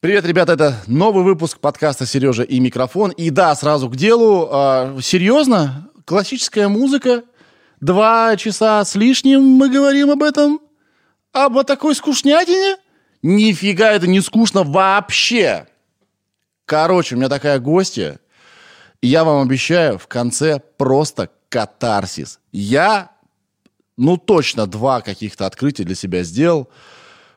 Привет, ребята, это новый выпуск подкаста «Сережа и микрофон». И да, сразу к делу. А, серьезно? Классическая музыка? Два часа с лишним мы говорим об этом? Об такой скучнятине? Нифига это не скучно вообще. Короче, у меня такая гостья. Я вам обещаю, в конце просто катарсис. Я, ну точно, два каких-то открытия для себя сделал –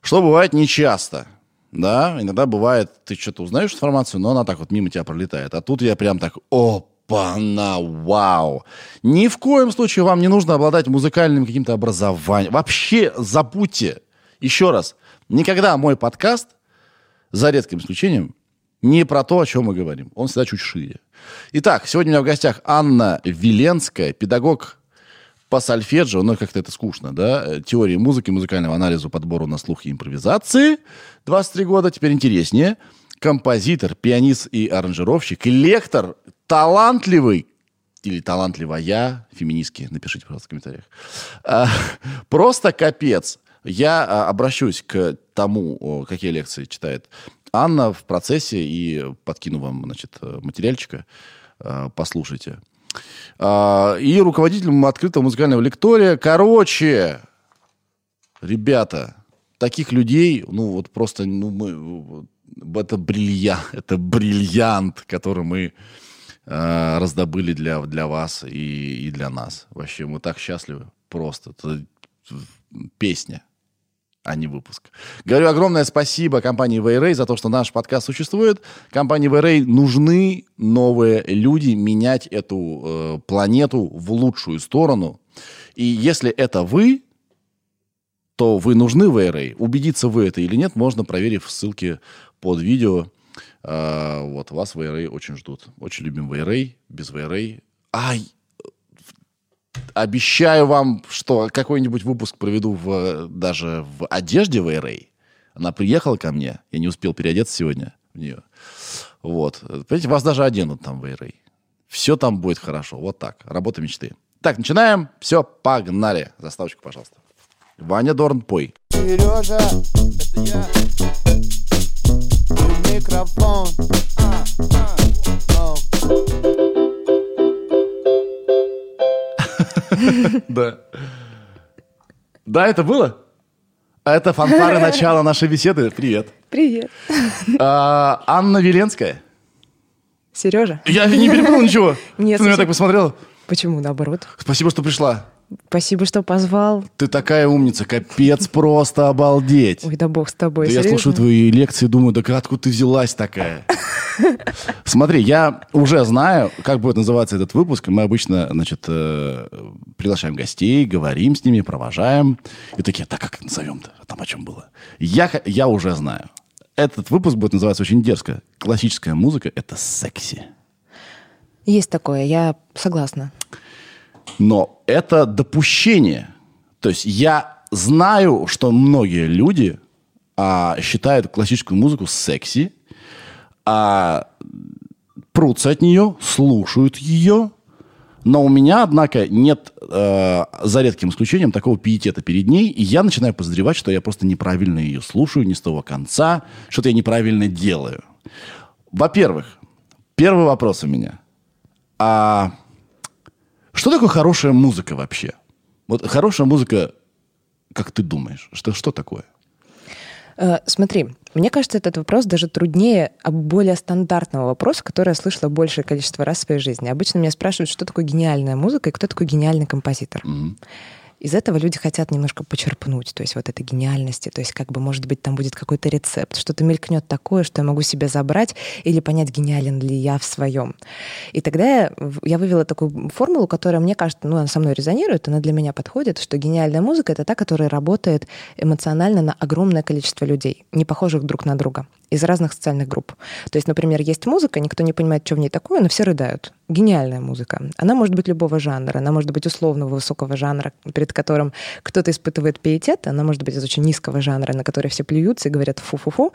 что бывает нечасто. Да, иногда бывает, ты что-то узнаешь информацию, но она так вот мимо тебя пролетает. А тут я прям так, опа-на, вау. Ни в коем случае вам не нужно обладать музыкальным каким-то образованием. Вообще забудьте. Еще раз, никогда мой подкаст, за редким исключением, не про то, о чем мы говорим. Он всегда чуть шире. Итак, сегодня у меня в гостях Анна Веленская, педагог по сольфеджио, ну, как-то это скучно, да, теории музыки, музыкального анализа, подбору на слух и импровизации, 23 года, теперь интереснее, композитор, пианист и аранжировщик, и лектор, талантливый, или талантливая, феминистки, напишите, пожалуйста, в комментариях. А, просто капец. Я а, обращусь к тому, какие лекции читает Анна в процессе и подкину вам, значит, материальчика. А, послушайте. А, и руководителем открытого музыкального лектория. Короче, ребята, таких людей, ну вот просто, ну мы, это бриллиант, это бриллиант, который мы э, раздобыли для, для вас и, и для нас. Вообще, мы так счастливы. Просто. Это песня а не выпуск. Говорю огромное спасибо компании Вейрей за то, что наш подкаст существует. Компании Вейрей нужны новые люди менять эту э, планету в лучшую сторону. И если это вы, то вы нужны Вейрей. Убедиться вы это или нет, можно проверив ссылки под видео. Э, вот, вас Вейрей очень ждут. Очень любим Вейрей. Без Вейрей... Ай, обещаю вам, что какой-нибудь выпуск проведу в, даже в одежде Вейрей. Она приехала ко мне, я не успел переодеться сегодня в нее. Вот. Понимаете, вас даже оденут там Вейрей. Все там будет хорошо. Вот так. Работа мечты. Так, начинаем. Все, погнали. Заставочку, пожалуйста. Ваня Дорн, пой. Сережа, это я. Микрофон. А, а, Да. Да, это было? А это фанфары начала нашей беседы. Привет. Привет. А, Анна Веленская. Сережа. Я не перепутал ничего. Нет. Ты на меня так посмотрел? Почему, наоборот? Спасибо, что пришла. Спасибо, что позвал. Ты такая умница, капец просто обалдеть. Ой, да бог с тобой, да Я слушаю твои лекции, думаю, да откуда ты взялась такая? Смотри, я уже знаю, как будет называться этот выпуск. Мы обычно, значит, э, приглашаем гостей, говорим с ними, провожаем. И такие, так как назовем-то? А там о чем было? Я, я уже знаю. Этот выпуск будет называться очень дерзко. Классическая музыка — это секси. Есть такое, я согласна. Но это допущение. То есть я знаю, что многие люди а, считают классическую музыку секси, а, прутся от нее, слушают ее, но у меня, однако, нет, э, за редким исключением, такого пиетета перед ней, и я начинаю подозревать, что я просто неправильно ее слушаю, не с того конца, что-то я неправильно делаю. Во-первых, первый вопрос у меня. А что такое хорошая музыка вообще? Вот хорошая музыка, как ты думаешь, что, что такое? Э, смотри, мне кажется, этот вопрос даже труднее а более стандартного вопроса, который я слышала большее количество раз в своей жизни. Обычно меня спрашивают, что такое гениальная музыка и кто такой гениальный композитор. Mm-hmm из этого люди хотят немножко почерпнуть, то есть вот этой гениальности, то есть как бы, может быть, там будет какой-то рецепт, что-то мелькнет такое, что я могу себе забрать или понять, гениален ли я в своем. И тогда я, я вывела такую формулу, которая, мне кажется, ну, она со мной резонирует, она для меня подходит, что гениальная музыка — это та, которая работает эмоционально на огромное количество людей, не похожих друг на друга из разных социальных групп. То есть, например, есть музыка, никто не понимает, что в ней такое, но все рыдают. Гениальная музыка. Она может быть любого жанра, она может быть условного высокого жанра, перед которым кто-то испытывает пиетет, она может быть из очень низкого жанра, на который все плюются и говорят фу-фу-фу,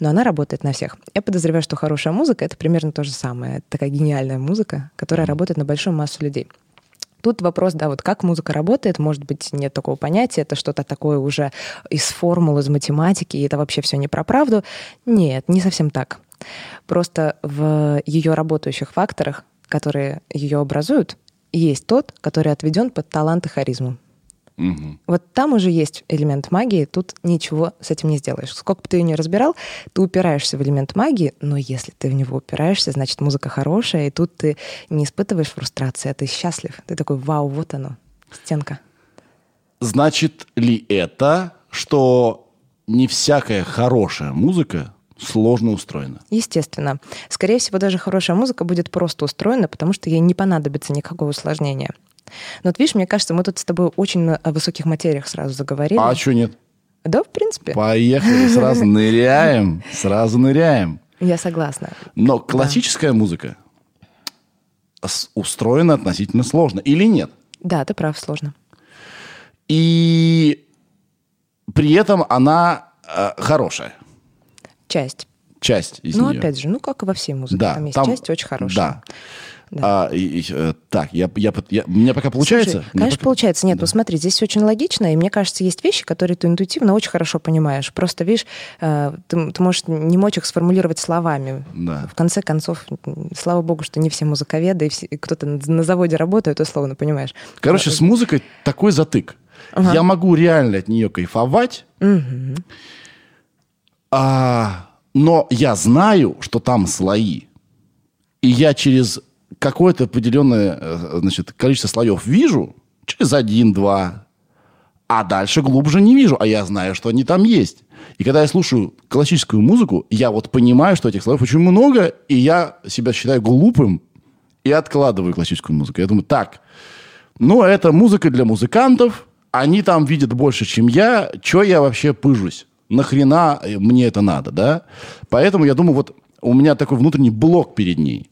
но она работает на всех. Я подозреваю, что хорошая музыка — это примерно то же самое. Это такая гениальная музыка, которая работает на большую массу людей. Тут вопрос, да, вот как музыка работает, может быть, нет такого понятия, это что-то такое уже из формул, из математики, и это вообще все не про правду. Нет, не совсем так. Просто в ее работающих факторах, которые ее образуют, есть тот, который отведен под талант и харизму. Мгм. Вот там уже есть элемент магии, тут ничего с этим не сделаешь. Сколько бы ты ее ни разбирал, ты упираешься в элемент магии, но если ты в него упираешься, значит, музыка хорошая, и тут ты не испытываешь фрустрации, а ты счастлив. Ты такой, вау, вот оно, стенка. Значит ли это, что не всякая хорошая музыка сложно устроена? Естественно. Скорее всего, даже хорошая музыка будет просто устроена, потому что ей не понадобится никакого усложнения. Но вот видишь, мне кажется, мы тут с тобой очень о высоких материях сразу заговорили. А что нет? Да, в принципе. Поехали, сразу ныряем, сразу ныряем. Я согласна. Но классическая музыка устроена относительно сложно. Или нет? Да, ты прав, сложно. И при этом она э, хорошая. Часть. Часть из ну, нее. опять же, ну, как и во всей музыке. Да, там есть там- часть очень хорошая. Да. А, и- и, э, так, я, я, я- у меня пока получается? Слушай, конечно, пока- получается. Нет, ну смотри, здесь очень логично, и мне кажется, есть вещи, которые ты интуитивно очень хорошо понимаешь. Просто, видишь, э, ты, ты можешь не мочь их сформулировать словами. Да. В конце концов, слава богу, что не все музыковеды, и все- и кто-то на, заводе работает, условно, понимаешь. Короче, с музыкой такой затык. Я могу реально от нее кайфовать, а, но я знаю, что там слои. И я через какое-то определенное э, значит, количество слоев вижу, через один, два, а дальше глубже не вижу, а я знаю, что они там есть. И когда я слушаю классическую музыку, я вот понимаю, что этих слоев очень много, и я себя считаю глупым и откладываю классическую музыку. Я думаю, так, ну, это музыка для музыкантов, они там видят больше, чем я, что я вообще пыжусь? Нахрена мне это надо, да? Поэтому я думаю, вот у меня такой внутренний блок перед ней.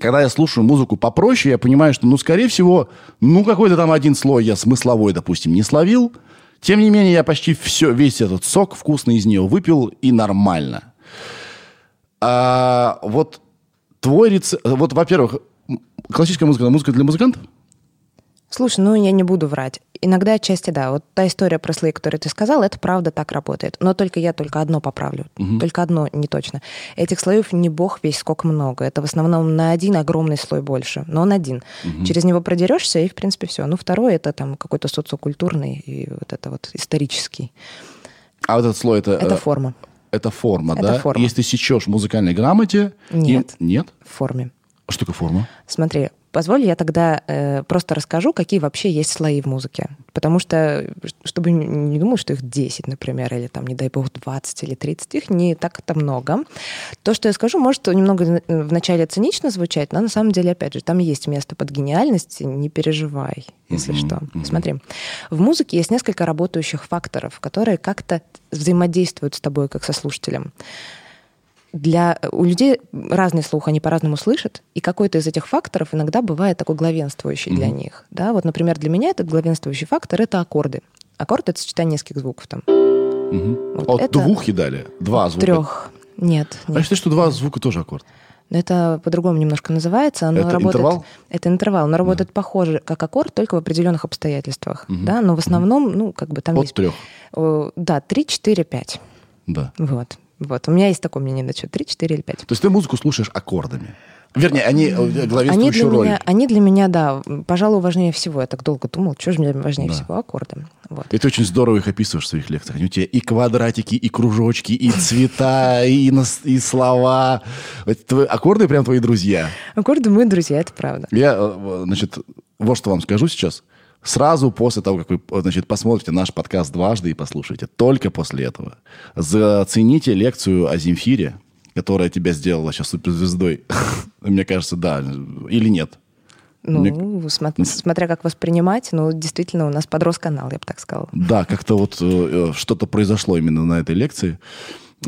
Когда я слушаю музыку попроще, я понимаю, что, ну, скорее всего, ну, какой-то там один слой я смысловой, допустим, не словил. Тем не менее, я почти все, весь этот сок вкусный из нее выпил, и нормально. А вот твой рецепт... Вот, во-первых, классическая музыка, музыка для музыкантов? Слушай, ну я не буду врать. Иногда отчасти да. Вот та история про слои, которую ты сказал, это правда так работает. Но только я только одно поправлю. Только одно не точно. Этих слоев не бог весь сколько много. Это в основном на один огромный слой больше. Но он один. Через него продерешься, и в принципе все. Ну, второй это там какой-то социокультурный и вот это вот исторический. А вот этот слой это... Это э, форма. Это форма, Это да? форма. Если ты сечешь в музыкальной грамоте... и- Нет. Нет? В форме. Что такое форма? Смотри, позволь, я тогда э, просто расскажу, какие вообще есть слои в музыке. Потому что, чтобы не- думал, что их 10, например, или там, не дай бог, 20 или 30, их не так-то много. То, что я скажу, может немного вначале цинично звучать, но на самом деле, опять же, там есть место под гениальность, не переживай, если что. Смотри, в музыке есть несколько работающих факторов, которые как-то взаимодействуют с тобой, как со слушателем для у людей разный слух, они по-разному слышат, и какой-то из этих факторов иногда бывает такой главенствующий для них. Да, вот, например, для меня этот главенствующий фактор это аккорды. Аккорд это сочетание нескольких звуков там. Вот От это двух и далее? Два звука? трех. Нет, А нет. я считаю, что два звука тоже аккорд. Это по-другому немножко называется. Оно Это работает, интервал? Это интервал. Оно работает похоже, как аккорд, только в определенных обстоятельствах. Да, но в основном, ну, как бы там От есть... трех. Да, 3, 4, 5. Да. Вот. Вот. У меня есть такое мнение насчет 3, 4 или 5. То есть ты музыку слушаешь аккордами. Вернее, они э, Они для, главенствующую роль. меня, они для меня, да, пожалуй, важнее всего. Я так долго думал, что же мне важнее Да. всего аккорды. Вот. И ты очень здорово их описываешь в своих лекциях. Они у тебя и квадратики, и кружочки, и цвета, и, нас- и слова. Твои аккорды прям твои друзья. Аккорды мы друзья, это правда. Я, э, значит, вот что вам скажу сейчас. Сразу после того, как вы, э, значит, посмотрите наш подкаст дважды и послушаете, только после этого, зацените лекцию о Земфире, которая тебя сделала сейчас суперзвездой. Мне кажется, да. Или нет. Ну, Мне- смо- смотря как воспринимать, ну, действительно, у нас подрос канал, я бы так сказала. Да, как-то вот э, э, что-то произошло именно на этой лекции.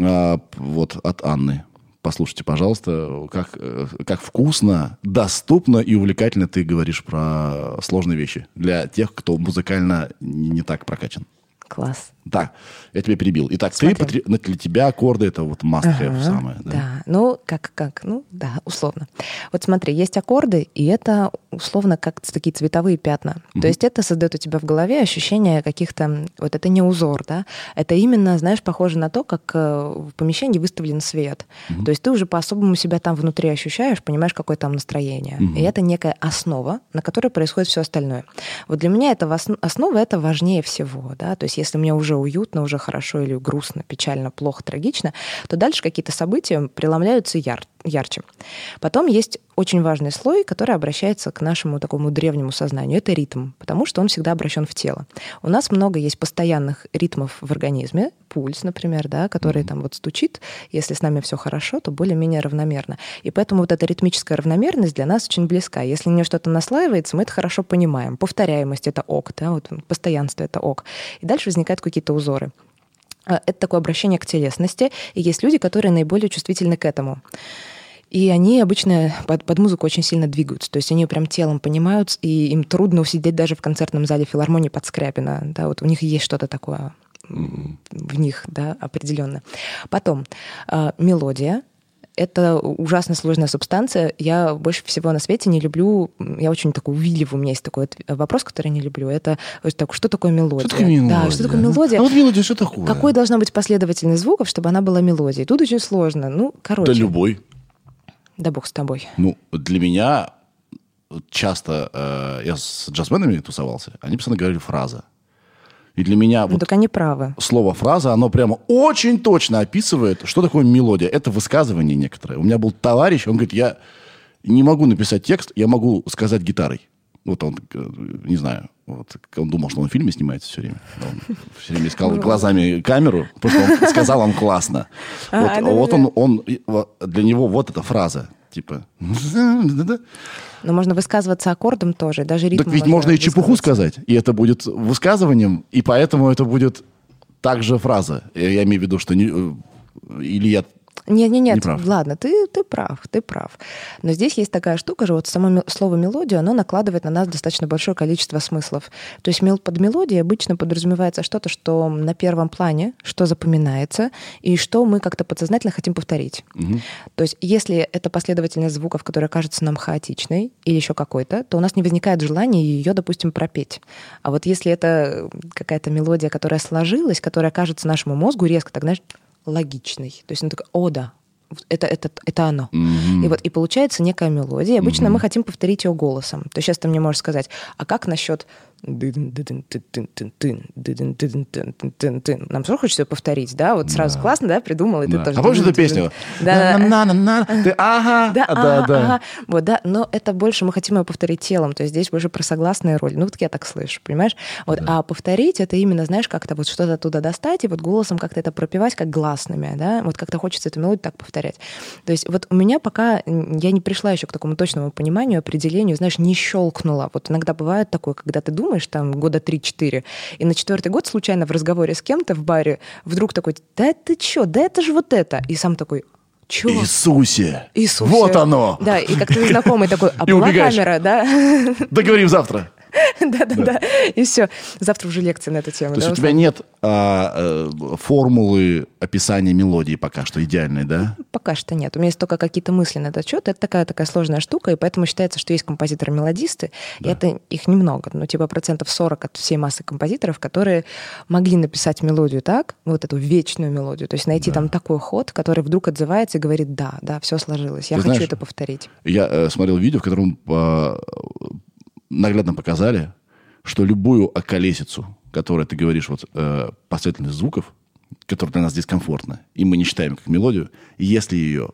А, вот от Анны. Послушайте, пожалуйста, как, э, как вкусно, доступно и увлекательно ты говоришь про сложные вещи для тех, кто музыкально не так прокачан. Класс. Так, я тебя перебил. Итак, Смотри. ты, ну, для тебя аккорды это вот must have Ага, самое. Да? да. Ну, как, как, ну, да, условно. Вот смотри, есть аккорды, и это условно как такие цветовые пятна. Mm-hmm. То есть это создает у тебя в голове ощущение каких-то... Вот это не узор, да? Это именно, знаешь, похоже на то, как э, в помещении выставлен свет. Mm-hmm. То есть ты уже по-особому себя там внутри ощущаешь, понимаешь, какое там настроение. Mm-hmm. И это некая основа, на которой происходит все остальное. Вот для меня это основа, это важнее всего, да? То есть если мне уже уютно, уже хорошо или грустно, печально, плохо, трагично, то дальше какие-то события преломляются яр ярче. Потом есть очень важный слой, который обращается к нашему такому древнему сознанию. Это ритм, потому что он всегда обращен в тело. У нас много есть постоянных ритмов в организме, пульс, например, да, который там вот стучит. Если с нами все хорошо, то более-менее равномерно. И поэтому вот эта ритмическая равномерность для нас очень близка. Если мне что-то наслаивается, мы это хорошо понимаем. Повторяемость — это ок, да, вот постоянство — это ок. И дальше возникают какие-то узоры. А, это такое обращение к телесности, и есть люди, которые наиболее чувствительны к этому. И они обычно под, под музыку очень сильно двигаются. То есть они прям телом понимают, и им трудно усидеть даже в концертном зале филармонии под Скрябина. Да, вот у них есть что-то такое в них, да, определенно. Потом э, мелодия. Это ужасно сложная субстанция. Я больше всего на свете не люблю... Я очень такой увиливаю. У меня есть такой вопрос, который я не люблю. Это так, что такое мелодия? Что такое мелодия? Да, что такое мелодия? А вот мелодия что такое? Какой должна быть последовательность звуков, чтобы она была мелодией? Тут очень сложно. Ну, короче. Да любой. Да бог с тобой. Ну, для меня часто, э, я с джазменами тусовался, они постоянно говорили фраза. И для меня ну, вот так они правы. слово фраза, оно прямо очень точно описывает, что такое мелодия. Это высказывание некоторое. У меня был товарищ, он говорит, я не могу написать текст, я могу сказать гитарой. Вот он, э, не знаю, вот, он думал, что он в фильме снимается все время. Он все время искал ну, глазами камеру, потому что он сказал, он классно. А, вот он, он, для него вот эта фраза, типа... Но можно высказываться аккордом тоже, даже ритм Так ведь можно и чепуху сказать, и это будет высказыванием, и поэтому это будет также фраза. Я имею в виду, что не, э, или я нет, нет, нет, не ладно, ты, ты прав, ты прав. Но здесь есть такая штука же, вот само слово мелодия, оно накладывает на нас достаточно большое количество смыслов. То есть под мелодией обычно подразумевается что-то, что на первом плане, что запоминается, и что мы как-то подсознательно хотим повторить. Угу. То есть если это последовательность звуков, которая кажется нам хаотичной или еще какой-то, то у нас не возникает желания ее, допустим, пропеть. А вот если это какая-то мелодия, которая сложилась, которая кажется нашему мозгу резко, так знаешь, логичный. То есть он такой, о да, это, это, это оно. Mm-hmm. И вот и получается некая мелодия. Обычно mm-hmm. мы хотим повторить ее голосом. То есть сейчас ты мне можешь сказать, а как насчет нам тоже хочется повторить, да? Вот сразу классно, да, придумал, и ты тоже... А помнишь эту песню? Да, да. Ты ага, да, да. Вот, да, но это больше мы хотим ее повторить телом, то есть здесь больше про согласные роли. Ну, вот я так слышу, понимаешь? Вот, а повторить это именно, знаешь, как-то вот что-то оттуда достать и вот голосом как-то это пропивать, как гласными, да? Вот как-то хочется эту мелодию так повторять. То есть вот у меня пока я не пришла еще к такому точному пониманию, определению, знаешь, не щелкнула. Вот иногда бывает такое, когда ты думаешь, думаешь, там, года 3-4, и на четвертый год случайно в разговоре с кем-то в баре вдруг такой, да это что, да это же вот это. И сам такой, Чё? Иисусе. Иисусе. Вот оно. Да, и как твой знакомый такой, а была камера, да? Договорим завтра. Да-да-да. И все. Завтра уже лекция на эту тему. То есть у тебя нет а, э, формулы описания мелодии пока что идеальной, да? Пока что нет. У меня есть только какие-то мысли на этот счет. Это такая такая сложная штука, и поэтому считается, что есть композиторы-мелодисты, и это их немного. Ну, типа процентов 40 от всей массы композиторов, которые могли написать мелодию так, вот эту вечную мелодию, то есть найти там такой ход, который вдруг отзывается и говорит, да, да, все сложилось, я хочу это повторить. Я э, смотрел видео, в котором а, наглядно показали, что любую околесицу, которую ты говоришь, вот э, последовательность звуков, которая для нас дискомфортна, и мы не считаем как мелодию, если ее...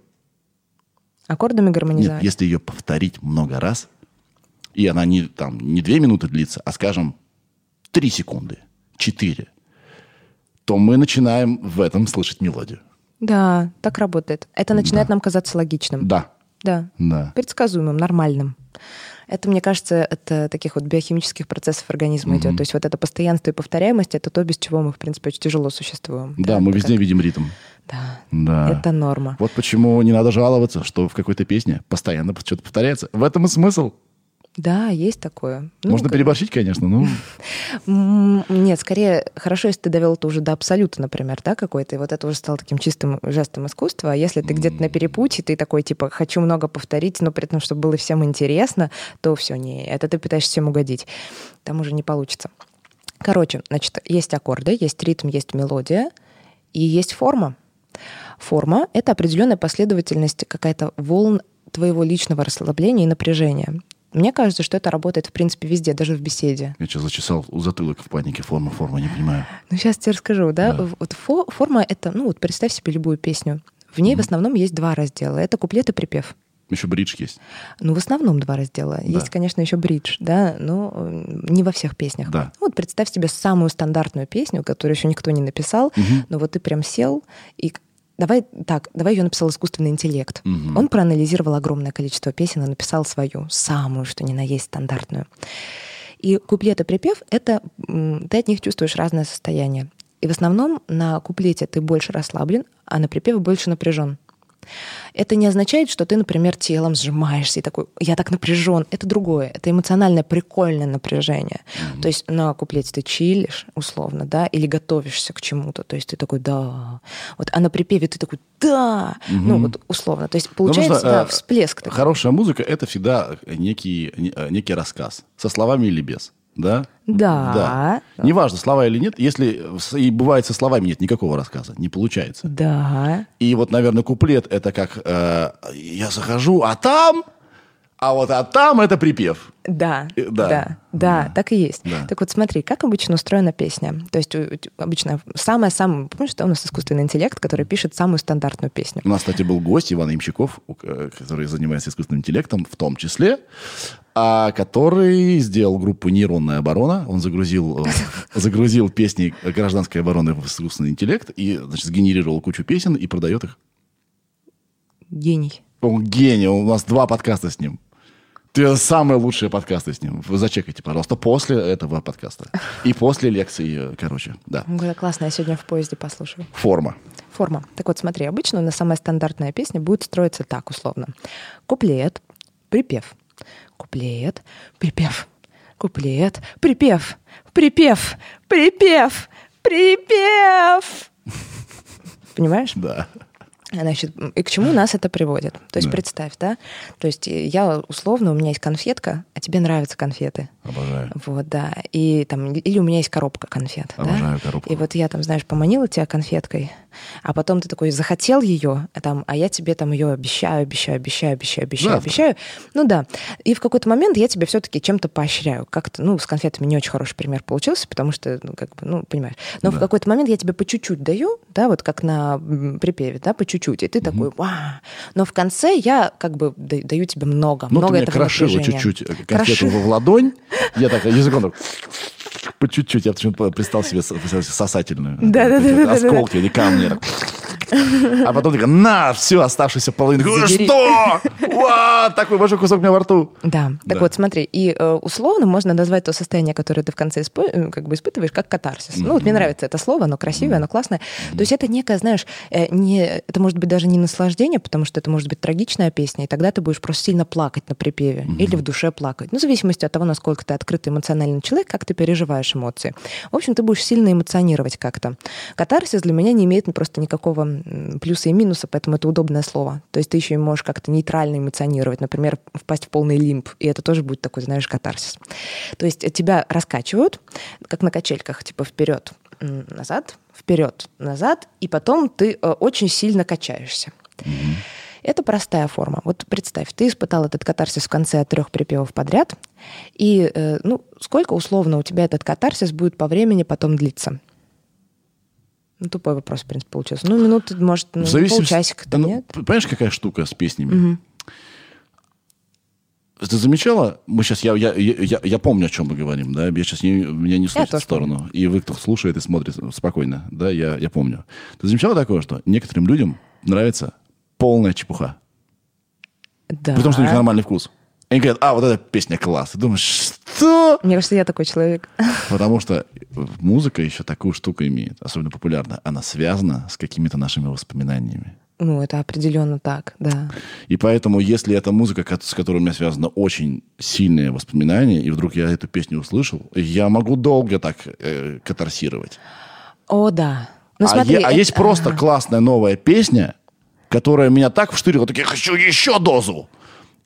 Аккордами гармонизовать? Нет, если ее повторить много раз, и она не, там, не две минуты длится, а, скажем, три секунды, четыре, то мы начинаем в этом слышать мелодию. Да, так работает. Это начинает да. нам казаться логичным. Да. Да. да. Предсказуемым, нормальным. Это, мне кажется, это таких вот биохимических процессов организма mm-hmm. идет. То есть вот это постоянство и повторяемость — это то, без чего мы, в принципе, очень тяжело существуем. Да, да мы везде как... видим ритм. Да, да, это норма. Вот почему не надо жаловаться, что в какой-то песне постоянно что-то повторяется. В этом и смысл. Да, есть такое. Ну, Можно как- переборщить, конечно, но... М, Нет, скорее, хорошо, если ты довел это уже до абсолюта, например, да, какой-то, и вот это уже стало таким чистым жестом искусства. А если ты где-то на перепутье, ты такой, типа, хочу много повторить, но при этом, чтобы было всем интересно, то все, не, это ты пытаешься всем угодить. Там уже не получится. Короче, значит, есть аккорды, есть ритм, есть мелодия, и есть форма. Форма — это определенная последовательность, какая-то волн твоего личного расслабления и напряжения. Мне кажется, что это работает, в принципе, везде, даже в беседе. Я сейчас зачесал у затылок в панике. Форма, форма, не понимаю. Ну, сейчас тебе расскажу, да? Да. Вот фо- форма — это, ну, вот представь себе любую песню. В ней в основном есть два раздела. Это куплет и припев. Еще бридж есть. Ну, в основном два раздела. Да. Есть, конечно, еще бридж, да, но э, не во всех песнях. Да. Ну, Вот представь себе самую стандартную песню, которую еще никто не написал, но вот ты прям сел и Давай так, давай ее написал искусственный интеллект. Мгм. Он проанализировал огромное количество песен и написал свою, самую, что ни на есть, стандартную. И куплет и припев — это ты от них чувствуешь разное состояние. И в основном на куплете ты больше расслаблен, а на припеве больше напряжен. Это не означает, что ты, например, телом сжимаешься и такой, я так напряжен. Это другое. Это эмоциональное прикольное напряжение. То есть на куплете ты чилишь, условно, да, или готовишься к чему-то. То есть ты такой, да. Вот, а на припеве ты такой, да. Ну, вот условно. То есть получается, просто, да, э, всплеск. такой. Хорошая музыка — это всегда некий, не- э, некий рассказ. Со словами или без. Да? Да. Да. Неважно, слова или нет. Если и бывает со словами нет никакого рассказа, не получается. Да. И вот, наверное, куплет это как э, я захожу, а там, а вот а там это припев. Да, Э, да. да, да, так и есть. Да. Так вот смотри, как обычно устроена песня. То есть обычно самая-самая... Помнишь, что у нас искусственный интеллект, который пишет самую стандартную песню? У нас, кстати, был гость Иван Имчаков, у- э, который занимается искусственным интеллектом, в том числе, а, который сделал группу «Нейронная оборона». Он загрузил, э, загрузил песни гражданской обороны в искусственный интеллект и, значит, сгенерировал кучу песен и продает их. Гений. Он гений, у нас два подкаста с ним. Ты самые лучшие подкасты с ним. Вы зачекайте, пожалуйста, после этого подкаста. И после лекции, э, короче, да. Он говорит, классно, я сегодня в поезде послушаю. Форма. Форма. Так вот, смотри, обычно у нас самая стандартная песня будет строиться так, условно. Куплет, припев. Куплет, припев. Куплет, припев. Припев, припев, припев. Понимаешь? Да. Значит, и к чему нас это приводит? То есть Да. представь, да? То есть я условно, у меня есть конфетка, а тебе нравятся конфеты. Обожаю. Вот, да. И там, или у меня есть коробка конфет. да? Обожаю коробку. И вот я там, знаешь, поманила тебя конфеткой, а потом ты такой захотел ее, а, там, а я тебе там ее обещаю, обещаю, обещаю, обещаю, обещаю, Завтра. обещаю. Ну да. И в какой-то момент я тебя все-таки чем-то поощряю. Как-то, ну, с конфетами не очень хороший пример получился, потому что, ну, как бы, ну, понимаешь. Но в Да. какой-то момент я тебе по чуть-чуть даю, да, вот как на припеве, да, по чуть-чуть. И ты такой, вау. Но в конце я как бы да- даю тебе много, Ну, много ты мне этого крошила чуть-чуть э, конфету Кроши- в ладонь. Я так языком так по чуть-чуть. Я почему-то представил себе со- со- сосательную. Какие-то Осколки, не камни. А потом такая, на, все, оставшуюся половину. Забери. Что? Ва, такой большой кусок у меня во рту. Да, так Да. вот смотри, и э, условно можно назвать то состояние, которое ты в конце э, как бы испытываешь, как катарсис. Ну вот мне нравится это слово, оно красивое, оно классное. То есть это некое, знаешь, э, не, это может быть даже не наслаждение, потому что это может быть трагичная песня, и тогда ты будешь просто сильно плакать на припеве или в душе плакать. Ну, в зависимости от того, насколько ты открытый эмоциональный человек, как ты переживаешь эмоции. В общем, ты будешь сильно эмоционировать как-то. Катарсис для меня не имеет просто никакого плюса и минуса, поэтому это удобное слово. То есть ты еще и можешь как-то нейтрально эмоционировать, например, впасть в полный лимб, и это тоже будет такой, знаешь, катарсис. То есть тебя раскачивают, как на качельках, типа вперед, назад, вперед, назад, и потом ты э, очень сильно качаешься. Это простая форма. Вот представь, ты испытал этот катарсис в конце трех припевов подряд, и э, ну, сколько условно у тебя этот катарсис будет по времени потом длиться? Ну, тупой вопрос, в принципе, получился. Ну, минут, может, ну, зависимости... полчасика-то ну, нет? Понимаешь, какая штука с песнями? Ты замечала? Мы сейчас, я, я, я, я помню, о чем мы говорим, да? Я сейчас не, меня не слышит в сторону. И вы, кто слушает и смотрит спокойно, да, я, я помню. Ты замечала такое, что некоторым людям нравится полная чепуха? Да. При том, что у них нормальный вкус. Они говорят, а, вот эта песня класс. Ты думаешь, что? Мне кажется, я такой человек. Потому что музыка еще такую штуку имеет, особенно популярная. Она связана с какими-то нашими воспоминаниями. Ну, это определенно так, да. И поэтому, если это музыка, с которой у меня связано очень сильные воспоминания, и вдруг я эту песню услышал, я могу долго так э, катарсировать. О, да. Ну, а, смотри, е- а это- есть просто ага. классная новая песня, которая меня так вштырила, так я хочу еще дозу.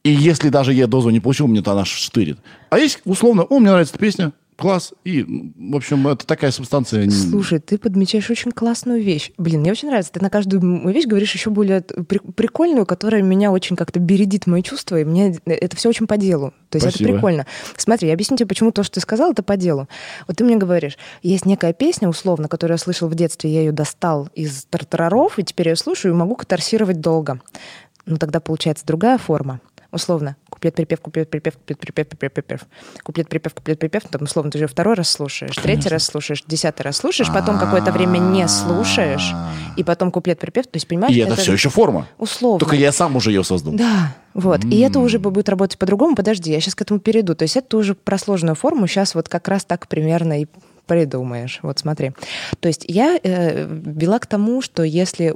И если даже я дозу не получил, мне то она штырит. А есть условно, о, мне нравится эта песня, класс. И, в общем, это такая субстанция. Слушай, ты подмечаешь очень классную вещь. Блин, мне очень нравится. Ты на каждую вещь говоришь еще более при- прикольную, которая меня очень как-то бередит мои чувства, и мне это все очень по делу. То есть Спасибо. это прикольно. Смотри, я объясню тебе, почему то, что ты сказал, это по делу. Вот ты мне говоришь, есть некая песня, условно, которую я слышал в детстве, я ее достал из тартараров, и теперь я ее слушаю и могу катарсировать долго. Ну, тогда получается другая форма. Условно, куплет-припев, куплет-припев, куплет-припев, куплет-припев, куплет-припев, куплет-припев, там, условно, ты же второй раз слушаешь, третий раз слушаешь, десятый раз слушаешь, потом какое-то время не слушаешь, и потом куплет-припев, то есть, понимаешь? И это, все еще форма. Условно. Только я сам уже ее создал. Да, вот. И это уже будет работать по-другому. Подожди, я сейчас к этому перейду. То есть это уже про сложную форму. Сейчас вот как раз так примерно и придумаешь. Вот смотри. То есть я э, вела к тому, что если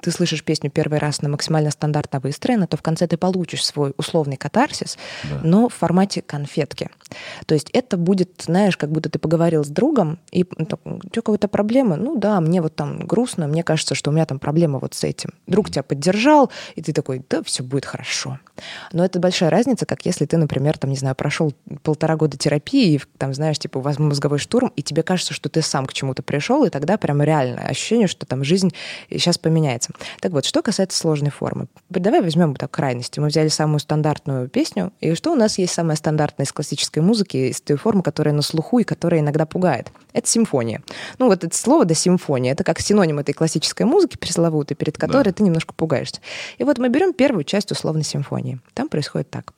ты слышишь песню первый раз, она максимально стандартно выстроена, то в конце ты получишь свой условный катарсис, но в формате конфетки. То есть это будет, знаешь, как будто ты поговорил с другом, и ну, у тебя какая-то проблема? Ну да, мне вот там грустно, мне кажется, что у меня там проблема вот с этим. Друг тебя поддержал, и ты такой, да, все будет хорошо. Но это большая разница, как если ты, например, там, не знаю, прошел полтора года терапии, и, там, знаешь, типа, у вас мозговой штурм, и тебе кажется, что ты сам к чему-то пришел, и тогда прям реальное ощущение, что там жизнь сейчас поменяется. Так вот, что касается сложной формы. Давай возьмем так крайности. Мы взяли самую стандартную песню, и что у нас есть самое стандартное из классической музыки, из той формы, которая на слуху и которая иногда пугает? Это симфония. Ну вот это слово, да, симфония, это как синоним этой классической музыки пресловутой, перед которой ты немножко пугаешься. И вот мы берем первую часть условно симфонии. Там происходит так.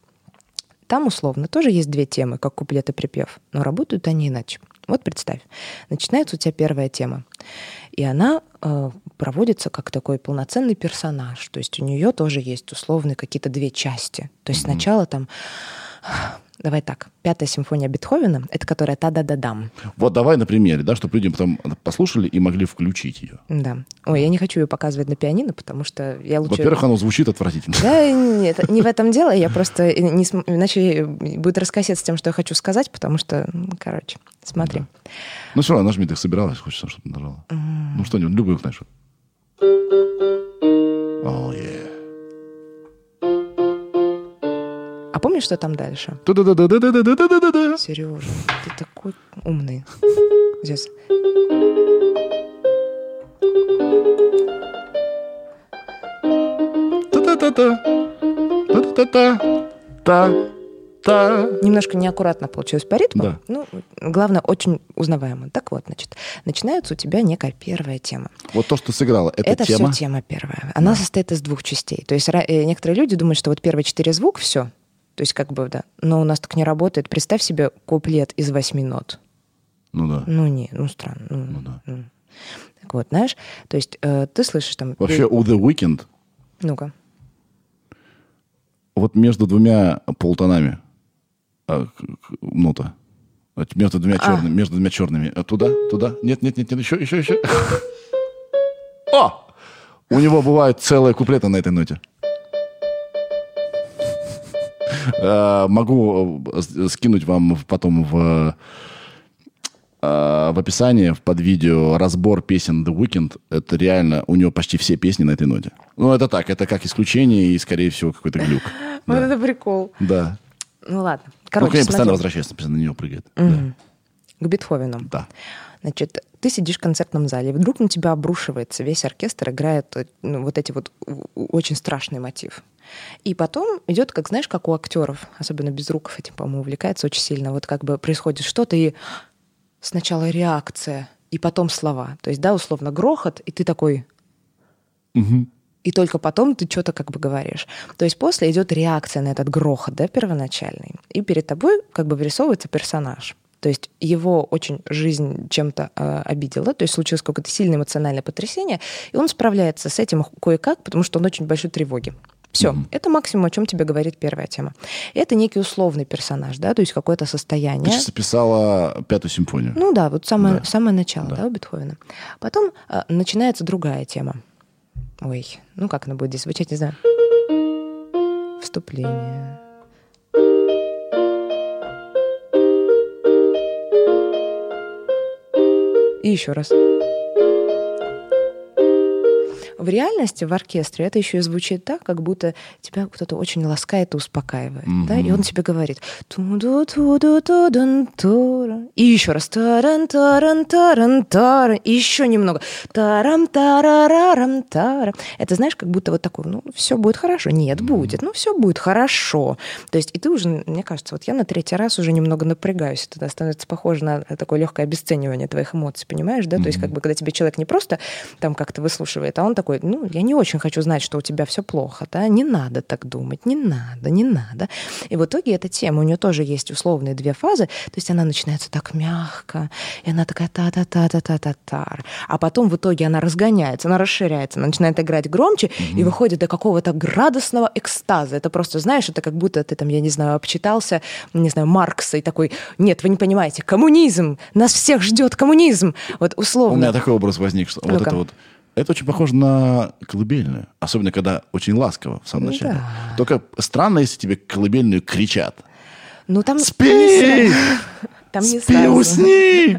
Там условно тоже есть две темы, как куплет и припев, но работают они иначе. Вот представь, начинается у тебя первая тема, и она э, проводится как такой полноценный персонаж. То есть у нее тоже есть условные какие-то две части. То есть сначала там, давай так, пятая симфония Бетховена, это которая та-да-да-дам. Вот давай на примере, да, чтобы люди потом послушали и могли включить ее. Да. Ой, я не хочу ее показывать на пианино, потому что я лучше... Во-первых, оно звучит отвратительно. Да, нет, не в этом дело. Я просто не см- иначе будет раскосец с тем, что я хочу сказать, потому что, короче, смотри. Ну все равно, нажми, ты собиралась, хочется, чтобы нажала. Ну что-нибудь, любую кнопку. О, е. помнишь, что там дальше? Сережа, ты такой умный. Здесь. Та-та-та-та. Немножко неаккуратно получилось по ритму. Да. Ну, главное, очень узнаваемо. Так вот, значит, начинается у тебя некая первая тема. Вот то, что сыграла, это, это тема? Это все тема первая. Она да. состоит из двух частей. То есть э, некоторые люди думают, что вот первые четыре звука все, то есть как бы, да. Но у нас так не работает. Представь себе куплет из восьми нот. Ну да. Ну, не, ну, странно. Ну, Ну да. м. Так вот, знаешь, то есть э, ты слышишь там... Вообще у The Weeknd Ну-ка. вот между двумя полтонами а, нота. Вот Между двумя А. черными, между двумя черными. А Туда, туда. Нет, нет, нет, нет, еще, еще, еще. О! У него бывают целые куплеты на этой ноте. Э, Могу э, с- скинуть вам потом в, э, в описании под видео разбор песен The Weeknd. Это реально, у него почти все песни на этой ноте. Ну, это так, это как исключение и, скорее всего, какой-то глюк. Вот это прикол. Да. Ну ладно. Ну, Короче, ней постоянно возвращается, постоянно на нее прыгает. К Бетховену. Да. Значит, ты сидишь в концертном зале, и вдруг на тебя обрушивается весь оркестр, играет э, ну, вот эти вот очень страшный мотив. И потом идет, как знаешь, как у актеров, особенно без руков этим, по-моему, увлекается очень сильно. Вот как бы происходит что-то, и сначала реакция, и потом слова. То есть, да, условно, грохот, и ты такой... И только потом ты что-то как бы говоришь. То есть после идет реакция на этот грохот, да, первоначальный. И перед тобой как бы вырисовывается персонаж. То есть его очень жизнь чем-то э, обидела, то есть случилось какое-то сильное эмоциональное потрясение, и он справляется с этим кое-как, потому что он очень большой тревоги. Все, это максимум, о чем тебе говорит первая тема. Это некий условный персонаж, да, то есть какое-то Ты состояние. сейчас описала пятую симфонию. Ну да, вот самое, Да. самое начало, Да. да. у Бетховена. Потом э, начинается другая тема. Ой, ну как она будет здесь звучать, не знаю. Вступление. И еще раз. В реальности в оркестре это еще и звучит так, как будто тебя кто-то очень ласкает и успокаивает. Mm-hmm. Да? И он тебе говорит И еще раз таран таран таран таран И еще немного тарам тарарарам тара Это знаешь, как будто вот такой, ну, все будет хорошо. Нет, mm-hmm. будет. Ну, все будет хорошо. То есть, и ты уже, мне кажется, вот я на третий раз уже немного напрягаюсь. Это становится похоже на такое легкое обесценивание твоих эмоций, понимаешь, да? Mm-hmm. То есть, как бы, когда тебе человек не просто там как-то выслушивает, а он такой, ну, я не очень хочу знать, что у тебя все плохо, да, не надо так думать, не надо, не надо. И в итоге эта тема, у нее тоже есть условные две фазы, то есть она начинается так мягко, и она такая та-та-та-та-та-та-та, а потом в итоге она разгоняется, она расширяется, она начинает играть громче угу. и выходит до какого-то градусного экстаза. Это просто, знаешь, это как будто ты там, я не знаю, обчитался, не знаю, Маркса и такой, нет, вы не понимаете, коммунизм, нас всех ждет коммунизм. Вот условно. У меня такой образ возник, что вот это вот это очень похоже на колыбельную. Особенно, когда очень ласково в самом начале. Да. Только странно, если тебе колыбельную кричат. Ну, там... Спи! Там не Спи, сразу. усни!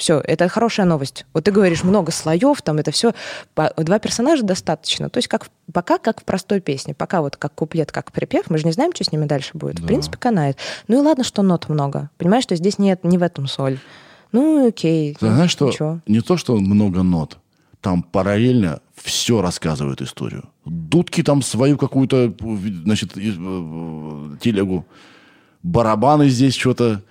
Все, это хорошая новость. Вот ты говоришь много слоев, там это все. Два персонажа достаточно. То есть как, пока как в простой песне. Пока вот как куплет, как припев, мы же не знаем, что с ними дальше будет. Да. В принципе, канает. Ну и ладно, что нот много. Понимаешь, что здесь нет, не в этом соль. Ну, окей. Ты знаешь, что ничего. не то, что много нот, там параллельно все рассказывают историю. Дудки там свою какую-то, значит, э, телегу. Барабаны здесь что-то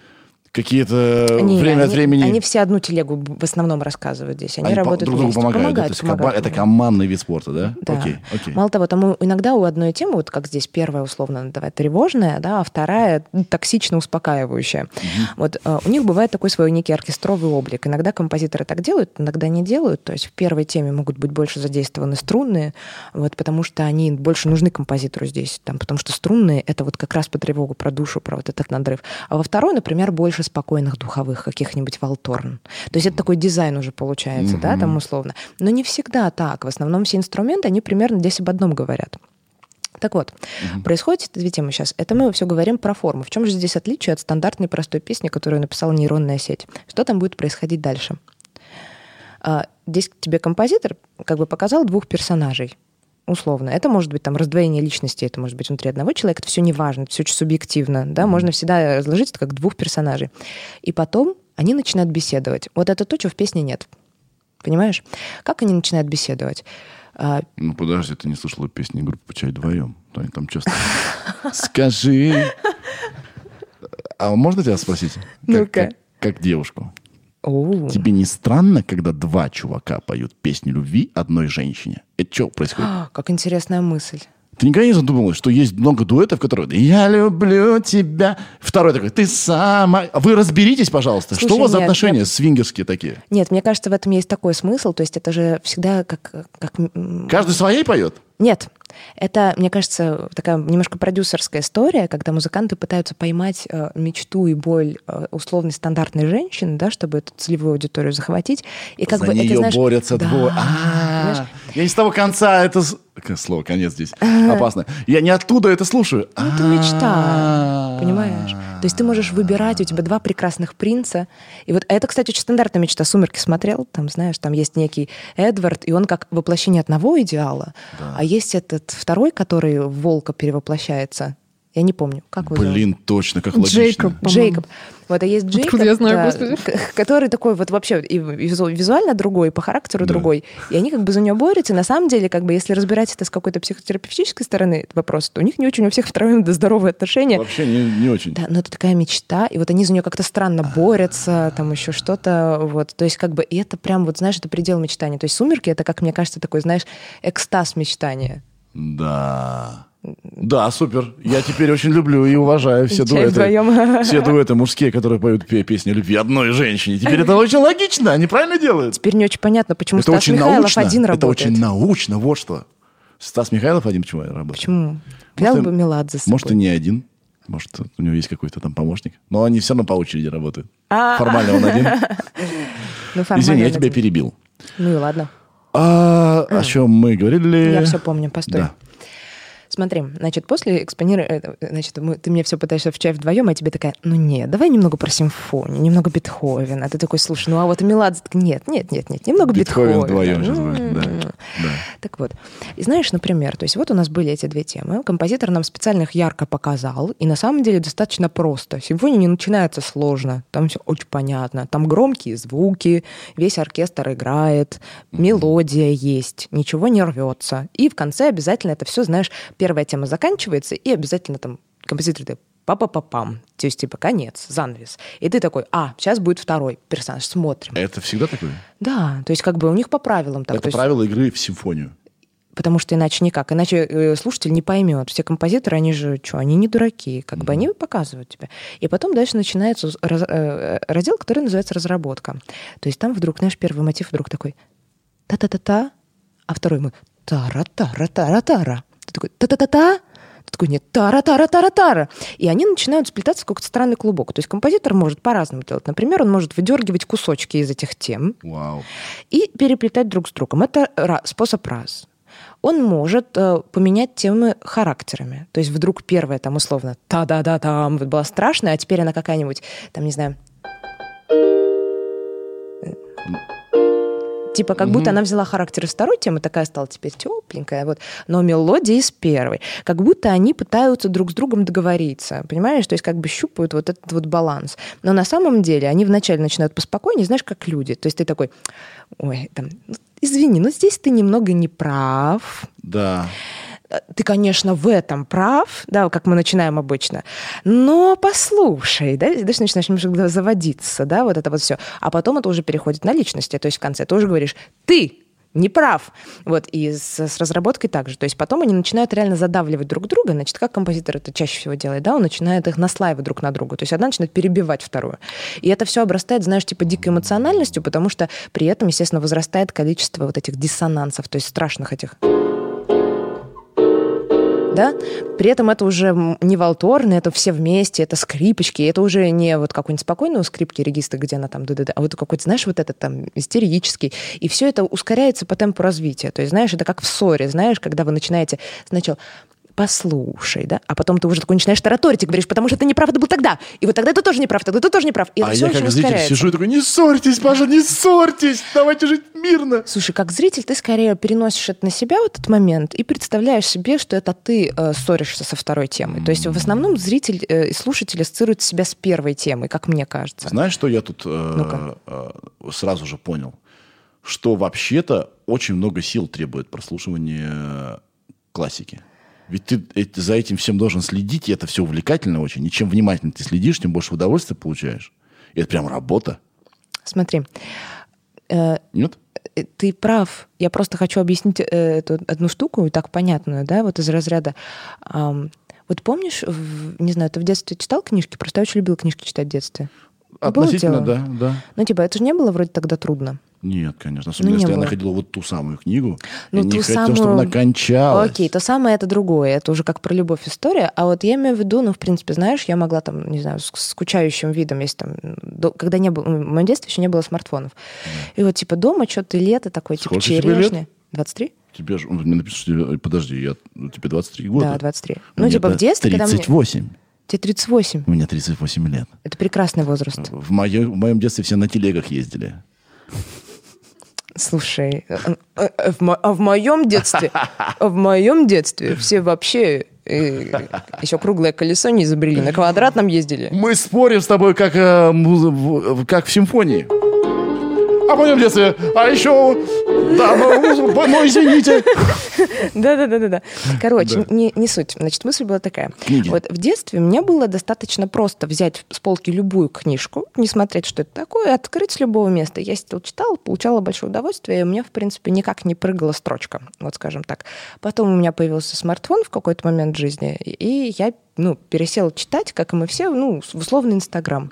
какие-то не, время они, от времени... Они все одну телегу в основном рассказывают здесь. Они, они работают друг другу помогают. помогают, да? помогают, это командный вид спорта, да? Да. Окей, окей. Мало того, там иногда у одной темы, вот как здесь первая условно давай, тревожная, да, а вторая токсично успокаивающая. Угу. Вот uh, у них бывает такой свой некий оркестровый облик. Иногда композиторы так делают, иногда не делают. То есть в первой теме могут быть больше задействованы струнные, вот, потому что они больше нужны композитору здесь, там, потому что струнные — это вот как раз по тревогу, про душу, про вот этот надрыв. А во второй, например, больше спокойных духовых, каких-нибудь волторн. То есть это такой дизайн уже получается, mm-hmm. да, там условно. Но не всегда так. В основном все инструменты, они примерно здесь об одном говорят. Так вот, угу. происходит две темы сейчас. Это мы все говорим про форму. В чем же здесь отличие от стандартной простой песни, которую написала нейронная сеть? Что там будет происходить дальше? А, здесь тебе композитор как бы показал двух персонажей условно. Это может быть там раздвоение личности, это может быть внутри одного человека, это все не важно, это все очень субъективно, да, можно всегда разложить это как двух персонажей. И потом они начинают беседовать. Вот это то, чего в песне нет. Понимаешь? Как они начинают беседовать? А... Ну, подожди, ты не слышала песни группы «Почай вдвоем»? Они там часто... Скажи... А можно тебя спросить? Ну-ка. Как девушку. Тебе не странно, когда два чувака поют песню любви одной женщине? Это что происходит? А, как интересная мысль. Ты никогда не задумывалась, что есть много дуэтов, которые «Я люблю тебя». Второй такой «Ты сама». Вы разберитесь, пожалуйста. Слушай, что у вас нет, за отношения нет. свингерские такие? Нет, мне кажется, в этом есть такой смысл. То есть это же всегда как... как... Каждый своей поет? Нет. Это, мне кажется, такая немножко продюсерская история, когда музыканты пытаются поймать э, мечту и боль э, условной стандартной женщины, да, чтобы эту целевую аудиторию захватить. И как За бы нее это, знаешь, борются да, двое. А, я не с того конца это слово конец здесь опасно. Я не оттуда это слушаю. Ну, это мечта, понимаешь? То есть ты можешь выбирать, у тебя два прекрасных принца. И вот это, кстати, очень стандартная мечта. «Сумерки» смотрел, там, знаешь, там есть некий Эдвард, и он как воплощение одного идеала, а есть этот второй, который в волка перевоплощается. Я не помню, как вы Блин, зовут? точно, как логично. Джейкоб. Джейкоб. Вот, а есть Джейкоб, я знаю, господи? который такой вот вообще и визуально другой, и по характеру да. другой. И они как бы за него борются. И на самом деле, как бы, если разбирать это с какой-то психотерапевтической стороны, вопрос, то у них не очень у всех втроем здоровые отношения. Вообще не, не очень. Да, но это такая мечта, и вот они за нее как-то странно борются, там еще что-то, вот. То есть как бы, и это прям, вот знаешь, это предел мечтания. То есть «Сумерки» — это, как мне кажется, такой, знаешь, экстаз мечтания. Да. Да, супер. Я теперь очень люблю и уважаю все дуэты. вдвоем. Все дуэты мужские, которые поют пе- песни любви одной женщине. Теперь это очень логично, они правильно делают. Теперь не очень понятно, почему Это Стас очень Михайлов научно. один Это работает. очень научно, вот что. Стас Михайлов один почему работает? Почему? Взял Может, бы Меладзе с собой. Может, и не один. Может, у него есть какой-то там помощник. Но они все равно по очереди работают. А. Формально он один. Ну, формально Извини, я тебя перебил. Ну и ладно. А, о чем мы говорили? Я все помню, постой. Да. Смотри, значит, после экспонирования, значит, мы- ты мне все пытаешься в чай вдвоем, а я тебе такая, ну нет, давай немного про симфонию, немного Бетховена. А ты такой, слушай, ну а вот Меладзе, нет, нет, нет, нет, немного Бетховен Бетховена. вдвоем сейчас будет, да. Да. Так вот, и знаешь, например, то есть вот у нас были эти две темы, композитор нам специально их ярко показал, и на самом деле достаточно просто. Симфония не начинается сложно, там все очень понятно. Там громкие звуки, весь оркестр играет, мелодия есть, ничего не рвется. И в конце обязательно это все, знаешь, первая тема заканчивается, и обязательно там композитор такой па-па-па-пам, то есть типа конец, занавес. И ты такой, а, сейчас будет второй персонаж, смотрим. Это всегда такое? Да, то есть как бы у них по правилам так. то Это есть- правило игры в симфонию. Потому что иначе никак. Иначе э, слушатель не поймет. Все композиторы, они же что, они не дураки. Как бы они показывают тебе. И потом дальше начинается раз- э, раздел, который называется разработка. То есть там вдруг, знаешь, первый мотив вдруг такой та-та-та-та, а второй мы тара-тара-тара-тара. Такой та-та-та-та, такой, нет, тара-тара-тара-тара. И они начинают сплетаться в какой-то странный клубок. То есть композитор может по-разному делать. Например, он может выдергивать кусочки из этих тем, Вау. и переплетать друг с другом. Это способ раз. Он может э, поменять темы характерами. То есть вдруг первая там условно та-да-да-там вот была страшная, а теперь она какая-нибудь, там, не знаю, Типа, как будто она взяла характер из второй темы, такая стала теперь тепленькая, вот, но мелодия из первой. Как будто они пытаются друг с другом договориться, понимаешь? То есть как бы щупают вот этот вот баланс. Но на самом деле они вначале начинают поспокойнее, знаешь, как люди. То есть ты такой, ой, там, извини, но здесь ты немного не прав. Да. Ты, конечно, в этом прав, да, как мы начинаем обычно, но послушай, да, и дальше начинаешь немножко заводиться, да, вот это вот все. А потом это уже переходит на личности, то есть в конце ты уже говоришь, ты не прав. Вот, и с, с разработкой также. То есть потом они начинают реально задавливать друг друга. Значит, как композитор это чаще всего делает, да, он начинает их наслаивать друг на друга. То есть одна начинает перебивать вторую. И это все обрастает, знаешь, типа дикой эмоциональностью, потому что при этом, естественно, возрастает количество вот этих диссонансов, то есть страшных этих да? При этом это уже не валторны, это все вместе, это скрипочки, это уже не вот какой-нибудь спокойный у скрипки регистр, где она там, да-да-да, а вот какой-то, знаешь, вот этот там истерический. И все это ускоряется по темпу развития. То есть, знаешь, это как в ссоре, знаешь, когда вы начинаете сначала послушай, да, а потом ты уже такой начинаешь тараторить и говоришь, потому что ты не прав, это был тогда, и вот тогда ты тоже не прав, тогда ты тоже не прав, и а я как зритель ускоряется. сижу и такой, не ссорьтесь, пожалуйста, не ссорьтесь, давайте жить мирно. Слушай, как зритель ты скорее переносишь это на себя в этот момент и представляешь себе, что это ты э, ссоришься со второй темой. То есть в основном зритель э, и слушатель ассоциирует себя с первой темой, как мне кажется. Знаешь, что я тут э, э, сразу же понял? Что вообще-то очень много сил требует прослушивание классики. Ведь ты за этим всем должен следить, и это все увлекательно очень. И чем внимательнее ты следишь, тем больше удовольствия получаешь. И это прям работа. Смотри, э, Нет? э, ты прав. Я просто хочу объяснить э, эту одну штуку, и так понятную, да, вот из разряда. вот помнишь, в- не знаю, ты в детстве читал книжки? Просто я очень любила книжки читать в детстве. Относительно, да, да. Ну, типа, это же не было вроде тогда трудно. Нет, конечно. Особенно, Ну, если я было. находила вот ту самую книгу. Ну, я не хотел, самую- чтобы она кончалась. Окей, то самое это другое. Это уже как про любовь история. А вот я имею в виду, ну, в принципе, знаешь, я могла там, не знаю, с скучающим видом, если там, до- когда не было, в моем детстве еще не было смартфонов. И вот типа дома что-то лето такое, типа Сколько тебе черешня. лет? 23? Тебе же, мне напишут, что тебе- подожди, я, ну, тебе 23 года. Да, 23. У Ну, меня типа в детстве, когда мне... 38. Тебе 38. У меня 38 лет. Это прекрасный возраст. В, моё- в моем детстве все на телегах ездили. Слушай, э, э, э, в, мо- а в моем детстве, в моем детстве все вообще еще круглое колесо не изобрели, на квадратном ездили. Мы спорим с тобой, как, э, муз- в- как в симфонии. А в моем детстве, а еще, да, ну, ну, ну, извините. Да-да-да-да. Короче, не, не суть. Значит, мысль была такая. Книги. Вот в детстве мне было достаточно просто взять с полки любую книжку, не смотреть, что это такое, открыть с любого места. Я сидела, читала, получала большое удовольствие, и у меня, в принципе, никак не прыгала строчка, вот скажем так. Потом у меня появился смартфон в какой-то момент жизни, и я ну, пересела читать, как и мы все, ну, в условный Инстаграм.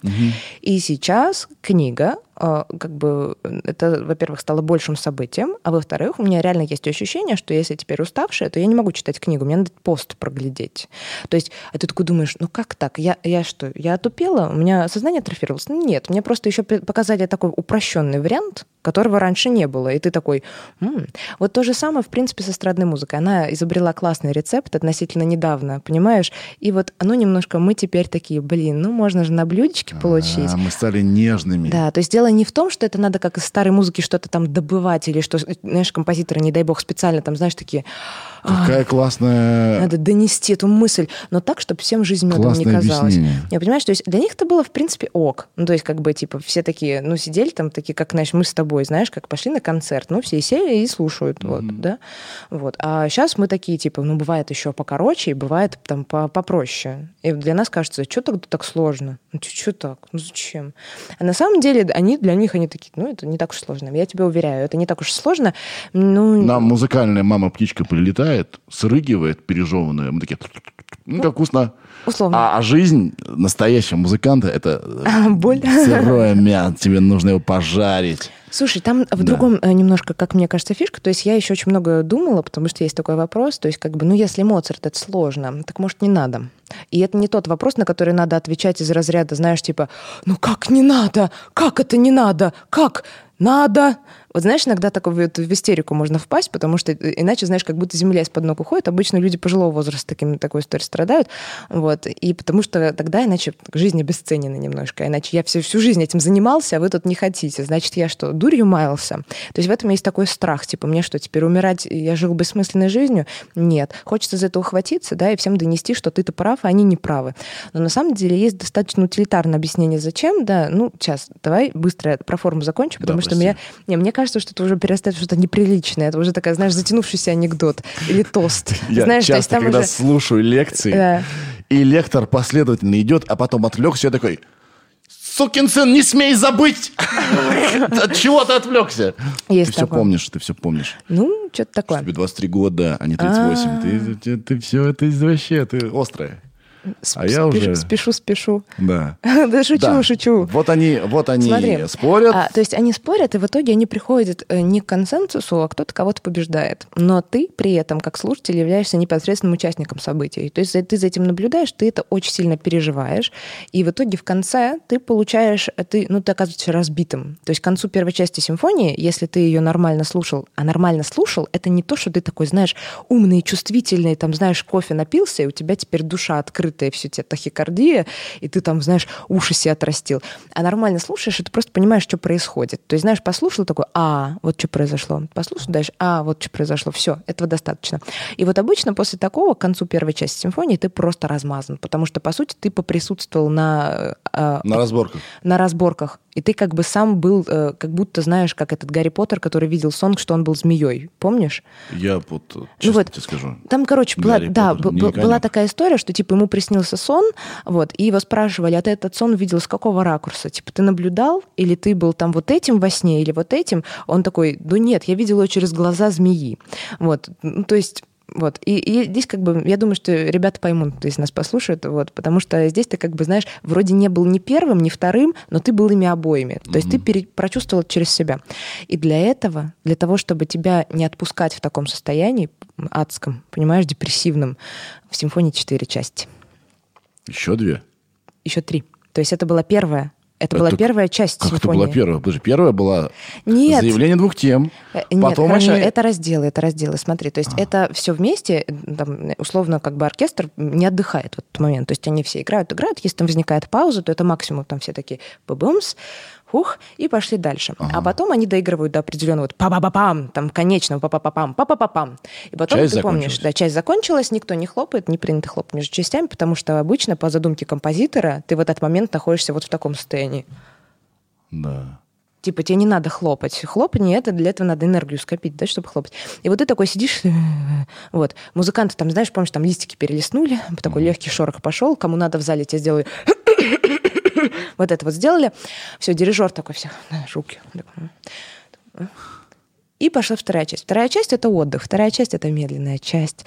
И сейчас книга, как бы, это, во-первых, стало большим событием, а во-вторых, у меня реально есть ощущение, что если я теперь уставшая, то я не могу читать книгу, мне надо пост проглядеть. То есть, а ты такой думаешь, ну как так? Я, я что, я отупела? У меня сознание атрофировалось? Нет, мне просто еще показали такой упрощенный вариант, которого раньше не было. И ты такой, «М». вот то же самое, в принципе, с эстрадной музыкой. Она изобрела классный рецепт относительно недавно, понимаешь? И вот оно немножко, мы теперь такие, блин, ну можно же на блюдечке получить. А, мы стали нежными. Да, то есть дело не в том, что это надо как из старой музыки что-то там добывать, или что, знаешь, композиторы, не дай бог, специально там, знаешь, такие... Какая классная... Надо донести эту мысль, но так, чтобы всем жизнь медом не казалась. объяснение. Я понимаю, что для них это было, в принципе, ок. Ну, то есть, как бы, типа, все такие, ну, сидели там, такие, как, знаешь, мы с тобой, знаешь, как пошли на концерт, ну, все сели и слушают, вот, да. Вот. А сейчас мы такие, типа, ну, бывает еще покороче, и бывает там по- попроще. И для нас кажется, что так, так сложно? Ну, что так? Ну, зачем? А на самом деле, они, для них они такие, ну, это не так уж сложно. Я тебя уверяю, это не так уж сложно. Ну, Нам музыкальная мама-птичка прилетает, срыгивает пережеванная. Мы такие, ну, как вкусно. условно. А, а жизнь настоящего музыканта – это Боль. сырое мясо. Тебе нужно его пожарить. Слушай, там в Да. другом э, немножко, как мне кажется, фишка. То есть я еще очень много думала, потому что есть такой вопрос. То есть как бы, ну если Моцарт это сложно, так может не надо. И это не тот вопрос, на который надо отвечать из разряда, знаешь, типа, ну как не надо? Как это не надо? Как? Надо. Вот знаешь, иногда такой вот в истерику можно впасть, потому что иначе, знаешь, как будто земля из-под ног уходит. Обычно люди пожилого возраста таким, такой историей страдают. Вот. И потому что тогда иначе жизнь обесценена немножко. Иначе я всю, всю жизнь этим занимался, а вы тут не хотите. Значит, я что, дурью маялся? То есть в этом есть такой страх. Типа, мне что, теперь умирать? Я жил бессмысленной жизнью? Нет. Хочется за это ухватиться, да, и всем донести, что ты-то прав, а они не правы. Но на самом деле есть достаточно утилитарное объяснение, зачем, да. Ну, сейчас, давай быстро про форму закончу, потому Да, что меня, не, мне кажется, что это уже перестает что-то неприличное. Это уже такая, знаешь, затянувшийся анекдот или тост. Я знаешь, то есть часто, там когда уже... слушаю лекции, Да. и лектор последовательно идет, а потом отвлекся, я такой, сукин сын, не смей забыть! От чего ты отвлекся? Есть Ты все такое. помнишь, ты все помнишь. Ну, что-то такое. Тебе 23 года, а не 38. Ты, ты, все это вообще, ты острая. Сп- а я спеш- уже- Спешу, спешу. Да. Да шучу, Да. шучу. Вот они, вот они Смотри, спорят. А, то есть они спорят, и в итоге они приходят э, не к консенсусу, а кто-то кого-то побеждает. Но ты при этом, как слушатель, являешься непосредственным участником событий. То есть ты за этим наблюдаешь, ты это очень сильно переживаешь, и в итоге в конце ты получаешь, э, ты, ну, ты оказываешься разбитым. То есть к концу первой части симфонии, если ты ее нормально слушал, а нормально слушал, это не то, что ты такой, знаешь, умный, чувствительный, там, знаешь, кофе напился, и у тебя теперь душа открытая, все тебе тахикардия, и ты там, знаешь, уши себе отрастил. А нормально слушаешь, и ты просто понимаешь, что происходит. То есть, знаешь, послушал такой, а, вот что произошло. Послушал дальше, а, вот что произошло. Все, этого достаточно. И вот обычно после такого, к концу первой части симфонии, ты просто размазан, потому что, по сути, ты поприсутствовал на, э, На разборках. на разборках. И ты как бы сам был, э, как будто знаешь, как этот Гарри Поттер, который видел сон, что он был змеей. Помнишь? Я вот, э, честно вот. тебе скажу. Там, короче, была, Гарри да, б- была такая история, что типа ему приснился сон, вот, и его спрашивали, а ты этот сон видел с какого ракурса? Типа, ты наблюдал, или ты был там вот этим во сне, или вот этим? Он такой, да нет, я видел его через глаза змеи. Вот, ну, то есть вот. И, и здесь как бы, я думаю, что ребята поймут, если нас послушают, вот, потому что здесь ты как бы, знаешь, вроде не был ни первым, ни вторым, но ты был ими обоими. То есть ты пере- прочувствовал через себя. И для этого, для того, чтобы тебя не отпускать в таком состоянии адском, понимаешь, депрессивном, в симфонии четыре части. Еще две. Еще три. То есть это была первая. Это, Это была первая часть Как это симфонии. была первая? Подожди, первая была Нет. заявление двух тем. Э, Нет, Потом хорошо, они- это разделы, это разделы. Смотри, то есть А. это все вместе, там, условно, как бы оркестр не отдыхает в этот момент. То есть они все играют, играют. Если там возникает пауза, то это максимум там все такие бабумс, хух, и пошли дальше. А потом они доигрывают до определенного вот па-па-па-пам, там конечного па-па-па-пам, па-па-па-пам. И потом Часть ты помнишь, да, часть закончилась, никто не хлопает, не принято хлопать между частями, потому что обычно по задумке композитора ты в этот момент находишься вот в таком состоянии. Да. Типа, тебе не надо хлопать. Хлопание это для этого надо энергию скопить, да, чтобы хлопать. И вот ты такой сидишь, вот, музыканты там, знаешь, помнишь, там листики перелистнули, такой легкий шорох пошел, кому надо в зале тебе сделали вот это вот сделали. Все, дирижер такой, все, руки. И пошла вторая часть. Вторая часть — это отдых. Вторая часть — это медленная часть.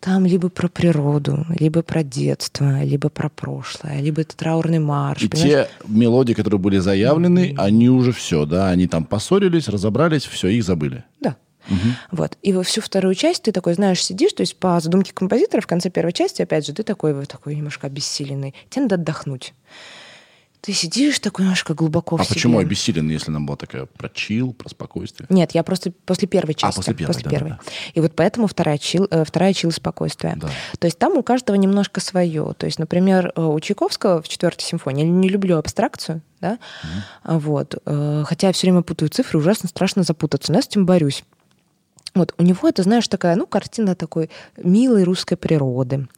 Там либо про природу, либо про детство, либо про прошлое, либо это траурный марш. И те мелодии, которые были заявлены, mm-hmm. они уже все, да, они там поссорились, разобрались, все, их забыли. Да. Угу. Вот. И во всю вторую часть ты такой, знаешь, сидишь, то есть по задумке композитора в конце первой части, опять же, ты такой, вот такой немножко обессиленный. Тебе надо отдохнуть. Ты сидишь такой немножко глубоко а в себе. почему обессилен, если нам была такая про чил, про спокойствие? Нет, я просто после первой части. А, после первой, после да, первой. Да, да. И вот поэтому вторая чил, э, вторая чил спокойствие. Да. То есть там у каждого немножко свое. То есть, например, э, у Чайковского в четвертой симфонии, я не люблю абстракцию, да, угу. вот, э, хотя я все время путаю цифры, ужасно страшно запутаться, но я с этим борюсь. Вот у него это, знаешь, такая, ну, картина такой милой русской природы.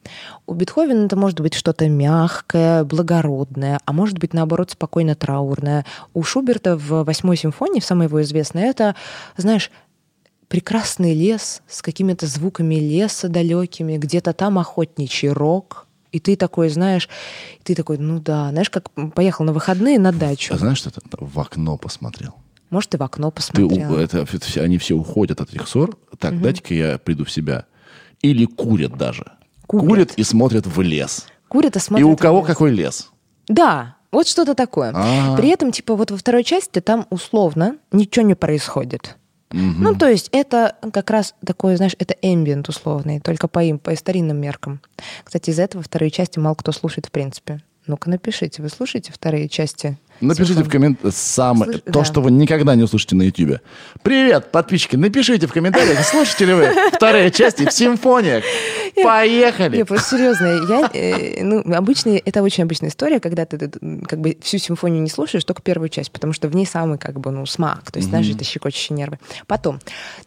У Бетховена это может быть что-то мягкое, благородное, а может быть, наоборот, спокойно траурное. У Шуберта в восьмой симфонии, в самой его известной, это, знаешь, прекрасный лес с какими-то звуками леса далекими, где-то там охотничий рог, и ты такой, знаешь, ты такой, ну да, знаешь, как поехал на выходные на дачу. А знаешь, что ты в окно посмотрел? Может, и в окно посмотрел. Ты, это, они все уходят от этих ссор. Так, угу. дайте-ка я приду в себя. Или курят даже. Курят, курят и смотрят в лес. Курят и смотрят И у кого лес. какой лес? Да, вот что-то такое. А-а-а. При этом, типа, вот во второй части там условно ничего не происходит. Угу. Ну, то есть это как раз такой, знаешь, это эмбиент условный, только по им, по старинным меркам. Кстати, из-за этого вторые части мало кто слушает в принципе. Ну-ка напишите, вы слушаете вторые части Напишите в комментариях самое, Слыш... то, да. что вы никогда не услышите на YouTube. Привет, подписчики, напишите в комментариях, слушаете ли вы вторые части в симфониях. Поехали! Я просто серьезно, я, э, ну, обычно, это очень обычная история, когда ты, как бы всю симфонию не слушаешь, только первую часть, потому что в ней самый как бы, ну, смак, то есть, знаешь, это щекочущие нервы. Потом,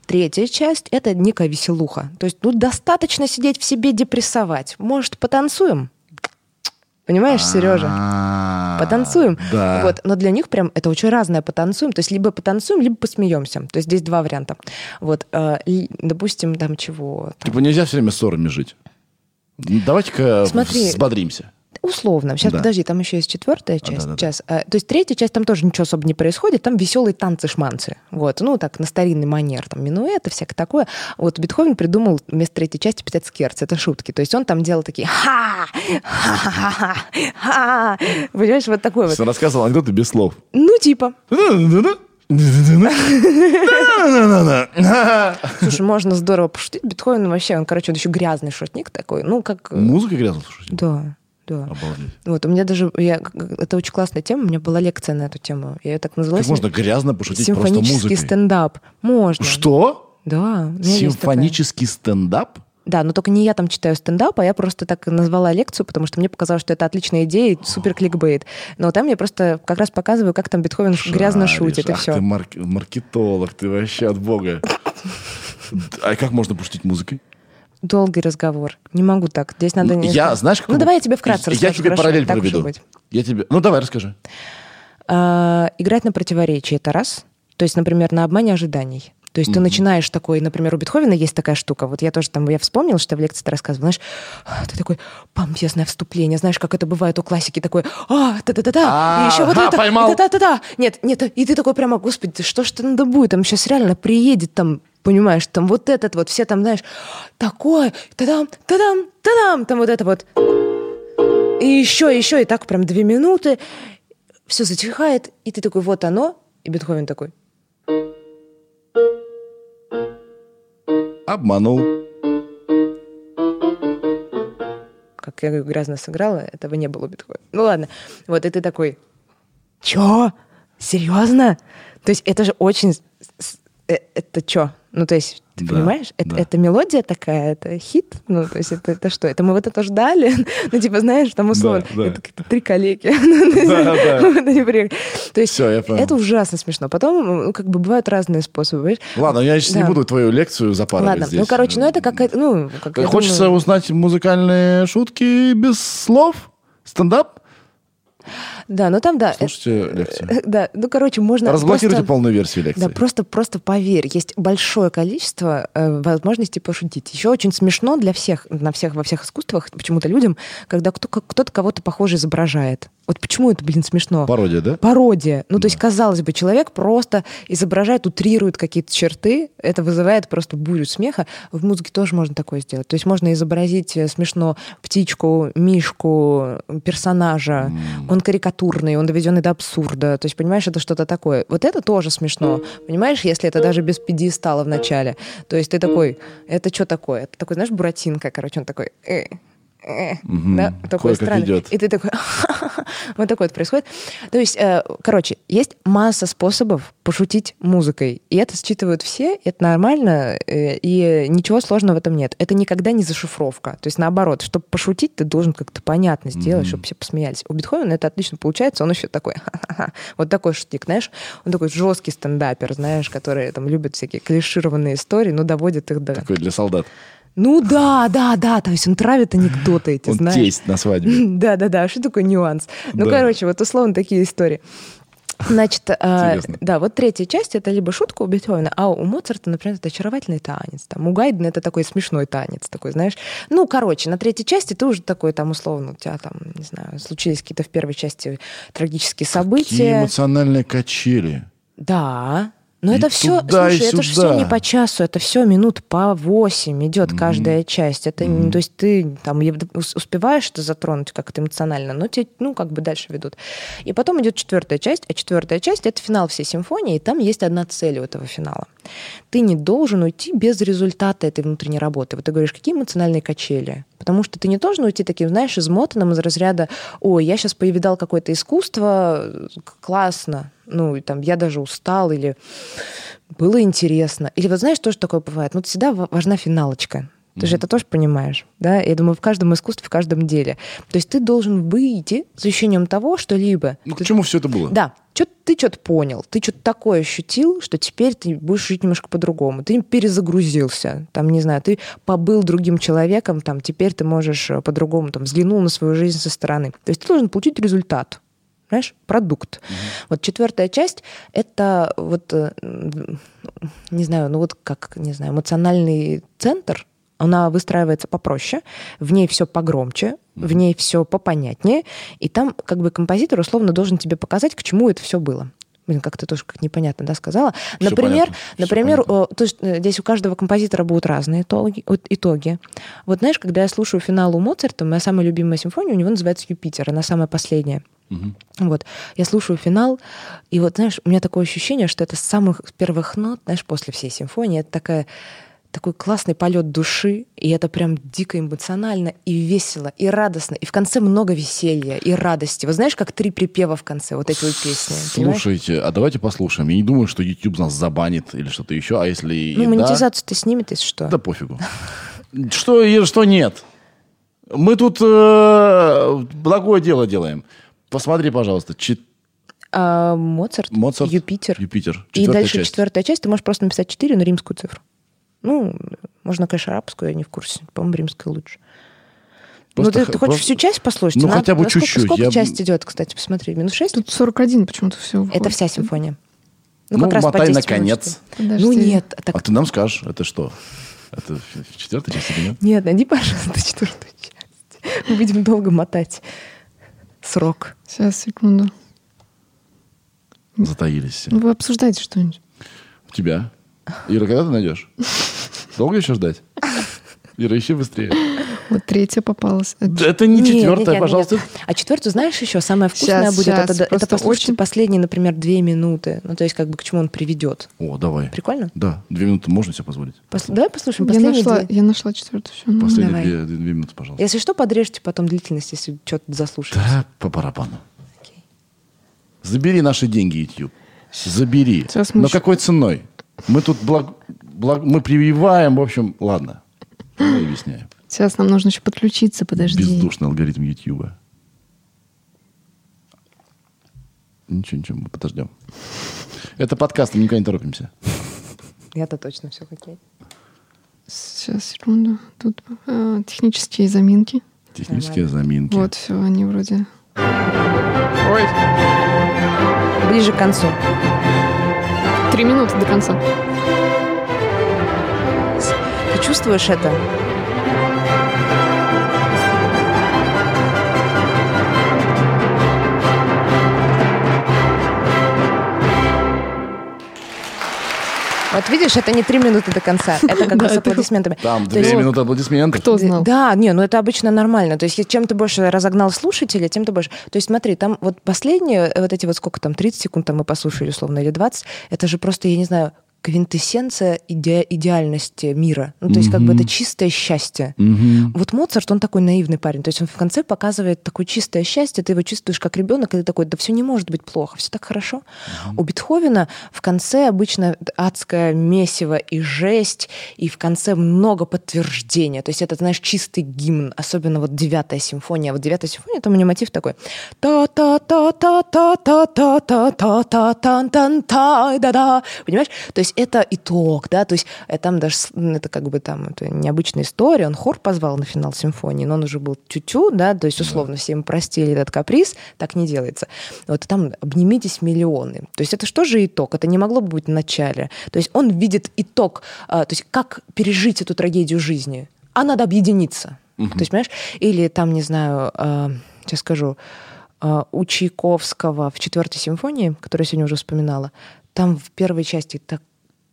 третья часть — это некая веселуха. То есть, ну, достаточно сидеть в себе, депрессовать. Может, потанцуем? Понимаешь, Сережа? А, потанцуем. Да. Вот. Но для них прям это очень разное потанцуем. То есть либо потанцуем, либо посмеемся. То есть здесь два варианта. Вот, э, допустим, там чего. Там... Типа нельзя все время ссорами жить. Давайте-ка взбодримся. Условно. Сейчас, да. подожди, там еще есть четвертая часть. А, да, да, сейчас. Да. То есть третья часть, там тоже ничего особо не происходит. Там веселые танцы-шманцы. Вот. Ну, так, на старинный манер. Там минуэт и всякое такое. Вот Бетховен придумал вместо третьей части писать скерц. Это шутки. То есть он там делал такие ха ха ха Понимаешь, вот такой вот. Рассказывал анекдоты без слов. Ну, типа. Слушай, можно здорово пошутить. Бетховен вообще, он, короче, он еще грязный шутник такой. Ну, как... Музыка грязный шутник? Да. Да. Обалдеть. Вот, у меня даже, я, это очень классная тема, у меня была лекция на эту тему. Я ее так назвала. Как можно грязно пошутить просто музыкой? стендап. Можно. Что? Да. Симфонический стендап? Да, но только не я там читаю стендап, а я просто так назвала лекцию, потому что мне показалось, что это отличная идея, супер кликбейт. Но там я просто как раз показываю, как там Бетховен Шаришь, грязно шутит, и все. ты марк- маркетолог, ты вообще от бога. А как можно пошутить музыкой? Долгий разговор. Не могу так. Здесь надо... Не... Я, знаешь, как... Ну, давай я тебе вкратце расскажу. Я тебе хорошо, параллель проведу. Я тебе... Ну, давай, расскажи. А, играть на противоречии – это раз. То есть, например, на обмане ожиданий. То есть mm-hmm. ты начинаешь такой, например, у Бетховена есть такая штука. Вот я тоже там, я вспомнила, что в лекции ты рассказывал, знаешь, ты такой помпезное вступление, знаешь, как это бывает у классики, такой, а, та-та-та-та, и еще вот это, та-та-та-та. Нет, нет, и ты такой прямо, господи, что ж надо будет, там сейчас реально приедет там понимаешь, там вот этот вот, все там, знаешь, такое, та-дам, та-дам, та-дам, там вот это вот. И еще, еще, и так прям две минуты, все затихает, и ты такой, вот оно, и Бетховен такой. Обманул. Как я грязно сыграла, этого не было Бетховена. Ну ладно, вот и ты такой, чё? Серьезно? То есть это же очень... Э, это чё? Ну, то есть, ты да, понимаешь? Это, да. это мелодия такая, это хит. Ну, то есть, это, это что? Это мы вот это ждали? ну, типа, знаешь, там условно, да, да. это три коллеги. Да, да. То есть, Все, это ужасно смешно. Потом, ну, как бы, бывают разные способы. Ладно, я сейчас не буду твою лекцию запарывать Ладно, ну, короче, ну, это как... Ну, как Хочется узнать музыкальные шутки без слов? Стендап? Да, ну там, да. Слушайте лекцию. э, Да, ну, короче, можно Разблокируйте просто- полную версию лекции. Да, просто, просто поверь, есть большое количество э, возможностей пошутить. Еще очень смешно для всех, на всех, во всех искусствах, почему-то людям, когда кто- кто-то кого-то похоже изображает. Вот почему это, блин, смешно? Пародия, да? Пародия. Ну, то есть, казалось бы, человек просто изображает, утрирует какие-то черты, это вызывает просто бурю смеха. В музыке тоже можно такое сделать. То есть можно изобразить э, смешно птичку, мишку, персонажа. Он карикатурный, он доведенный до абсурда. То есть, понимаешь, это что-то такое. Вот это тоже смешно. Понимаешь, если это даже без пьедестала в начале. То есть ты такой, это что такое? Это такой, знаешь, Буратинка, короче, он такой... «Э, э», да, такой странный. идет. И ты такой, вот такое вот происходит. То есть, э, короче, есть масса способов пошутить музыкой, и это считывают все, это нормально, э, и ничего сложного в этом нет. Это никогда не зашифровка. То есть, наоборот, чтобы пошутить, ты должен как-то понятно сделать, чтобы все посмеялись. У Бетховена это отлично получается, он еще такой, вот такой шутник, знаешь, он такой жесткий стендапер, знаешь, который там любит всякие клишированные истории, но доводит их до... Такой для солдат. Ну да, да, да, то есть он травит анекдоты эти, Он знаешь. тесть на свадьбе. Да, да, да. Что такое нюанс? Ну, Да. короче, вот условно такие истории. Значит, а, Интересно. да, вот третья часть это либо шутка у Бетховена, а у Моцарта, например, это очаровательный танец. Там, у Гайдена это такой смешной танец, такой, знаешь. Ну, короче, на третьей части ты уже такой, там, условно, у тебя там, не знаю, случились какие-то в первой части трагические Какие события. эмоциональные качели. Да. Но И это все, туда, слушай, это же все не по часу, это все минут по восемь идет каждая часть. Это, не- то есть ты там ев- ус- успеваешь это затронуть как-то эмоционально, но тебе, ну, как бы дальше ведут. И потом идет четвертая часть, а четвертая часть это финал всей симфонии, и там есть одна цель у этого финала. Ты не должен уйти без результата этой внутренней работы. Вот ты говоришь, какие эмоциональные качели? Потому что ты не должен уйти таким, знаешь, измотанным из разряда, ой, я сейчас повидал какое-то искусство, э, классно, ну, и там, я даже устал, или было интересно. Или вот знаешь, тоже такое бывает, ну, всегда ва- важна финалочка. Ты же это тоже понимаешь, да? Я думаю, в каждом искусстве, в каждом деле. То есть ты должен выйти с ощущением того, что либо... Ну, к ты- чему все это было? да, чё, ты что-то понял, ты что-то такое ощутил, что теперь ты будешь жить немножко по-другому. Ты перезагрузился, там, не знаю, ты побыл другим человеком, там, теперь ты можешь э, по-другому, там, взглянул на свою жизнь со стороны. То есть ты должен получить результат, знаешь, продукт. Вот четвертая часть — это вот, э, не знаю, ну вот как, не знаю, эмоциональный центр, она выстраивается попроще, в ней все погромче, в ней все попонятнее, и там как бы композитор условно должен тебе показать, к чему это все было. Блин, как ты тоже как непонятно, да, сказала. Всё например, понятно, например, понятно. э, то есть э, здесь у каждого композитора будут разные итоги, вот итоги. Вот знаешь, когда я слушаю финал у Моцарта, моя самая любимая симфония у него называется «Юпитер», она самая последняя. Мгм. Вот. Я слушаю финал, и вот, знаешь, у меня такое ощущение, что это с самых первых нот, знаешь, после всей симфонии, это такая такой классный полет души, и это прям дико эмоционально, и весело, и радостно, и в конце много веселья и радости. Вот знаешь, как три припева в конце вот этой вот песни. понимаешь? Слушайте, а давайте послушаем. Я не думаю, что YouTube нас забанит или что-то еще, а если Ну, да, монетизацию-то снимет, если что. да пофигу. Что и что нет. Мы тут э, благое дело делаем. Посмотри, пожалуйста, чит- А Моцарт, Моцарт, Юпитер. Юпитер. И четвертая дальше часть. четвертая часть, ты можешь просто написать 4, но римскую цифру. Ну, можно, конечно, арабскую, я не в курсе. По-моему, римская лучше. Просто ну, ты, х- ты хочешь просто- всю часть послушать? Ну, Она- хотя бы а сколько- чуть-чуть. Сколько, Я часть идет, кстати, посмотри? Минут 6? Тут 41 почему-то все. Это вся симфония. Ну, Ну, как раз по мотай 10 на минут, конец. ли. Ну, нет. Так, А ты нам скажешь, это что? Это четвертой части или нет? Нет, найди, пожалуйста, четвертую часть. Мы будем долго мотать срок. Сейчас, секунду. Затаились все. Вы обсуждаете что-нибудь? У тебя. Ира, когда ты найдешь? Долго еще ждать? Ира, ищи быстрее. Вот третья попалась. Это не Нет, четвертая, нет, пожалуйста. нет. А четвертую, знаешь, еще самое вкусное будет это, это просто послушать очень- последние, например, две минуты. Ну, то есть, как бы к чему он приведет. О, давай. Прикольно? Да, две минуты можно себе позволить. Пос- Давай послушаем Я нашла, две. я нашла четвертую. Все, ну, Последние давай. две, две минуты, пожалуйста. Если что, подрежьте потом длительность, если что-то заслушаете. Да, по барабану. Окей. Забери наши деньги, YouTube. Забери. Сейчас Но какой ценой? Мы тут благ... благ- мы прививаем, в общем, ладно. Я объясняю. Сейчас нам нужно еще подключиться, подожди. Бездушный алгоритм YouTube. Ничего, ничего, мы подождем. Это подкаст, мы никуда не торопимся. Я-то точно все окей. Сейчас, секунду. Тут э, технические заминки. Технические заминки. Вот, все, они вроде... Ой, Ближе к концу. три минуты до конца. Ты чувствуешь это? Вот видишь, это не три минуты до конца, это как это- аплодисментами. Там две есть- минуты аплодисментов. Кто знал? Да, не, ну это обычно нормально. То есть чем ты больше разогнал слушателя, тем ты больше. То есть смотри, там вот последние, э, вот эти вот сколько там, 30 секунд там мы послушали условно или 20, это же просто, я не знаю, квинтэссенция иде идеальности мира. Ну, то mm-hmm. есть как бы это чистое счастье. Mm-hmm. Вот Моцарт, он такой наивный парень. То есть он в конце показывает такое чистое счастье, ты его чувствуешь как ребенок, и ты такой, да все не может быть плохо, все так хорошо. Mm-hmm. У Бетховена в конце обычно адское месиво и жесть, и в конце много подтверждения. То есть это, знаешь, чистый гимн, особенно вот девятая симфония. Вот девятая симфония, там у нее мотив такой. Понимаешь? То есть это итог, да, то есть э, там даже это как бы там это необычная история. Он хор позвал на финал симфонии, но он уже был тю-тю, да, то есть условно все ему простили этот каприз, так не делается. Вот там обнимитесь миллионы. То есть это что же итог? Это не могло бы быть в начале. То есть он видит итог, а, то есть как пережить эту трагедию жизни. А надо объединиться. То есть, понимаешь? Или там, не знаю, а, сейчас скажу, а, у Чайковского в четвертой симфонии, которую я сегодня уже вспоминала, там в первой части так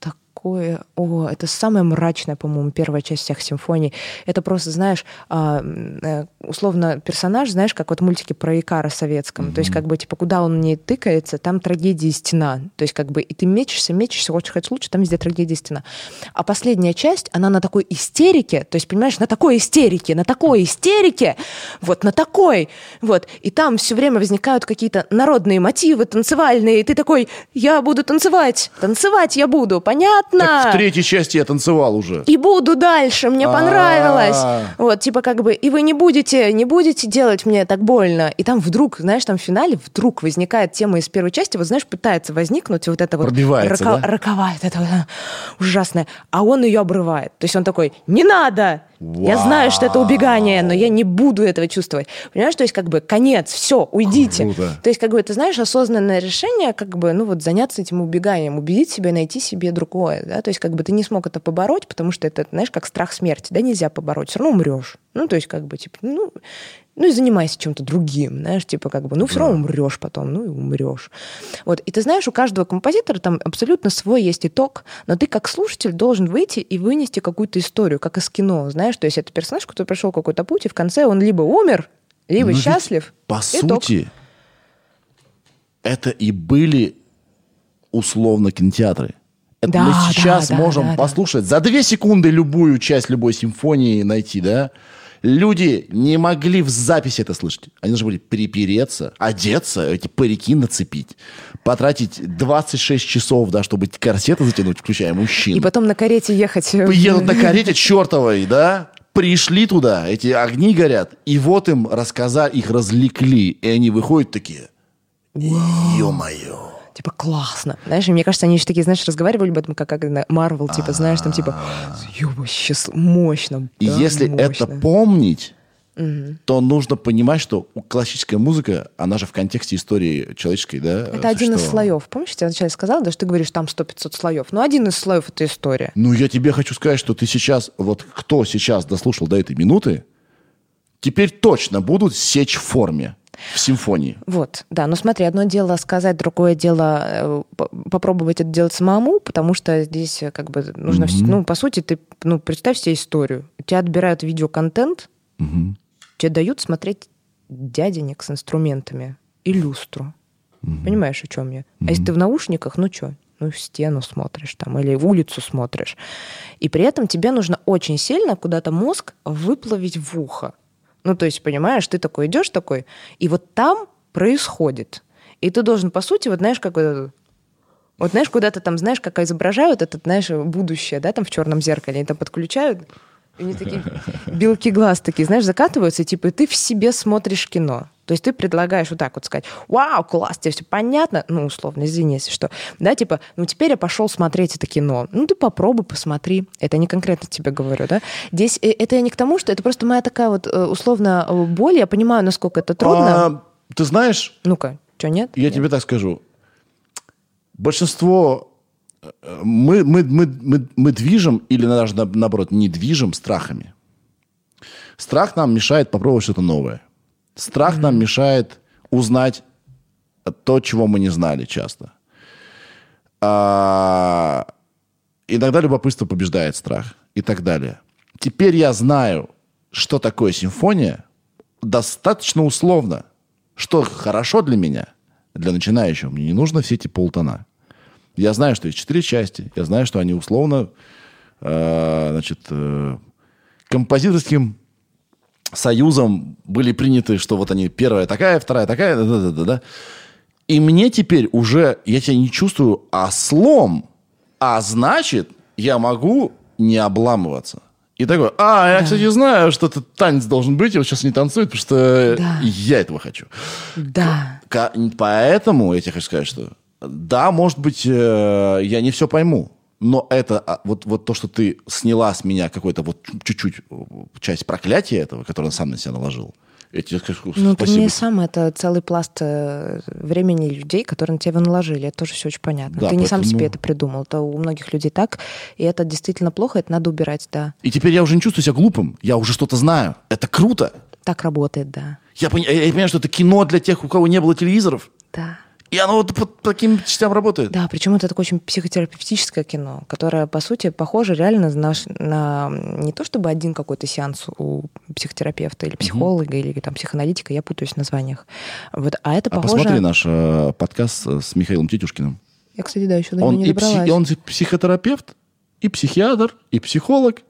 부탁 такое... О, это самая мрачная, по-моему, первая часть всех симфоний. Это просто, знаешь, а, э, условно, персонаж, знаешь, как вот мультики про Икара советском. То есть, как бы, типа, куда он не тыкается, там трагедия и стена. То есть, как бы, и ты мечешься, мечешься, хочешь хоть лучше, там везде трагедия и стена. А последняя часть, она на такой истерике, то есть, понимаешь, на такой истерике, на такой истерике, вот, на такой, вот. И там все время возникают какие-то народные мотивы танцевальные, и ты такой, я буду танцевать, танцевать я буду, понятно? Так в третьей части я танцевал уже. И буду дальше, мне понравилось. Вот, типа как бы, и вы не будете, не будете делать мне так больно. И там вдруг, знаешь, там в финале вдруг возникает тема из первой части, вот знаешь, пытается возникнуть вот это вот... Пробивается? Роковая, это вот, ужасное. А он ее обрывает. То есть он такой, не надо! Я знаю, что это убегание, но я не буду этого чувствовать. Понимаешь, то есть как бы конец, все, уйдите. Круто. То есть как бы, ты знаешь, осознанное решение, как бы, ну вот заняться этим убеганием, убедить себя, найти себе другое, да, то есть как бы ты не смог это побороть, потому что это, знаешь, как страх смерти, да, нельзя побороть, все равно умрешь. Ну, то есть как бы, типа, ну, ну и занимайся чем-то другим, знаешь, типа как бы, ну все равно умрешь потом, ну и умрешь. Вот, и ты знаешь, у каждого композитора там абсолютно свой есть итог, но ты как слушатель должен выйти и вынести какую-то историю, как из кино, знаешь, то есть это персонаж, который прошел какой-то путь, и в конце он либо умер, либо Но счастлив. По Итог. сути, это и были условно кинотеатры. Это Да, мы да, сейчас да, можем да, да. послушать за две секунды любую часть любой симфонии найти, да? Люди не могли в записи это слышать. Они должны были припереться, одеться, эти парики нацепить, потратить 26 часов, да, чтобы корсеты затянуть, включая мужчин. И потом на карете ехать. Едут на карете чертовой, да? Пришли туда, эти огни горят, и вот им рассказали, их развлекли, и они выходят такие, ё-моё. Типа классно. Знаешь, и мне кажется, они еще такие, знаешь, разговаривали об этом, как, как на Марвел, типа, знаешь, там типа, ёба, сейчас мощно. И да, если мощно». это помнить, то нужно понимать, что классическая музыка, она же в контексте истории человеческой, да? Это один из слоев. Помнишь, я вначале сказала, да, что ты говоришь, там 100-500 слоев. Но один из слоев — это история. Ну, я тебе хочу сказать, что ты сейчас, вот кто сейчас дослушал до этой минуты, теперь точно будут сечь в форме, в симфонии. Вот, да, но смотри, одно дело сказать, другое дело э, по- попробовать это делать самому, потому что здесь э, как бы нужно, вс- ну, по сути, ты, ну, представь себе историю. У тебя отбирают видеоконтент, тебе дают смотреть дяденек с инструментами и люстру. Понимаешь, о чем я? А если ты в наушниках, ну что? Ну, в стену смотришь там или в улицу смотришь. И при этом тебе нужно очень сильно куда-то мозг выплавить в ухо. Ну, то есть, понимаешь, ты такой идешь такой, и вот там происходит. И ты должен, по сути, вот знаешь, как вот знаешь, куда-то там, знаешь, как изображают это, знаешь, будущее, да, там в черном зеркале, они там подключают, и они такие белки глаз такие, знаешь, закатываются, и типа и ты в себе смотришь кино. То есть ты предлагаешь вот так вот сказать, вау, класс, тебе все понятно, ну, условно, извини, если что. Да, типа, ну, теперь я пошел смотреть это кино. Ну, ты попробуй, посмотри. Это не конкретно тебе говорю, да. Здесь э, это я не к тому, что это просто моя такая вот э, условно э, боль, я понимаю, насколько это трудно. А, Ты знаешь, Ну-ка, что, нет? я тебе так скажу. Большинство... Мы, мы, мы, мы, мы движем, или даже на- наоборот, не движем страхами. Страх нам мешает попробовать что-то новое. Страх нам мешает узнать то, чего мы не знали часто. А, иногда любопытство побеждает страх и так далее. Теперь я знаю, что такое симфония, достаточно условно, что хорошо для меня, для начинающего. Мне не нужно все эти полтона. Я знаю, что есть четыре части. Я знаю, что они условно, э, значит, э, композиторским союзом были приняты, что вот они первая такая, вторая такая, да-да-да-да. И мне теперь уже, я тебя не чувствую ослом, а значит, я могу не обламываться. И такой, а, я, кстати, знаю, что этот танец должен быть, и вот сейчас не танцует, потому что Да. я этого хочу. Да. Ка- Поэтому я тебе хочу сказать, что да, может быть, э, я не все пойму, но это а, вот, вот то, что ты сняла с меня какой-то вот чуть-чуть э, часть проклятия этого, которое сам на себя наложил, я тебе скажу Ну, ты мне сам это целый пласт э, времени людей, которые на тебя наложили. Это тоже все очень понятно. Да, ты не сам поэтому- себе это придумал. Это у многих людей так. И это действительно плохо, это надо убирать, да. И теперь я уже не чувствую себя глупым, я уже что-то знаю. Это круто. Так работает, да. Я, пони- я понимаю, что это кино для тех, у кого не было телевизоров, Да. И оно вот по таким частям работает. Да, причем это такое очень психотерапевтическое кино, которое, по сути, похоже реально на, на не то чтобы один какой-то сеанс у психотерапевта или психолога, или там психоаналитика, я путаюсь в названиях. Вот, а это А похоже... посмотри наш э, подкаст э, с Михаилом Тетюшкиным. Я, кстати, да, еще до Он него не пси- добралась. и он психотерапевт, и психиатр, и психолог.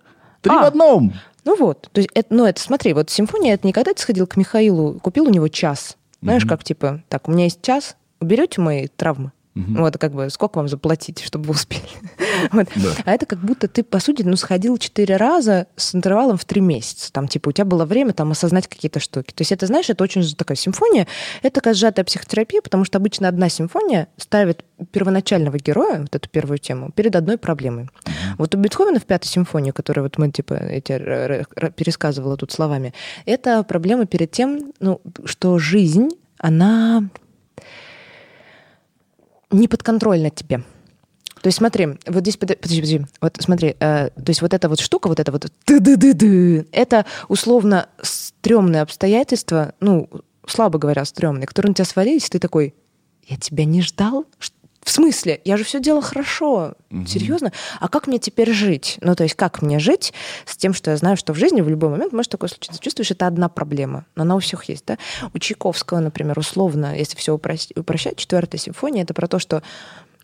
Три А. в одном. Ну вот, то есть, это, ну это смотри, вот симфония, это не когда ты сходил к Михаилу, купил у него час. Знаешь, как типа, так, у меня есть час, уберете мои травмы? Вот, как бы, сколько вам заплатить, чтобы вы успели? Вот. Да. А это как будто ты, по сути, ну, сходил четыре раза с интервалом в три месяца. Там, типа, у тебя было время там осознать какие-то штуки. То есть это, знаешь, это очень такая симфония, это такая сжатая психотерапия, потому что обычно одна симфония ставит первоначального героя, вот эту первую тему, перед одной проблемой. Вот у Бетховена в пятой симфонии, которую вот мы, типа, эти пересказывала тут словами, это проблема перед тем, ну, что жизнь, она не подконтрольна тебе. То есть смотри, вот здесь, подо- подожди, подожди, вот смотри, э, то есть вот эта вот штука, вот это вот ты-ды-ды-ды, это условно стрёмные обстоятельства, ну, слабо говоря, стрёмные, которые на тебя свалились, ты такой, я тебя не ждал? Ш- В смысле? Я же все делал хорошо. Серьезно? А как мне теперь жить? Ну, то есть, как мне жить с тем, что я знаю, что в жизни в любой момент может такое случиться? Чувствуешь, это одна проблема, но она у всех есть, да? У Чайковского, например, условно, если все упрощать, четвертая симфония это про то, что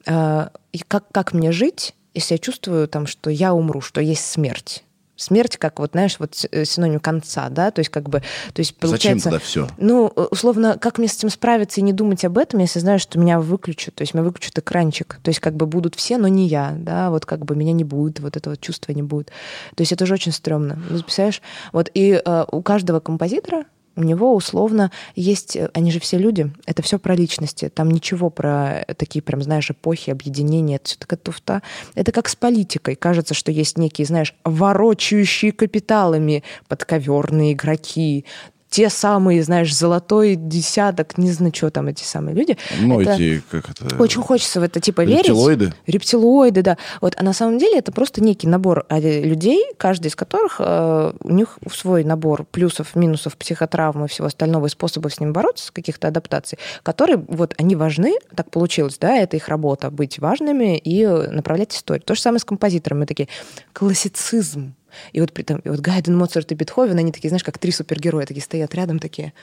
э, как, как мне жить, если я чувствую, там, что я умру, что есть смерть. Смерть, как вот, знаешь, вот э, синоним конца, да, то есть как бы, то есть Зачем получается... тогда все? Ну, э, условно, как мне с этим справиться и не думать об этом, если знаю, что меня выключат, то есть меня выключат экранчик, то есть как бы будут все, но не я, да, вот как бы меня не будет, вот этого чувства не будет. То есть это же очень стрёмно. Ну, представляешь? Вот и э, у каждого композитора у него условно есть, э, они же все люди, это все про личности, там ничего про такие прям, знаешь, эпохи, объединения, это все такая туфта. Это как с политикой. Кажется, что есть некие, знаешь, ворочающие капиталами подковерные игроки, те самые, знаешь, золотой десяток, не знаю, что там эти самые люди. Ну, Это- эти, как это... очень хочется в это типа верить. Рептилоиды? Рептилоиды, да. Вот, а на самом деле это просто некий набор э, людей, каждый из которых э, у них свой набор плюсов, минусов, психотравмы и всего остального и способов с ним бороться, с каких-то адаптаций, которые вот они важны, так получилось, да, это их работа быть важными и э, направлять историю. То же самое с композитором. Мы такие классицизм. И вот при этом, и вот Гайден, Моцарт и Бетховен, они такие, знаешь, как три супергероя, такие стоят рядом, такие,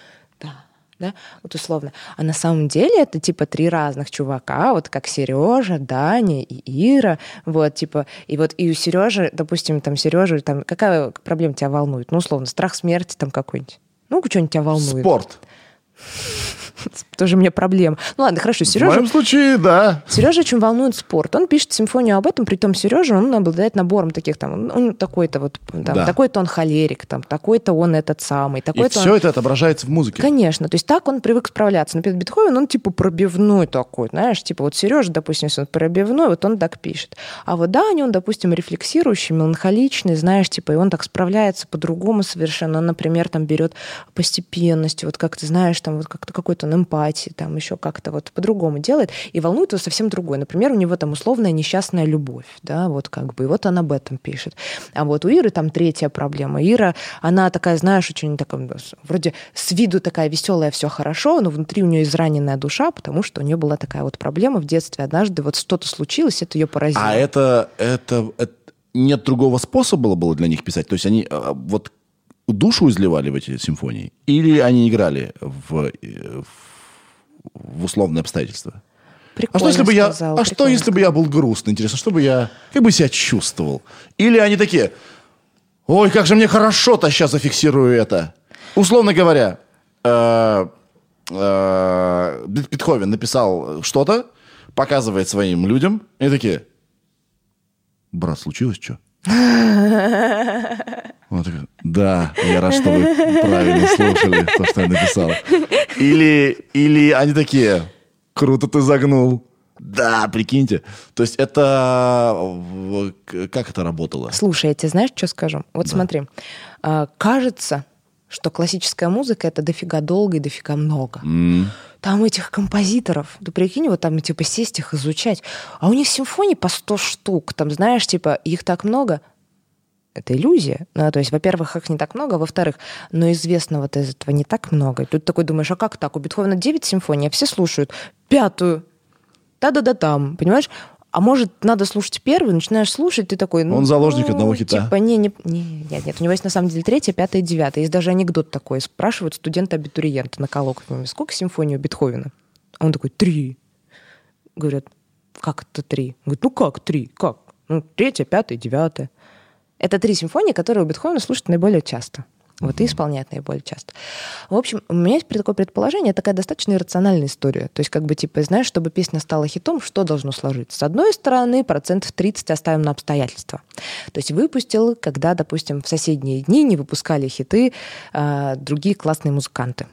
да, да, вот условно. А на самом деле это типа три разных чувака, вот как Сережа, Даня и Ира, вот типа, и вот и у Сережи, допустим, там Сережа, там какая проблема тебя волнует? Ну, условно, страх смерти там какой-нибудь. Ну, что-нибудь тебя волнует. Спорт. тоже мне проблема. Ну ладно, хорошо, В Сережа... моем случае, да. Сережа очень волнует спорт. Он пишет симфонию об этом, при том Сережа, он обладает набором таких там, он такой-то вот, там, Да. такой-то он холерик, там, такой-то он этот самый, И такой-то он... все это отображается в музыке. Конечно, то есть так он привык справляться. Например, Бетховен, он типа пробивной такой, знаешь, типа вот Сережа, допустим, если он пробивной, вот он так пишет. А вот Даня, он, допустим, рефлексирующий, меланхоличный, знаешь, типа, и он так справляется по-другому совершенно. Он, например, там берет постепенность, вот как ты знаешь, там вот как-то какой-то он эмпатии, там еще как-то вот по-другому делает, и волнует его совсем другое. Например, у него там условная несчастная любовь, да, вот как бы, и вот он об этом пишет. А вот у Иры там третья проблема. Ира, она такая, знаешь, очень такая, вроде с виду такая веселая, все хорошо, но внутри у нее израненная душа, потому что у нее была такая вот проблема в детстве. Однажды вот что-то случилось, это ее поразило. А это, это, это- нет другого способа было для них писать? То есть они а, вот душу изливали в эти симфонии? Или они играли в, э, в, в условные обстоятельства? А Прикольно что если бы я, сказал, а что если бы я был грустный? Интересно, что бы я, как бы себя чувствовал? Или они такие, ой, как же мне хорошо-то сейчас зафиксирую это. Условно говоря, э, э, Бет- Бетховен написал что-то, показывает своим людям, и такие, брат, случилось что? Он такой, да, я рад, что вы правильно слушали то, что я написал. Или, или они такие, круто ты загнул. Да, прикиньте. То есть это... Как это работало? Слушай, я тебе знаешь, что скажу? Вот смотри, а, кажется, что классическая музыка это дофига долго и дофига много. Там этих композиторов, ты прикинь, вот там типа сесть их изучать, а у них симфоний по 100 штук, там знаешь, типа их так много, это иллюзия. Ну, то есть, во-первых, их не так много, во-вторых, но известного-то из этого не так много. И тут такой думаешь, а как так? У Бетховена 9 симфоний, а все слушают пятую. Да-да-да там, понимаешь? А может, надо слушать первую, начинаешь слушать, ты такой... Ну, Он заложник ну, одного хита. Типа, не, не, не, нет, нет, у него есть на самом деле третья, пятая, девятая. Есть даже анекдот такой. Спрашивают студента-абитуриента на коллоквиуме, сколько симфоний у Бетховена? А он такой, три. Говорят, как это три? Говорит, ну как три? Как? Ну, третья, пятая, девятая. Это три симфонии, которые у Бетховена слушают наиболее часто. Вот и исполняют наиболее часто. В общем, у меня есть такое предположение, такая достаточно иррациональная история. То есть, как бы, типа, знаешь, чтобы песня стала хитом, что должно сложиться? С одной стороны, процентов 30 оставим на обстоятельства. То есть выпустил, когда, допустим, в соседние дни не выпускали хиты а, другие классные музыканты.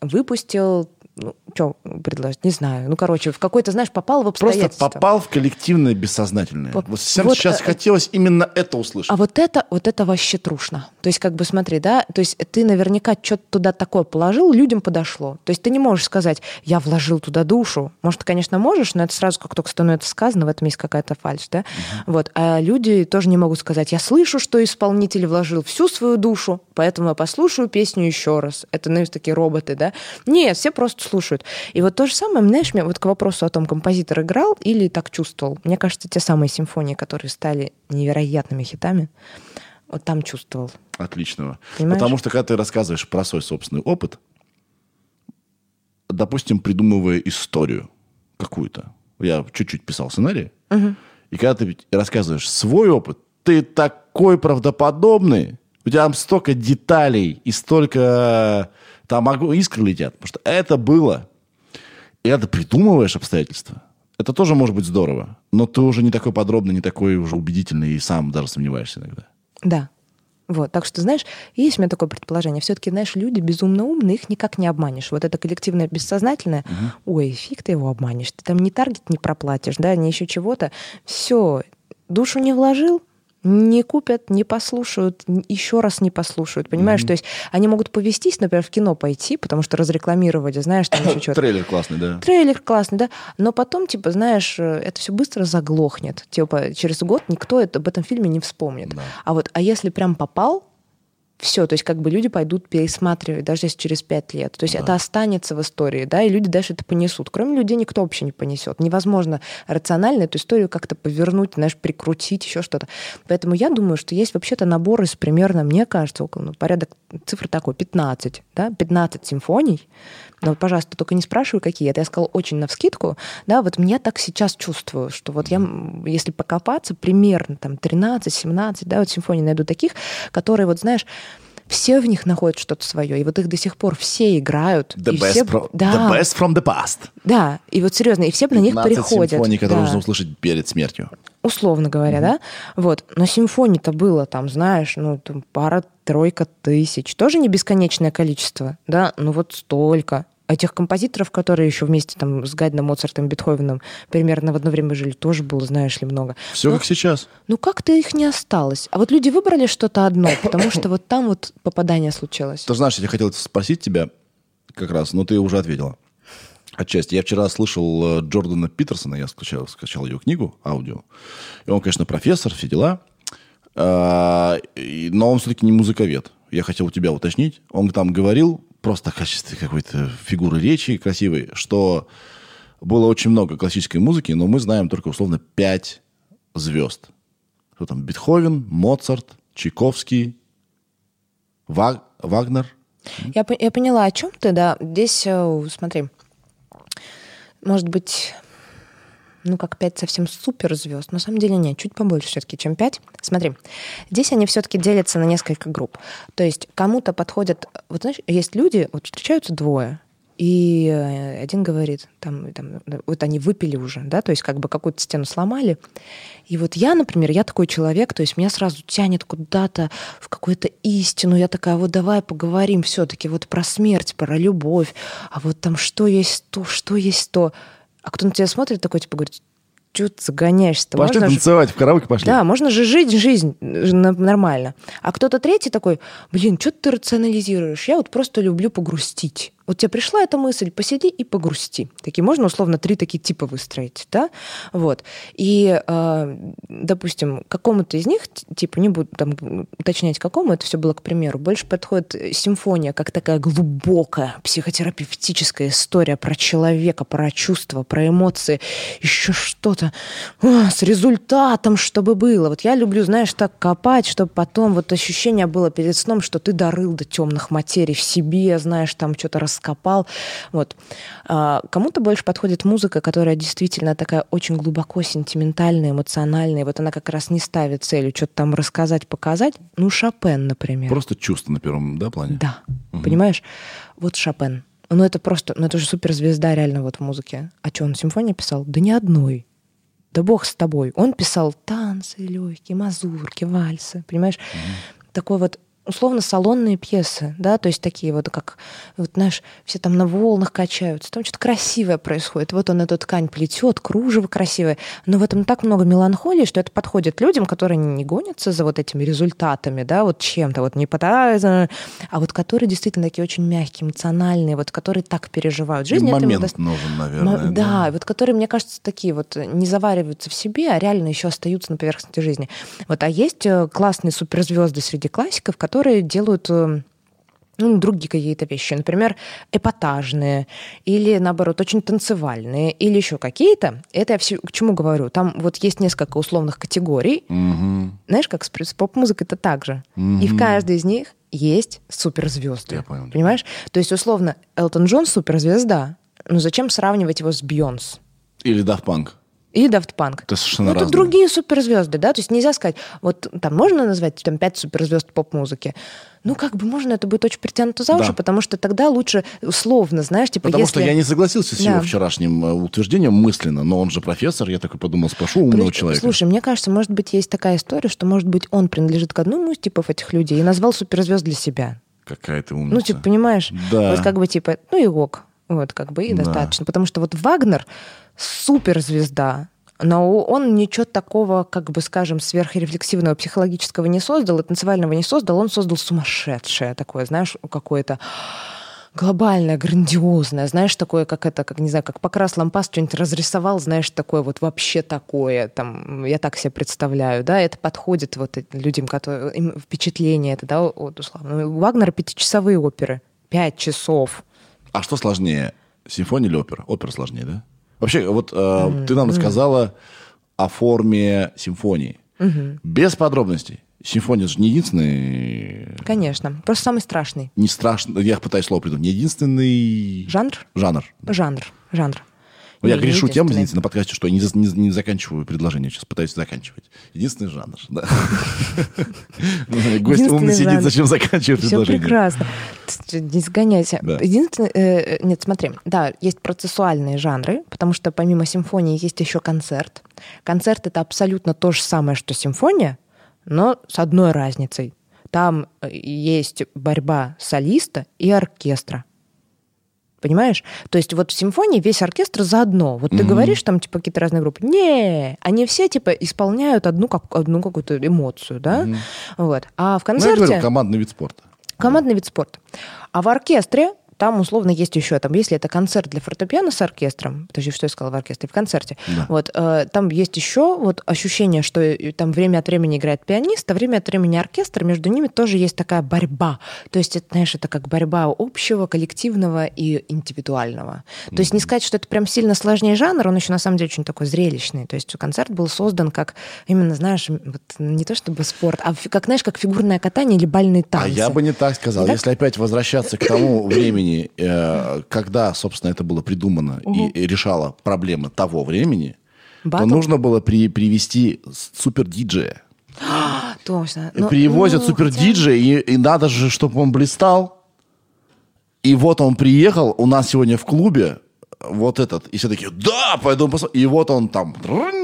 Выпустил, ну, что предложить, не знаю. Ну, короче, в какой-то, знаешь, попал в Просто обстоятельства. попал в коллективное бессознательное. Поп- Вот всем вот, сейчас э, хотелось именно это услышать. А вот это, вот это вообще трушно. То есть, как бы смотри, да, то есть ты наверняка что-то туда такое положил, людям подошло. То есть ты не можешь сказать, я вложил туда душу. Может, ты, конечно, можешь, но это сразу, как только становится сказано, в этом есть какая-то фальшь, да? Вот. А люди тоже не могут сказать, я слышу, что исполнитель вложил всю свою душу, поэтому я послушаю песню еще раз. Это, наверное, такие роботы, да? Нет, все просто слушают. И вот то же самое, знаешь, мне вот к вопросу о том, композитор играл или так чувствовал. Мне кажется, те самые симфонии, которые стали невероятными хитами, вот там чувствовал. Отличного. Понимаешь? Потому что, когда ты рассказываешь про свой собственный опыт, допустим, придумывая историю какую-то, я чуть-чуть писал сценарий, и когда ты рассказываешь свой опыт, ты такой правдоподобный, у тебя там столько деталей и столько там искры летят, потому что это было. И ты придумываешь обстоятельства, это тоже может быть здорово, но ты уже не такой подробный, не такой уже убедительный и сам даже сомневаешься иногда. Да. Вот, так что, знаешь, есть у меня такое предположение. Все-таки, знаешь, люди безумно умные, их никак не обманешь. Вот это коллективное бессознательное, ой, фиг ты его обманешь. Ты там ни таргет не проплатишь, да, ни еще чего-то. Все, душу не вложил, не купят, не послушают, еще раз не послушают. Понимаешь, то есть они могут повестись, например, в кино пойти, потому что разрекламировали, знаешь, там еще что-то. Трейлер классный, да. Трейлер классный, да, но потом, типа, знаешь, э, это все быстро заглохнет. Типа, через год никто это, об этом фильме не вспомнит. Да. А вот, а если прям попал, все, то есть как бы люди пойдут пересматривать, даже если через пять лет. То есть это останется в истории, да, и люди дальше это понесут. Кроме людей никто вообще не понесет. Невозможно рационально эту историю как-то повернуть, знаешь, прикрутить, еще что-то. Поэтому я думаю, что есть вообще-то набор из примерно, мне кажется, около, ну, порядок цифр такой, 15, да, 15 симфоний. Но, пожалуйста, только не спрашивай, какие. Это я сказала очень навскидку. Да, вот мне так сейчас чувствую, что вот я, если покопаться, примерно там 13-17, да, вот симфоний найду таких, которые, вот знаешь, все в них находят что-то свое, и вот их до сих пор все играют. The, и best, все... pro- да, the best from the past. да, и вот серьезно, и все на них 15 приходят. симфоний, которые да. нужно услышать перед смертью. условно говоря, да, вот, но симфоний-то было там, знаешь, ну, там пара-тройка тысяч, тоже не бесконечное количество, да, ну вот столько. А Этих композиторов, которые еще вместе там с Гайдном, Моцартом, Бетховеном примерно в одно время жили, тоже было, знаешь ли, много. Все Ну, как сейчас. Ну как-то их не осталось. А вот люди выбрали что-то одно, потому что вот там вот попадание случилось. Ты знаешь, я хотел спросить тебя как раз, но ты уже ответила. Отчасти. Я вчера слышал э, Джордана Питерсона, я скачал, скачал ее книгу, аудио. И он, конечно, профессор, все дела. А, Но он все-таки не музыковед. Я хотел у тебя уточнить. Он там говорил, просто в качестве какой-то фигуры речи красивой, что было очень много классической музыки, но мы знаем только условно пять звезд. Кто там? Бетховен, Моцарт, Чайковский, Ва- Вагнер. Я, я поняла, о чем ты, да. Здесь, э, смотри, может быть, ну, как пять совсем суперзвезд. На самом деле нет, чуть побольше все-таки, чем пять. Смотри, здесь они все-таки делятся на несколько групп. То есть кому-то подходят... Вот знаешь, есть люди, вот встречаются двое, и э, один говорит, там, там, вот они выпили уже, да, то есть как бы какую-то стену сломали. И вот я, например, я такой человек, то есть меня сразу тянет куда-то в какую-то истину. Я такая, вот давай поговорим все-таки вот про смерть, про любовь, а вот там что есть то, что есть то. А кто на тебя смотрит, такой типа говорит, что ты загоняешься-то? Пошли Можно же- танцевать, в караоке пошли. да, можно же жить жизнь э, нормально. А кто-то третий такой, блин, что ты рационализируешь? Я вот просто люблю погрустить. Вот тебе пришла эта мысль, посиди и погрусти. Такие можно условно три такие типа выстроить, да? Вот. И, э, допустим, какому-то из них, типа, не буду там уточнять какому, это все было к примеру, больше подходит э, симфония, как такая глубокая психотерапевтическая история про человека, про чувства, про эмоции, еще что-то а, с результатом, чтобы было. Вот я люблю, знаешь, так копать, чтобы потом вот ощущение было перед сном, что ты дорыл до темных материй в себе, знаешь, там что-то раскопал. Вот. А, Кому-то больше подходит музыка, которая действительно такая очень глубоко сентиментальная, эмоциональная. Вот она как раз не ставит целью что-то там рассказать, показать. Ну, Шопен, например. Просто чувство на первом да, плане. Да, понимаешь? Вот Шопен. Ну, это просто, ну, это же суперзвезда реально вот в музыке. А что, он симфонии писал? Да ни одной. Да бог с тобой. Он писал танцы легкие, мазурки, вальсы, понимаешь? Такой вот условно салонные пьесы, да, то есть такие вот, как, вот, знаешь, все там на волнах качаются, там что-то красивое происходит. Вот он эту ткань плетет, кружево красивое, но в этом так много меланхолии, что это подходит людям, которые не гонятся за вот этими результатами, да, вот чем-то, вот не пытаются, а вот которые действительно такие очень мягкие, эмоциональные, вот которые так переживают И жизнь. это им момент даст- нужен, наверное. да, вот которые, мне кажется, такие вот не завариваются в себе, а реально еще остаются на поверхности жизни. Вот, а есть э, классные суперзвезды среди классиков, которые делают э, ну, другие какие-то вещи, например, эпатажные или, наоборот, очень танцевальные или еще какие-то. Это я все к чему говорю? Там вот есть несколько условных категорий. Мгм. Знаешь, как с, с поп-музыкой это так же. И в каждой из них есть суперзвезды. Я понял. Понимаешь? То есть, условно, Элтон Джон суперзвезда. Ну зачем сравнивать его с Бейонс? Или Daft Punk. И Daft Punk. Это совершенно ну, разные. другие суперзвезды, да? То есть нельзя сказать, вот там можно назвать там пять суперзвезд поп-музыки. Ну, как бы можно, это будет очень притянуто за уши, Да. потому что тогда лучше условно, знаешь, типа, Потому если... что я не согласился с Да. его вчерашним э, утверждением мысленно, но он же профессор, я такой подумал, спрошу умного При- человека. Слушай, мне кажется, может быть, есть такая история, что, может быть, он принадлежит к одному из типов этих людей и назвал суперзвезд для себя. Какая ты умница. Ну, типа, понимаешь? Да. Вот как бы, типа, ну и ок. Вот, как бы, и Да. достаточно. Потому что вот Вагнер суперзвезда, но он ничего такого, как бы, скажем, сверхрефлексивного психологического не создал, и танцевального не создал, он создал сумасшедшее такое, знаешь, какое-то глобальное, грандиозное, знаешь, такое, как это, как, не знаю, как Покрас Лампас что-нибудь разрисовал, знаешь, такое вот вообще такое, там, я так себе представляю, да, это подходит вот людям, которые, им впечатление это, да, вот, условно. У Вагнера пятичасовые оперы, пять часов. А что сложнее, симфония или опера? Опера сложнее, да? Вообще, вот э, ты нам рассказала о форме симфонии. Без подробностей. Симфония же не единственный... Конечно, просто самый страшный Не страшно, я пытаюсь слово придумать. Не единственный... жанр. Жанр. Жанр, жанр. Ну, я грешу тем, извините, на подкасте, что я не, не, не заканчиваю предложение, сейчас пытаюсь заканчивать. Единственный жанр, да. Гость Единственный умный сидит, зачем заканчивать Все предложение? прекрасно. Т- Не сгоняйся. Да. Единственное, э, нет, смотри, да, есть процессуальные жанры, потому что помимо симфонии есть еще концерт. Концерт это абсолютно то же самое, что симфония, но с одной разницей. Там э, есть борьба солиста и оркестра. Понимаешь? То есть вот в симфонии весь оркестр заодно. Вот ты Мгм. говоришь там типа какие-то разные группы. Не, они все типа исполняют одну, как, одну какую-то эмоцию, да? Мгм. Вот. А в Ну, я концерте... говорю, командный вид спорта. Командный вид спорта. А в оркестре там условно есть еще, там, если это концерт для фортепиано с оркестром, подожди, что я сказала в оркестре, в концерте, Да. вот, э, там есть еще вот ощущение, что э, там время от времени играет пианист, а время от времени оркестр, между ними тоже есть такая борьба. То есть, это, знаешь, это как борьба общего, коллективного и индивидуального. То есть не сказать, что это прям сильно сложнее жанр, он еще на самом деле очень такой зрелищный. То есть концерт был создан как именно, знаешь, вот, не то чтобы спорт, а как, знаешь, как фигурное катание или бальные танцы. А я бы не так сказал. Так? Если опять возвращаться к тому времени, э, когда, собственно, это было придумано и- и решало проблемы того времени, то Батл? нужно было при- привести с- супер-диджея. Точно. И Ну, Привозят ну, супер-диджея, и, и надо же, чтобы он блистал. И вот он приехал у нас сегодня в клубе, вот этот, и все такие, да, пойду посмотрим. И вот он там,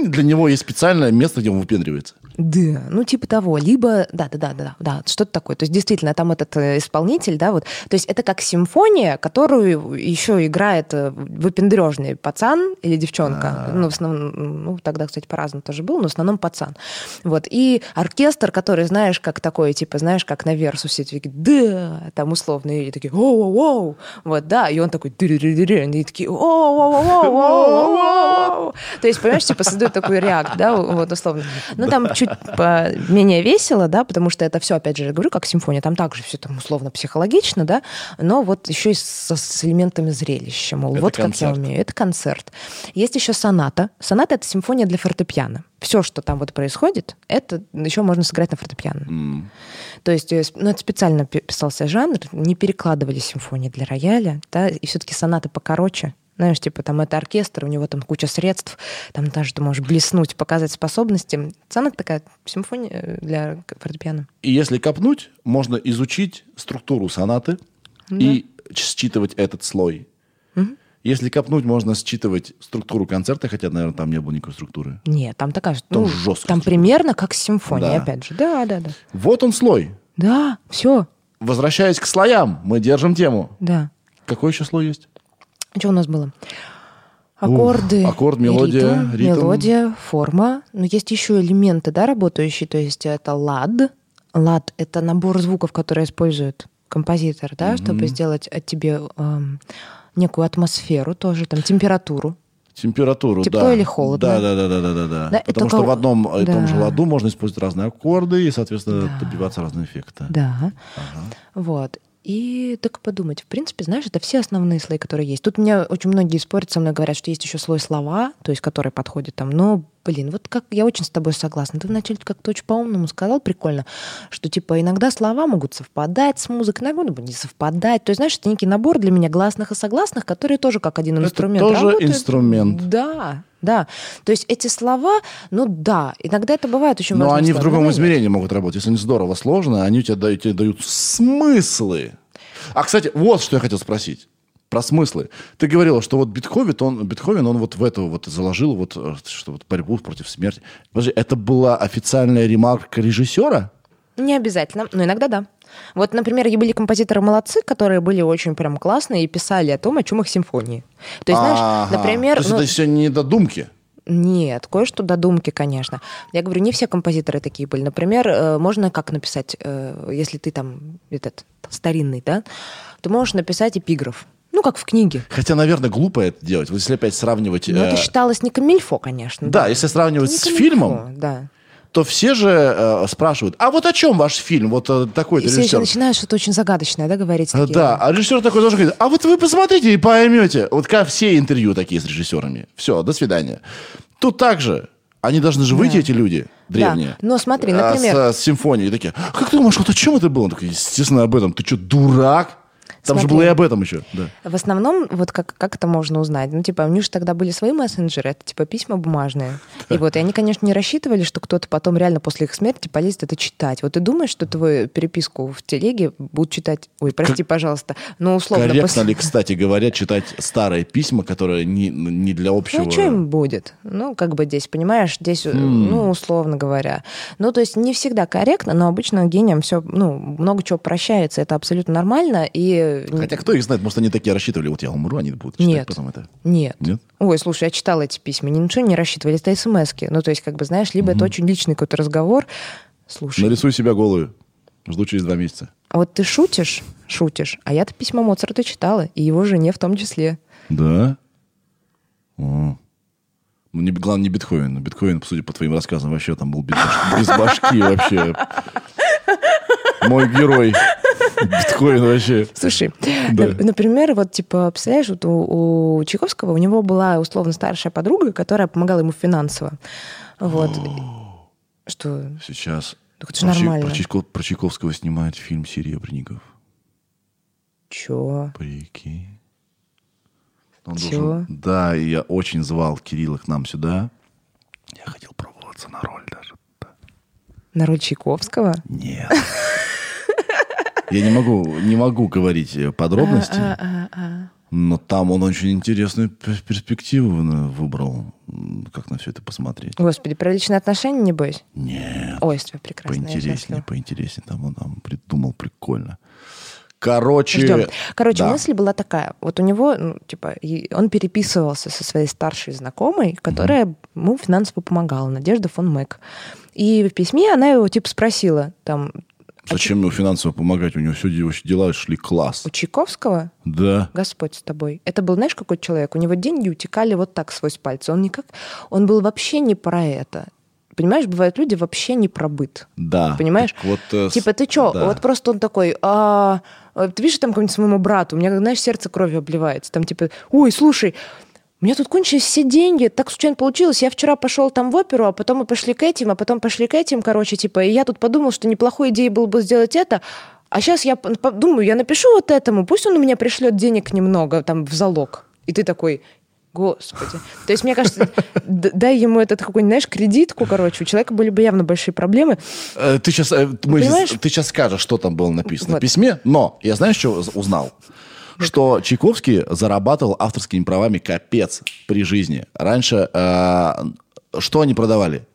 для него есть специальное место, где он выпендривается. Да, ну типа того. Либо, да, да, да, да, да, что-то такое. То есть действительно там этот э, исполнитель, да, вот. То есть это как симфония, которую еще играет э, выпендрежный пацан или девчонка. Ну, в основном, ну, тогда, кстати, по-разному тоже был, но в основном пацан. Вот. И оркестр, который, знаешь, как такой, типа, знаешь, как на Версусе, такие, да, там условно, и такие, оу-оу-оу, вот, да, и он такой, и такие, оу-оу-оу-оу-оу-оу. То есть, понимаешь, типа создают такой реакт, да, вот условно. Ну, там чуть менее весело, да, потому что это все, опять же, я говорю, как симфония, там также все там условно психологично, да, но вот еще и со- с элементами зрелища, мол, Это вот как я концерт. умею. Это концерт. Есть еще соната. Соната — это симфония для фортепиано. Все, что там вот происходит, это еще можно сыграть на фортепиано. М. То есть, э, с- ну, это специально пи- писался жанр, не перекладывали симфонии для рояля, да, и все-таки сонаты покороче. Знаешь, типа там это оркестр, у него там куча средств, там даже ты можешь блеснуть, показать способности. Сонат такая симфония э, для фортепиано. И если копнуть, можно изучить структуру сонаты и считывать этот слой. Если копнуть, можно считывать структуру концерта, хотя, наверное, там не было никакой структуры. Нет, там такая, Там ну, жестко там структура. примерно как симфония, Да. опять же. Да, да, да. Вот он слой. Да, все, Возвращаясь к слоям, мы держим тему. да. Какой еще слой есть? Что у нас было? Аккорды, аккорд, и мелодия, ритм, ритм. мелодия, форма. Но есть еще элементы, да, работающие. То есть это лад. Лад — это набор звуков, которые использует композитор, да, чтобы сделать от тебе эм, некую атмосферу тоже, там, температуру. Температуру, Тепло да. или холодно? Да, да, да, да, да, да, да. Да, Потому только- что в одном и том же да. ладу можно использовать разные аккорды и, соответственно, Да. добиваться разных эффекта. Да. Вот. И так подумать, в принципе, знаешь, это все основные слои, которые есть. Тут меня очень многие спорят со мной, говорят, что есть еще слой слова, то есть который подходит там. Но, блин, вот как я очень с тобой согласна. Ты вначале как-то очень по-умному сказал, прикольно, что типа иногда слова могут совпадать с музыкой, иногда могут не совпадать. То есть, знаешь, это некий набор для меня гласных и согласных, которые тоже как один Это инструмент тоже работают. инструмент. Да, да. То есть эти слова, ну да, иногда это бывает очень Но они в другом измерении могут работать. Если они здорово сложно, они тебе дают, тебе дают смыслы. А, кстати, вот что я хотел спросить. Про смыслы. Ты говорила, что вот Бетховен, он, Бетховен, он вот в эту вот заложил вот, э, что вот борьбу против смерти. Подожди, это была официальная ремарка режиссера? Не обязательно, но иногда да. Вот, например, были композиторы молодцы, которые были очень прям классные и писали о том, о чем их симфонии. То есть, знаешь, например... То есть ну, это все не додумки? Нет, кое-что додумки, конечно. Я говорю, не все композиторы такие были. Например, э, можно как написать, э, если ты там этот старинный, да, ты можешь написать эпиграф. Ну, как в книге. Хотя, наверное, глупо это делать. Вот если опять сравнивать... Э, это считалось не камильфо, конечно. Да, если сравнивать с камильфо, фильмом, Да. То все же э, спрашивают, а вот о чем ваш фильм? Вот э, такой-то Если режиссер. начинаешь что-то очень загадочное, да, говорить. А, такие, Да, а режиссер такой должен говорить, а вот вы посмотрите и поймете. Вот как все интервью такие с режиссерами. Все, до свидания. Тут также они должны же выйти, Да. эти люди древние. Но смотри, а, например- с, с симфонией. И такие, «А как ты думаешь, вот о чем это было? Он такой, естественно, об этом. Ты что, дурак? Там же Смотри. было и об этом еще. Да. В основном, вот как, как это можно узнать? Ну, типа, у них же тогда были свои мессенджеры, это типа письма бумажные. И вот, и они, конечно, не рассчитывали, что кто-то потом реально после их смерти полезет это читать. Вот ты думаешь, что твою переписку в телеге будут читать... Ой, прости, пожалуйста. Ну, условно... Корректно после- ли, кстати говоря, читать старые письма, которые не, не для общего... Ну, что им будет? Ну, как бы здесь, понимаешь, здесь, Хм. ну, условно говоря. Ну, то есть не всегда корректно, но обычно гениям все, ну, много чего прощается, это абсолютно нормально, и... Хотя кто их знает, может, они такие рассчитывали, вот я умру, они будут читать Нет. потом это. Нет. Нет? Ой, слушай, я читала эти письма, ни ничего не рассчитывали, это смс Ну, то есть, как бы, знаешь, либо это очень личный какой-то разговор. Слушай, Нарисуй себя голую. Жду через два месяца. а вот ты шутишь, шутишь, а я-то письма Моцарта читала, и его жене в том числе. Да? О. Ну, не, главное, не Бетховен. Бетховен, судя по твоим рассказам, вообще там был без, без башки вообще. Мой герой. Бетховен вообще. Слушай, Да. на- например, вот, типа, представляешь, вот у, у Чайковского у него была условно старшая подруга, которая помогала ему финансово. Вот. Что? Сейчас Так это же про, нормально. про Чайко- про Чайковского снимают фильм «Серебряников». Чё? Прикинь. Он Чё? должен- Да, и я очень звал Кирилла к нам сюда. Я хотел пробоваться на роль даже. На роль Чайковского? Нет. Я не могу, не могу говорить э, подробности, А, а, а. но там он очень интересную пер- перспективу выбрал. Как на все это посмотреть? Господи, про личные отношения, небось? Нет, Ой, прекрасно. поинтереснее, поинтереснее. Там он там придумал прикольно. Короче, Ждем. Короче, да. мысль была такая. Вот у него, ну, типа, он переписывался со своей старшей знакомой, которая ему финансово помогала, Надежда фон Мэк. И в письме она его, типа, спросила, там, Зачем ему финансово помогать? У него все дела шли класс. у Чайковского Да. Господь с тобой. Это был, знаешь, какой человек? У него деньги утекали вот так сквозь пальцы. Он никак... Он был вообще не про это. Понимаешь, бывают люди вообще не про быт. Да. Понимаешь? Вот, э, Типа, ты чё? да. Вот просто он такой, а, а, ты видишь там какому-нибудь своему брату, у меня, знаешь, сердце кровью обливается. Там типа, ой, слушай, у меня тут кончились все деньги, так случайно получилось. Я вчера пошел там в оперу, а потом мы пошли к этим, а потом пошли к этим, короче, типа, и я тут подумал, что неплохой идеей было бы сделать это, а сейчас я подумаю, я напишу вот этому, пусть он у меня пришлет денег немного там в залог. И ты такой, Господи. То есть, мне кажется, дай ему этот какой-нибудь, знаешь, кредитку, короче, у человека были бы явно большие проблемы. Э, Ты сейчас, здесь- ты сейчас скажешь, что там было написано Вот. в письме, но я знаешь, что узнал? Что Чайковский зарабатывал авторскими правами капец при жизни. Раньше э, что они продавали?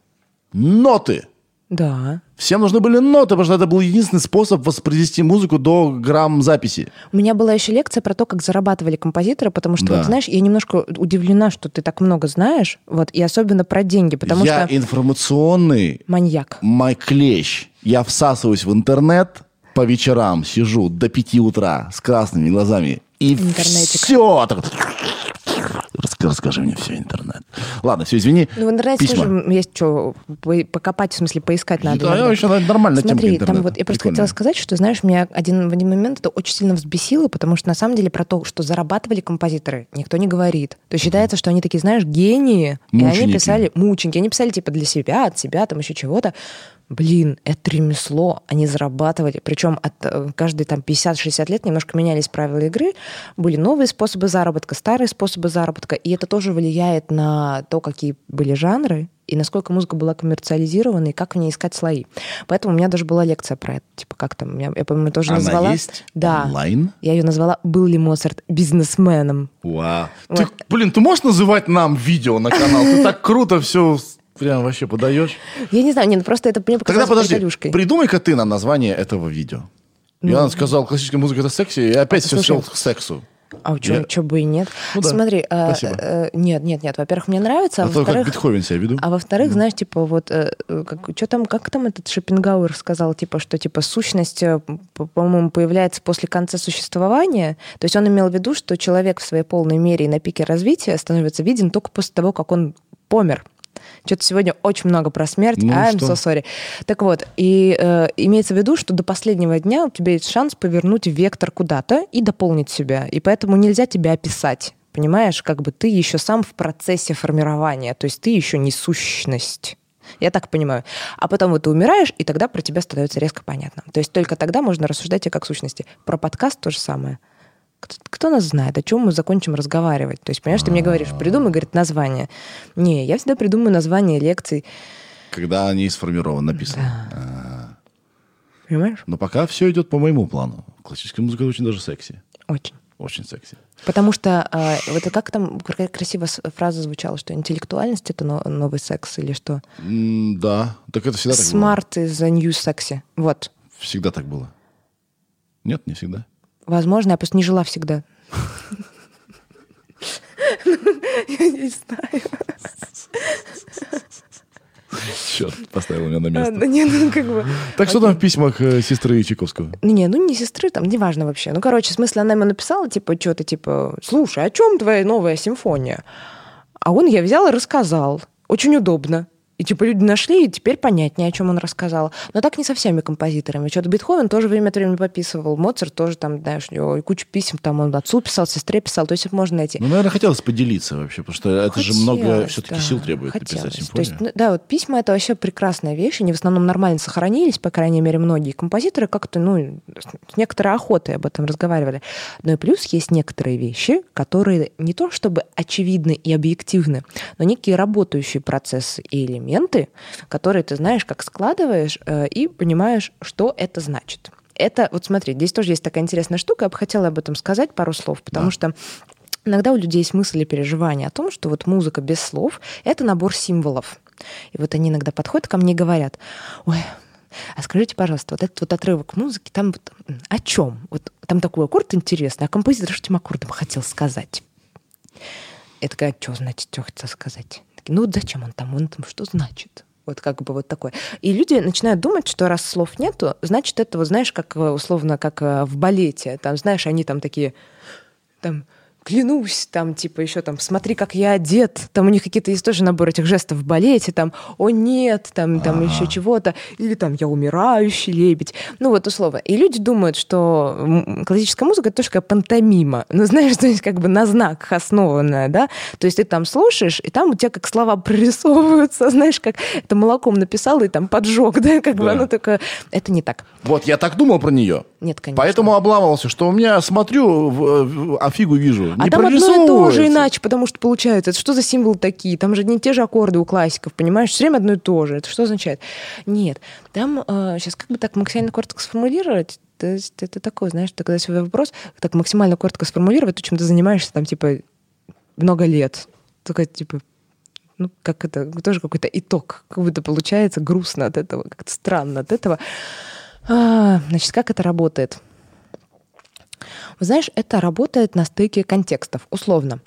Ноты. Да. Всем нужны были ноты, потому что это был единственный способ воспроизвести музыку до грамм записи. У меня была еще лекция про то, как зарабатывали композиторы, потому что, Да. вот, знаешь, я немножко удивлена, что ты так много знаешь, вот, и особенно про деньги, потому я что информационный маньяк. мой клещ. Я всасываюсь в интернет по вечерам, сижу до 5 утра с красными глазами. И Интернетик. все. Расскажи мне все, интернет. Ладно, все, извини. Ну, в интернете Письма. тоже есть что по- покопать, в смысле, поискать надо. Да, иногда. еще нормальная темка Смотри, там вот я просто Прикольная. хотела сказать, что, знаешь, меня один, в один момент это очень сильно взбесило, потому что на самом деле про то, что зарабатывали композиторы, никто не говорит. То есть считается, что они такие, знаешь, гении, и Мученики. они писали мученики, они писали типа для себя, от себя, там еще чего-то. Блин, это ремесло, они зарабатывали. Причем от э, каждые там 50-60 лет немножко менялись правила игры, были новые способы заработка, старые способы заработка, и это тоже влияет на то, какие были жанры, и насколько музыка была коммерциализирована, и как в ней искать слои. Поэтому у меня даже была лекция про это. Типа, как там, я, я по-моему, тоже Она назвала. есть Да. онлайн? Я ее назвала «Был ли Моцарт бизнесменом?» Вау. Вот. Ты, блин, ты можешь называть нам видео на канал? Ты так круто все прям вообще подаешь. Я не знаю, нет, просто это мне показалось Тогда подожди, придумай-ка ты нам название этого видео. Я сказал, классическая музыка это секси, и опять все Ну. слушай. свел к сексу. А у Я- чё, бы и нет? Ну да. Смотри, э, э, нет, нет, нет. Во-первых, мне нравится, а, А то, как во-вторых, Бетховен себя веду. а во-вторых, знаешь, типа вот, э, как, что там, как там этот Шопенгауэр сказал, типа, что типа сущность, э, по- по-моему, появляется после конца существования. То есть он имел в виду, что человек в своей полной мере и на пике развития становится виден только после того, как он помер. Что-то сегодня очень много про смерть. Ну, I'm что? so sorry. Так вот, и э, имеется в виду, что до последнего дня у тебя есть шанс повернуть вектор куда-то и дополнить себя. И поэтому нельзя тебя описать. Понимаешь, как бы ты еще сам в процессе формирования, то есть ты еще не сущность. Я так понимаю. А потом вот ты умираешь, и тогда про тебя становится резко понятно. То есть только тогда можно рассуждать и как сущности. Про подкаст то же самое. Кто, нас знает, о чем мы закончим разговаривать? То есть, понимаешь, ты мне говоришь, придумай, говорит, название. Не, я всегда придумаю название лекций. Когда они сформированы, написаны. Да. А. Понимаешь? Но пока все идет по моему плану. Классическая музыка очень даже секси. Очень. Очень секси. Потому что э, вот и как там красиво фраза звучала, что интеллектуальность это но- новый секс или что? М, Да, так это всегда так было. Смарт из за new секси. Вот. Всегда так было. Нет, не всегда. Возможно, я просто не жила всегда. Я не знаю. Черт, поставил меня на место. Ладно, не, ну как бы... Так что там в письмах э, сестры Чайковского? Ну, не, ну не сестры, там, неважно вообще. Ну, короче, в смысле, она ему написала, типа, что-то, типа, слушай, о чем твоя новая симфония? А он я взял и рассказал. Очень удобно. И типа люди нашли, и теперь понятнее, о чем он рассказал. Но так не со всеми композиторами. Что-то Бетховен тоже время от времени пописывал, Моцарт тоже там, знаешь, у него кучу писем, там он отцу писал, сестре писал, то есть их можно найти. Ну, наверное, хотелось поделиться вообще, потому что это же много все-таки да, сил требует хотелось. написать То есть, симфонию. ну, да, вот письма это вообще прекрасная вещь, они в основном нормально сохранились, по крайней мере, многие композиторы как-то, ну, с некоторой охотой об этом разговаривали. Но и плюс есть некоторые вещи, которые не то чтобы очевидны и объективны, но некие работающие процессы и элементы, которые ты знаешь, как складываешь, э, и понимаешь, что это значит. Это, вот смотри, здесь тоже есть такая интересная штука, я бы хотела об этом сказать пару слов, потому Да. что Иногда у людей есть мысли и переживания о том, что вот музыка без слов — это набор символов. И вот они иногда подходят ко мне и говорят, ой, а скажите, пожалуйста, вот этот вот отрывок музыки, там вот, о чем? Вот там такой аккорд интересный, а композитор что этим аккордом хотел сказать? Я такая, что значит, что хотел сказать? Такие, ну зачем он там, он там что значит? Вот как бы вот такое. И люди начинают думать, что раз слов нету, значит, это вот знаешь, как э, условно, как э, в балете. Там, знаешь, они там такие, там, клянусь, там, типа, еще там, смотри, как я одет. Там у них какие-то есть тоже набор этих жестов в балете, там, о нет, там, там еще чего-то. Или там, я умирающий лебедь. Ну вот, условно. И люди думают, что классическая музыка — это тоже как пантомима. Ну, знаешь, то есть как бы на знаках основанная, да? То есть ты там слушаешь, и там у тебя как слова прорисовываются, знаешь, как это молоком написал и там поджег, да? Как бы Да. оно такое... Это не так. Вот, я так думал про нее. Нет, конечно. Поэтому обламывался, что у меня смотрю, а фигу вижу. А там одно и то же иначе, потому что получается, это что за символы такие? Там же не те же аккорды у классиков, понимаешь? Все время одно и то же. Это что означает? Нет, там сейчас как бы так максимально коротко сформулировать, то есть это такое, знаешь, ты когда свой вопрос так максимально коротко сформулировать, то, чем ты занимаешься там, типа, много лет. Только, типа, ну, как это, тоже какой-то итог, как будто получается грустно от этого, как-то странно от этого. А, значит, как это работает? Вы знаешь, это работает на стыке контекстов. Условно,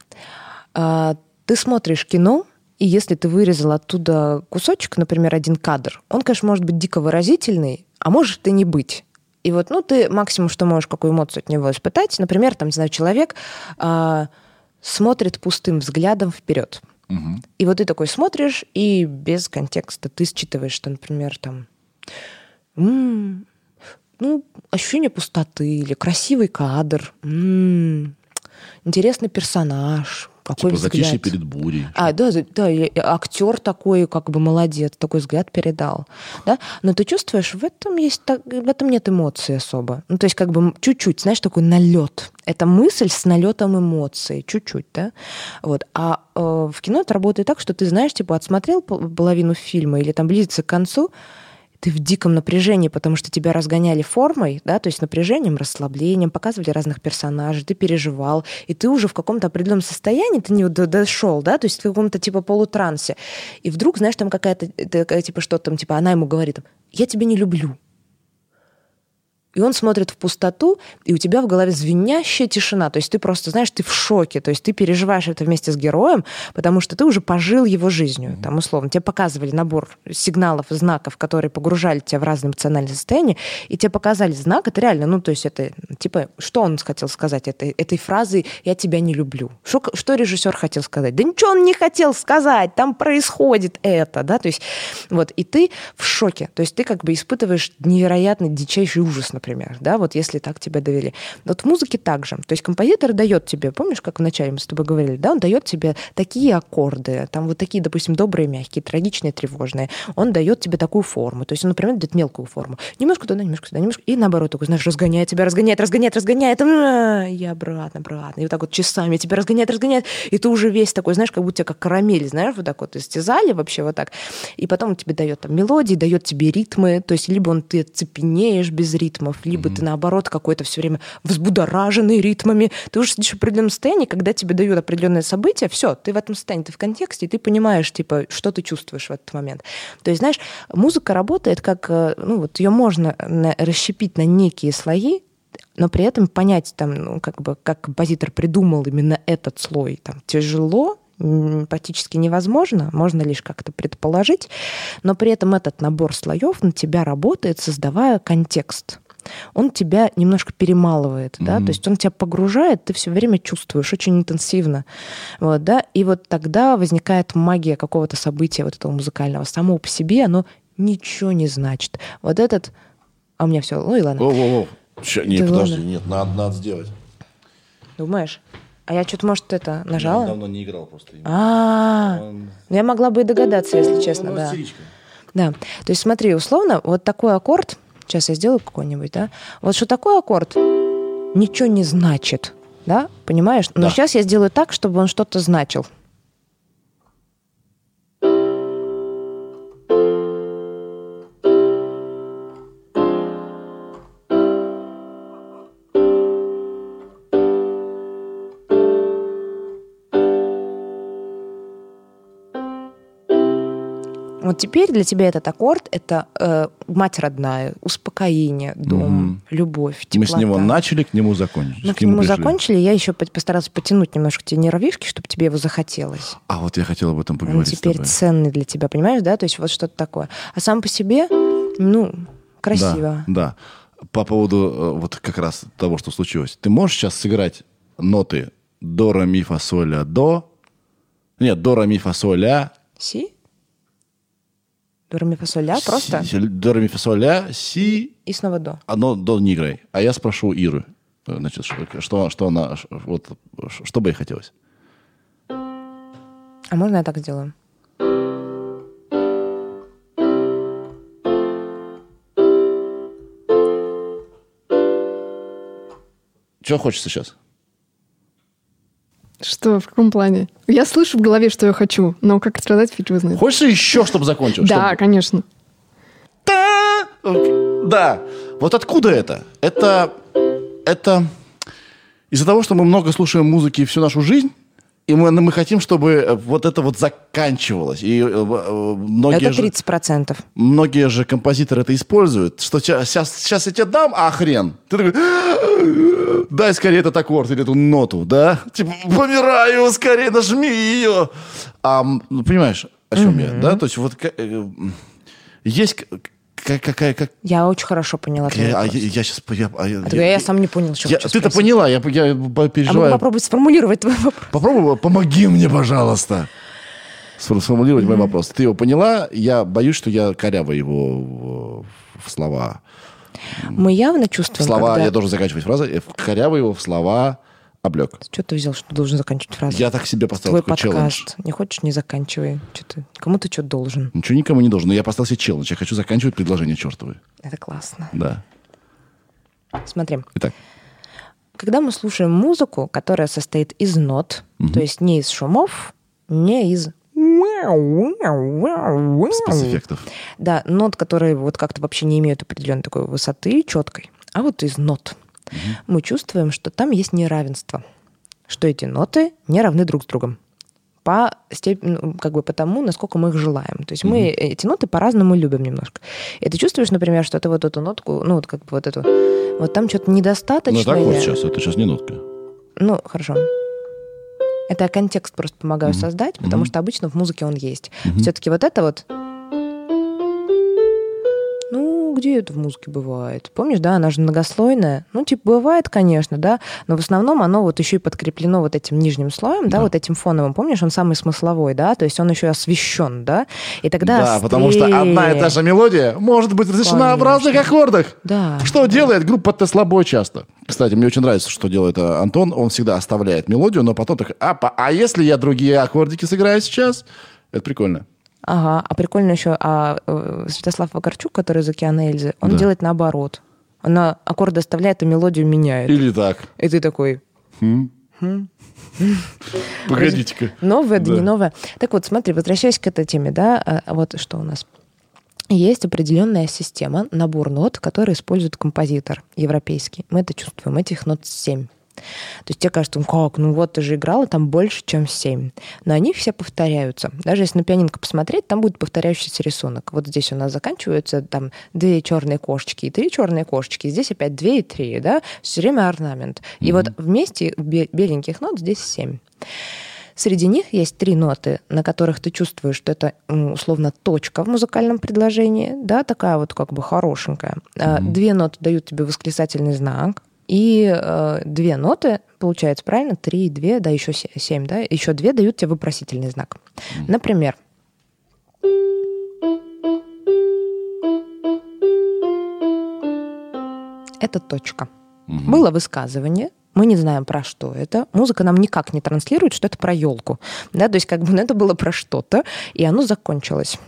А, ты смотришь кино, и если ты вырезал оттуда кусочек, например, один кадр, он, конечно, может быть дико выразительный, а может и не быть. И вот, ну, ты максимум, что можешь, какую эмоцию от него испытать. Например, там, не знаю, человек а, смотрит пустым взглядом вперед. Мгм. И вот ты такой смотришь, и без контекста ты считываешь, что, например, там, «М, ну, ощущение пустоты или красивый кадр, М, интересный персонаж, какой Типа затишье взгляд. перед бурей. А, да, да, актер такой, как бы молодец, такой взгляд передал, да. Но ты чувствуешь, в этом есть, так- в этом нет эмоций особо. Ну, то есть как бы чуть-чуть, знаешь, такой налет. Это мысль с налетом эмоций, чуть-чуть, да. Вот. А э, в кино это работает так, что ты знаешь, типа, отсмотрел пол- половину фильма или там близится к концу, ты в диком напряжении, потому что тебя разгоняли формой, да, то есть напряжением, расслаблением, показывали разных персонажей, ты переживал, и ты уже в каком-то определенном состоянии, ты не до- дошел, да, то есть в каком-то типа полутрансе. И вдруг, знаешь, там какая-то, типа, что там, типа, она ему говорит, я тебя не люблю. И он смотрит в пустоту, и у тебя в голове звенящая тишина. То есть ты просто, знаешь, ты в шоке. То есть ты переживаешь это вместе с героем, потому что ты уже пожил его жизнью. Там, условно, тебе показывали набор сигналов, знаков, которые погружали тебя в разные эмоциональные состояния, и тебе показали знак. Это реально, ну, то есть это, типа, что он хотел сказать этой, этой фразой «я тебя не люблю». Что, что режиссер хотел сказать? Да ничего он не хотел сказать, там происходит это, да, то есть вот, и ты в шоке. То есть ты как бы испытываешь невероятный дичайший ужас, например, да, вот если так тебя довели. Вот в музыке также. То есть композитор дает тебе, помнишь, как вначале мы с тобой говорили, да, он дает тебе такие аккорды, там вот такие, допустим, добрые, мягкие, трагичные, тревожные. Он дает тебе такую форму. То есть он, например, дает мелкую форму. Немножко туда, немножко сюда, немножко. И наоборот, такой, знаешь, разгоняет тебя, разгоняет, разгоняет, разгоняет. И обратно, обратно. И вот так вот часами тебя разгоняет, разгоняет. И ты уже весь такой, знаешь, как будто тебя как карамель, знаешь, вот так вот истязали вообще вот так. И потом он тебе дает там мелодии, дает тебе ритмы. То есть либо он ты цепенеешь без ритмов, либо mm-hmm. ты наоборот какой-то все время взбудораженный ритмами. Ты уже сидишь в определенном состоянии, когда тебе дают определенное событие, все, ты в этом состоянии, ты в контексте, и ты понимаешь, типа, что ты чувствуешь в этот момент. То есть, знаешь, музыка работает как, э, ну вот ее можно расщепить на некие слои, но при этом понять, там, ну, как бы, как композитор придумал именно этот слой, там, тяжело, практически невозможно, можно лишь как-то предположить, но при этом этот набор слоев на тебя работает, создавая контекст. Он тебя немножко перемалывает, mm-hmm. да, то есть он тебя погружает, ты все время чувствуешь очень интенсивно, вот, да, и вот тогда возникает магия какого-то события вот этого музыкального. Само по себе оно ничего не значит. Вот этот... А у меня все... Ну и ладно. О-о-о. Нет, подожди, нет, надо, надо сделать. Думаешь? А я что-то, может, это нажала? Я давно не играл просто. А, ну я могла бы и догадаться, если честно, да. Да, то есть смотри, условно, вот такой аккорд, сейчас я сделаю какой-нибудь, да, вот что такой аккорд ничего не значит, да, понимаешь? Но да. сейчас я сделаю так, чтобы он что-то значил. Теперь для тебя этот аккорд — это э, мать родная, успокоение, дом, mm. любовь, теплота. Мы с него начали, к нему закончили. Мы к, к нему пришли. закончили, я еще постаралась потянуть немножко тебе нервишки, чтобы тебе его захотелось. А вот я хотела об этом поговорить Он теперь ценный для тебя, понимаешь, да? То есть вот что-то такое. А сам по себе, ну, красиво. Да, да. По поводу э, вот как раз того, что случилось. Ты можешь сейчас сыграть ноты до, ре, ми, фа, соль, ля, до? Нет, до, ре, ми, фа, соль, ля. Си? До, ре, ми, фа, соль, ля, просто? Си, до, ре, ми, фа, соль, ля, си. И снова до. Одно до не играй. А я спрошу Иры. Значит, что, что она, вот, что бы ей хотелось? А можно я так сделаю? Что хочется сейчас? Что, в каком плане? Я слышу в голове, что я хочу, но как сказать, фиг знает. Хочется еще, чтобы закончил? Да, конечно. Да! Да. Вот откуда это? Это... Это из-за того, что мы много слушаем музыки всю нашу жизнь, и мы, мы хотим, чтобы вот это вот заканчивалось. И э, э, многие это 30%. Же, многие же композиторы это используют, что сейчас, сейчас я тебе дам, а хрен. Ты такой, дай скорее этот аккорд или эту ноту, да? Типа, помираю, скорее нажми ее. А, ну, понимаешь, о чем mm-hmm. я, да? То есть вот э, есть как, какая, как... Я очень хорошо поняла. Я, а, я, я сейчас... Я, а, я, я, я сам не понял, что я, Ты-то поняла, я, я переживаю. А попробуй сформулировать твой вопрос. Попробуй, помоги мне, пожалуйста. Сформулировать mm-hmm. мой вопрос. Ты его поняла? Я боюсь, что я коряво его в слова. Мы явно чувствуем, Слова, когда... я должен заканчивать фразы. Коряво его в слова облег. Что ты взял, что должен заканчивать фразу? Я так себе поставил Твой такой подкаст. челлендж. Не хочешь, не заканчивай. Что ты, кому ты что должен? Ничего никому не должен. Но я поставил себе челлендж. Я хочу заканчивать предложение чертовы. Это классно. Да. Смотри. Итак. Когда мы слушаем музыку, которая состоит из нот, угу. то есть не из шумов, не из спецэффектов. Да, нот, которые вот как-то вообще не имеют определенной такой высоты четкой, а вот из нот угу. мы чувствуем, что там есть неравенство, что эти ноты не равны друг с другом по степени, ну, как бы потому, насколько мы их желаем. То есть mm-hmm. мы эти ноты по-разному любим немножко. И ты чувствуешь, например, что ты вот эту нотку, ну вот как бы вот эту, вот там что-то недостаточно. Ну так вот сейчас, это сейчас не нотка. Ну, хорошо. Это я контекст просто помогаю mm-hmm. создать, потому mm-hmm. что обычно в музыке он есть. Mm-hmm. Все-таки вот это вот, ну, где это в музыке бывает? Помнишь, да, она же многослойная. Ну, типа, бывает, конечно, да, но в основном оно вот еще и подкреплено вот этим нижним слоем, да, Да. вот этим фоновым. Помнишь, он самый смысловой, да, то есть он еще освещен, да, и тогда Да, потому что одна и та острее. же мелодия может быть разрешена в разных аккордах. Да. Что делает группа Теслобой часто? Кстати, мне очень нравится, что делает э, Антон. Он всегда оставляет мелодию, но потом так, а, по- а если я другие аккордики сыграю сейчас? Это прикольно. Ага, а прикольно еще, а э, Святослав Вакарчук, который из «Океана Эльзы», он Да. делает наоборот. Он на аккорды оставляет, а мелодию меняет. Или так. И ты такой, Погодите-ка. Новое, да, Да. не новое. Так вот, смотри, возвращаясь к этой теме, да, а вот что у нас. Есть определенная система, набор нот, который использует композитор европейский. Мы это чувствуем. Этих нот 7. То есть тебе кажется, ну как, ну вот ты же играла там больше, чем 7. Но они все повторяются. Даже если на пианинко посмотреть, там будет повторяющийся рисунок. Вот здесь у нас заканчиваются там две черные кошечки и три черные кошечки. Здесь опять две и три, да? Все время орнамент. И вот вместе бе- беленьких нот здесь 7. Среди них есть три ноты, на которых ты чувствуешь, что это условно точка в музыкальном предложении, да, такая вот как бы хорошенькая. А, Две ноты дают тебе восклицательный знак, и э, две ноты, получается, правильно, три, две, да, еще се- семь, да, еще две дают тебе вопросительный знак. Например, это точка. Было высказывание, мы не знаем про что это. Музыка нам никак не транслирует, что это про елку. Да, то есть как бы ну, это было про что-то, и оно закончилось.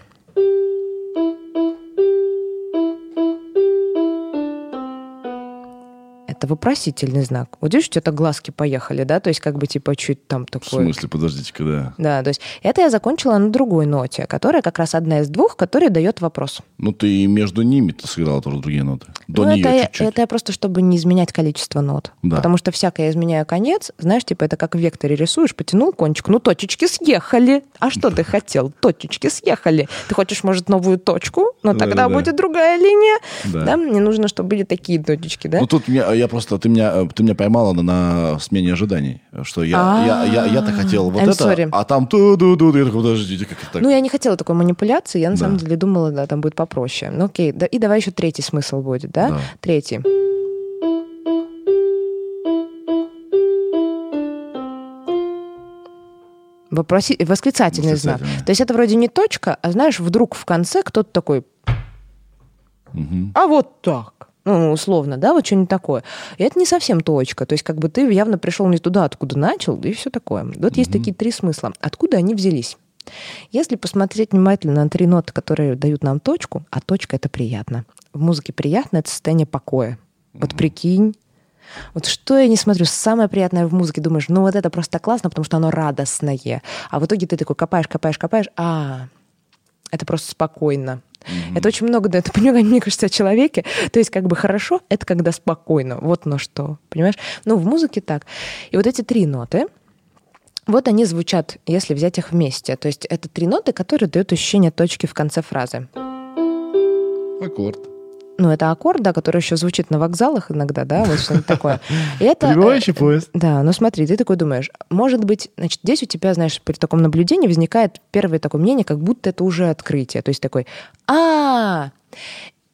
Это вопросительный знак. Вот видишь, у тебя так глазки поехали, да? То есть как бы типа чуть там В такое... смысле, подождите-ка, да. Да, то есть это я закончила на другой ноте, которая как раз одна из двух, которая дает вопрос. Ну, ты между ними ты сыграла тоже другие ноты. До ну, нее это, я- чуть-чуть. это я просто, чтобы не изменять количество нот. Да. Потому что всякое изменяю конец, знаешь, типа это как в векторе рисуешь, потянул кончик, ну точечки съехали. А что ты хотел? Точечки съехали. Ты хочешь, может, новую точку? Но тогда Да-да-да. будет другая линия. Да. Мне нужно, чтобы были такие точечки, да? Ну, тут меня, я просто, ты меня, э, ты меня поймала на, на смене ожиданий. Что я, я, я, я-то хотел вот I'm это, sorry. а там ту ду ду Я такой, подождите, как это так? Ну, я не хотела такой манипуляции, я на Да. самом деле думала, да, там будет попроще. Ну, окей, да, и давай еще третий смысл будет, да? Да. Третий. Вопроси... Восклицательный знак. Восклицательный. То есть это вроде не точка, а знаешь, вдруг в конце кто-то такой, Мгм. а вот так. Ну, условно, да, вот что-нибудь такое. И это не совсем точка. То есть, как бы ты явно пришел не туда, откуда начал, и все такое. Вот есть такие три смысла. Откуда они взялись? Если посмотреть внимательно на три ноты, которые дают нам точку, а точка это приятно. В музыке приятно это состояние покоя. Вот прикинь. Вот что я не смотрю, самое приятное в музыке, думаешь, ну вот это просто классно, потому что оно радостное. А в итоге ты такой копаешь, копаешь, копаешь, а, это просто спокойно. Это очень много дает понимание, мне кажется, о человеке. То есть как бы хорошо, это когда спокойно. Вот на что, понимаешь? Ну, в музыке так. И вот эти три ноты, вот они звучат, если взять их вместе. То есть это три ноты, которые дают ощущение точки в конце фразы. Аккорд. Ну, это аккорд, да, который еще звучит на вокзалах иногда, да, вот что-нибудь такое. И это, э, Прибывающий поезд. да, ну смотри, ты такой думаешь, может быть, значит, здесь у тебя, знаешь, при таком наблюдении возникает первое такое мнение, как будто это уже открытие. То есть такой, а,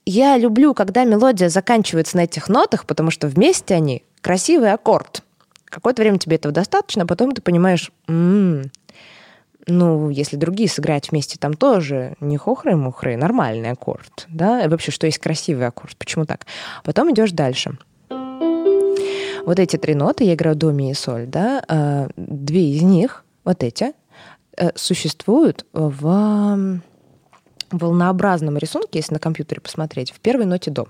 я люблю, когда мелодия заканчивается на этих нотах, потому что вместе они красивый аккорд. Какое-то время тебе этого достаточно, а потом ты понимаешь, «М, ну, если другие сыграть вместе, там тоже не хохры-мухры, нормальный аккорд, да, и вообще, что есть красивый аккорд, почему так? Потом идешь дальше. Вот эти три ноты, я играю до, ми и соль, да, э, две из них, вот эти, э, существуют в волнообразном рисунке, если на компьютере посмотреть, в первой ноте до.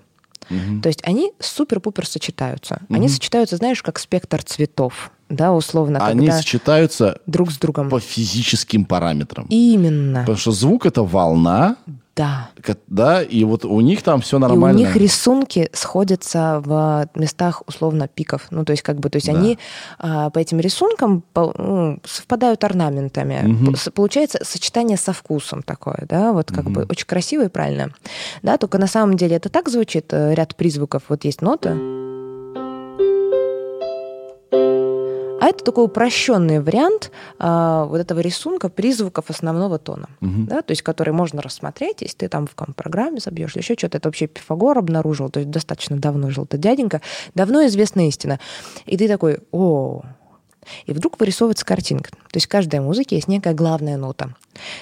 Мгм. То есть они супер-пупер сочетаются. Они сочетаются, знаешь, как спектр цветов, да, условно, Они сочетаются друг с другом. по физическим параметрам. Именно, Потому что звук это волна, да. да, и вот у них там все И у нормально. них рисунки сходятся в местах условно пиков. Ну, то есть, как бы, то есть Да. они а, по этим рисункам по- ну, совпадают орнаментами. С- Получается сочетание со вкусом такое, да, вот как бы очень красиво и правильно. Да, только на самом деле это так звучит, э, ряд призвуков. Вот есть нота. А это такой упрощенный вариант а, вот этого рисунка призвуков основного тона, Мгм. да, то есть который можно рассмотреть, если ты там в каком программе забьешь или еще что-то. Это вообще Пифагор обнаружил, то есть достаточно давно жил этот дяденька. Давно известная истина. И ты такой, о, и вдруг вырисовывается картинка. То есть в каждой музыке есть некая главная нота.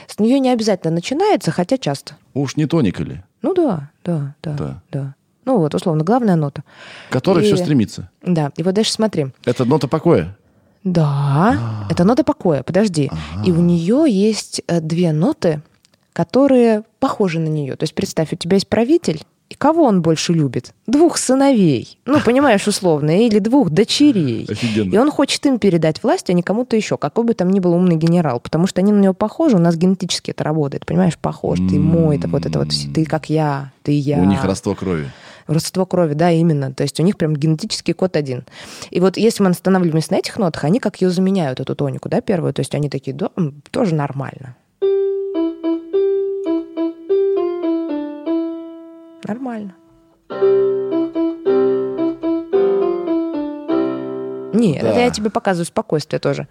С нее не обязательно начинается, хотя часто. Уж не тоник или? Ну да, да, да, Да. да. Ну вот, условно, главная нота. Который И- все стремится. Да, и вот дальше смотри. Это нота покоя. Да, это нота покоя, подожди. И у нее есть э, две ноты, которые похожи на нее. То есть представь, у тебя есть правитель, и кого он больше любит? Двух сыновей. Ну, понимаешь, условно, или двух дочерей. Офигенно. И он хочет им передать власть, а не кому-то еще, какой бы там ни был умный генерал, потому что они на него похожи, у нас генетически это работает, понимаешь, похож, ты мой, это вот это вот, ты как я, ты я. У них родство крови. Родство крови, да, именно. То есть у них прям генетический код один. И вот если мы останавливаемся на этих нотах, они как ее заменяют, эту тонику, да, первую. То есть они такие, да, тоже нормально. Нормально. Нет, Да. это я тебе показываю спокойствие тоже.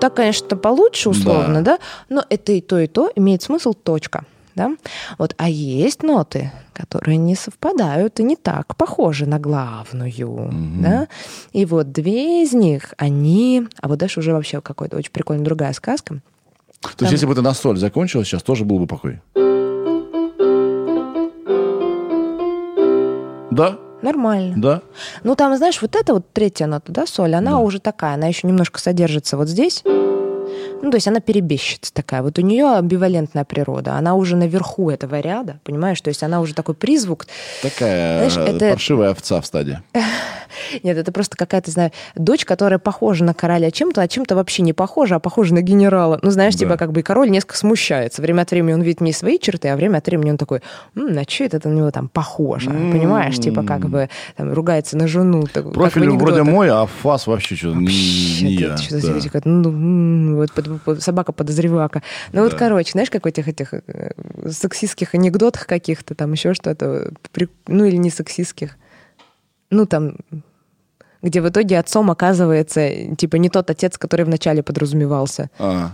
Так, конечно, получше условно, да. но это и то, и то имеет смысл точка. Да? Вот, а есть ноты, которые не совпадают и не так похожи на главную. Да? И вот две из них, они... А вот дальше уже вообще какой-то очень прикольная другая сказка. То есть, Там- если бы ты на соль закончил сейчас, тоже был бы покой. Да, Нормально. да. Ну, там, знаешь, вот эта вот третья нота, да, соль, она Да. уже такая, она еще немножко содержится вот здесь. Ну, то есть она перебежчица такая. Вот у нее амбивалентная природа. Она уже наверху этого ряда, понимаешь? То есть она уже такой призвук. Такая Знаешь, э, это- паршивая овца в стаде. Нет, это просто какая-то, знаю, дочь, которая похожа на короля чем-то, а чем-то вообще не похожа, а похожа на генерала. Ну, знаешь, Да. типа как бы и король несколько смущается. Время от времени он видит не свои черты, а время от времени он такой, «М, на что это на него там похоже? Понимаешь? Типа как бы там, ругается на жену. так, Профиль вроде мой, а фас вообще что не, я. Да. ну, вот под- собака подозревака. Ну вот, Да. короче, знаешь, как в этих этих э, сексистских анекдотах каких-то, там еще что-то, ну или не сексистских, ну там, где в итоге отцом оказывается, типа, не тот отец, который вначале подразумевался. А,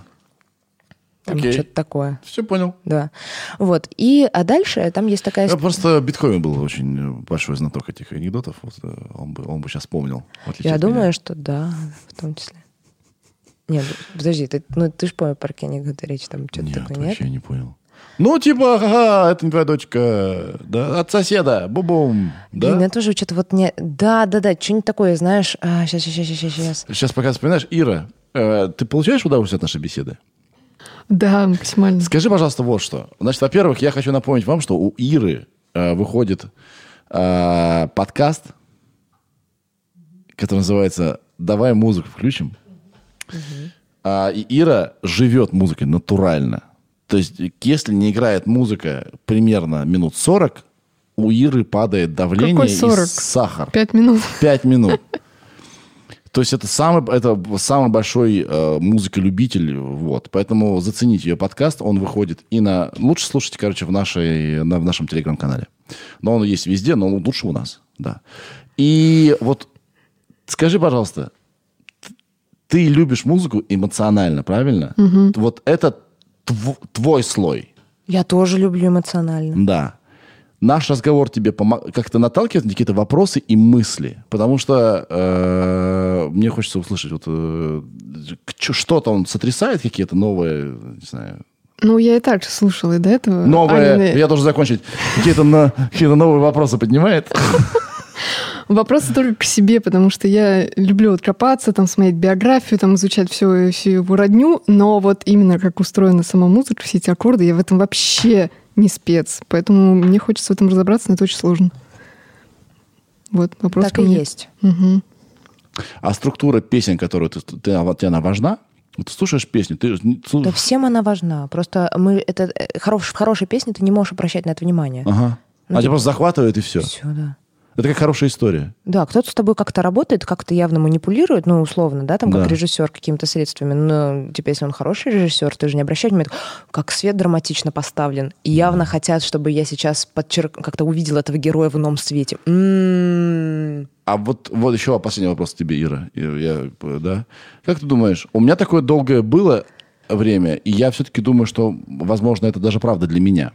Там Окей. что-то такое. все понял. Да. Вот. И, а дальше там есть такая... Я просто Биткоин был очень э, большой знаток этих анекдотов. Вот, э, он, бы, он бы сейчас помнил. Я от меня. думаю, что да, в том числе. Нет, подожди, ты, ну, ты же понял, про анекдоты речь, там что-то Нет, такое, нет? вообще не понял. Ну, типа, ага, это не твоя дочка, да, от соседа, бу-бум, да? Блин, я тоже что-то вот не... Да, да, да, что-нибудь такое, знаешь... А, сейчас, сейчас, сейчас, сейчас. Сейчас пока вспоминаешь, Ира, э, ты получаешь удовольствие от нашей беседы? Да, максимально. Скажи, пожалуйста, вот что. Значит, во-первых, я хочу напомнить вам, что у Иры э, выходит э, подкаст, который называется «Давай музыку включим». А, и Ира живет музыкой натурально. То есть, если не играет музыка примерно минут 40, у Иры падает давление Какой и 40? сахар. Пять минут. Пять минут. То есть это самый, это самый большой э, музыколюбитель, вот. Поэтому зацените ее подкаст, он выходит и на... Лучше слушайте, короче, в, нашей, на, в нашем телеграм-канале. Но он есть везде, но лучше у нас, да. И вот скажи, пожалуйста, ты любишь музыку эмоционально, правильно? Вот это тв- твой слой, Я тоже люблю эмоционально. да. Наш разговор тебе помо- как-то наталкивает на какие-то вопросы и мысли, потому что э, мне хочется услышать вот э, что-то он сотрясает какие-то новые, не знаю, Ну, я и так же слушала и до этого. новые. Анины. Я должен закончить. Какие-то на- какие-то новые вопросы поднимает. Вопросы только к себе, потому что я люблю вот копаться, там, смотреть биографию, там, изучать всю, всю его родню, но вот именно как устроена сама музыка, все эти аккорды, я в этом вообще не спец. Поэтому мне хочется в этом разобраться, но это очень сложно. Вот, вопрос так ко и мне. есть. Мгм. А структура песен, которую ты, ты, а вот тебе она важна? Вот ты слушаешь песню, ты Да всем она важна. Просто мы это э, хорош, в хорошей песне ты не можешь обращать на это внимание. Ага. Ну, а тебя типа- просто захватывает и все. Все, да. Это как хорошая история. Да, кто-то с тобой как-то работает, как-то явно манипулирует, ну, условно, да, там, как Да. режиссер какими-то средствами. Но, типа, если он хороший режиссер, ты же не обращай внимания, как свет драматично поставлен. И явно хотят, чтобы я сейчас подчерк... как-то увидела этого героя в ином свете. М-м-м. А вот, вот еще последний вопрос тебе, Ира. Я, да? Как ты думаешь, у меня такое долгое было время, и я все-таки думаю, что, возможно, это даже правда для меня.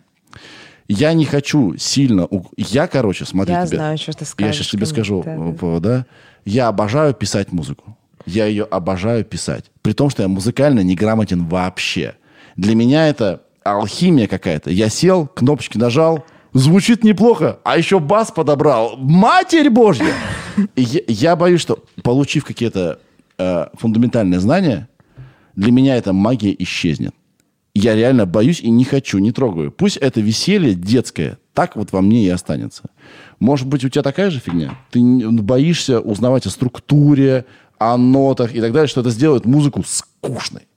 Я не хочу сильно... Я, короче, смотри Я тебе. знаю, что ты Я скажешь. сейчас тебе скажу, Да, э, да. Я обожаю писать музыку. Я ее обожаю писать. При том, что я музыкально неграмотен вообще. Для меня это алхимия какая-то. Я сел, кнопочки нажал, звучит неплохо, а еще бас подобрал. Матерь Божья! Я, я боюсь, что, получив какие-то э, фундаментальные знания, для меня эта магия исчезнет. Я реально боюсь и не хочу, не трогаю. Пусть это веселье детское так вот во мне и останется. Может быть, у тебя такая же фигня? Ты боишься узнавать о структуре, о нотах и так далее, что это сделает музыку скучной.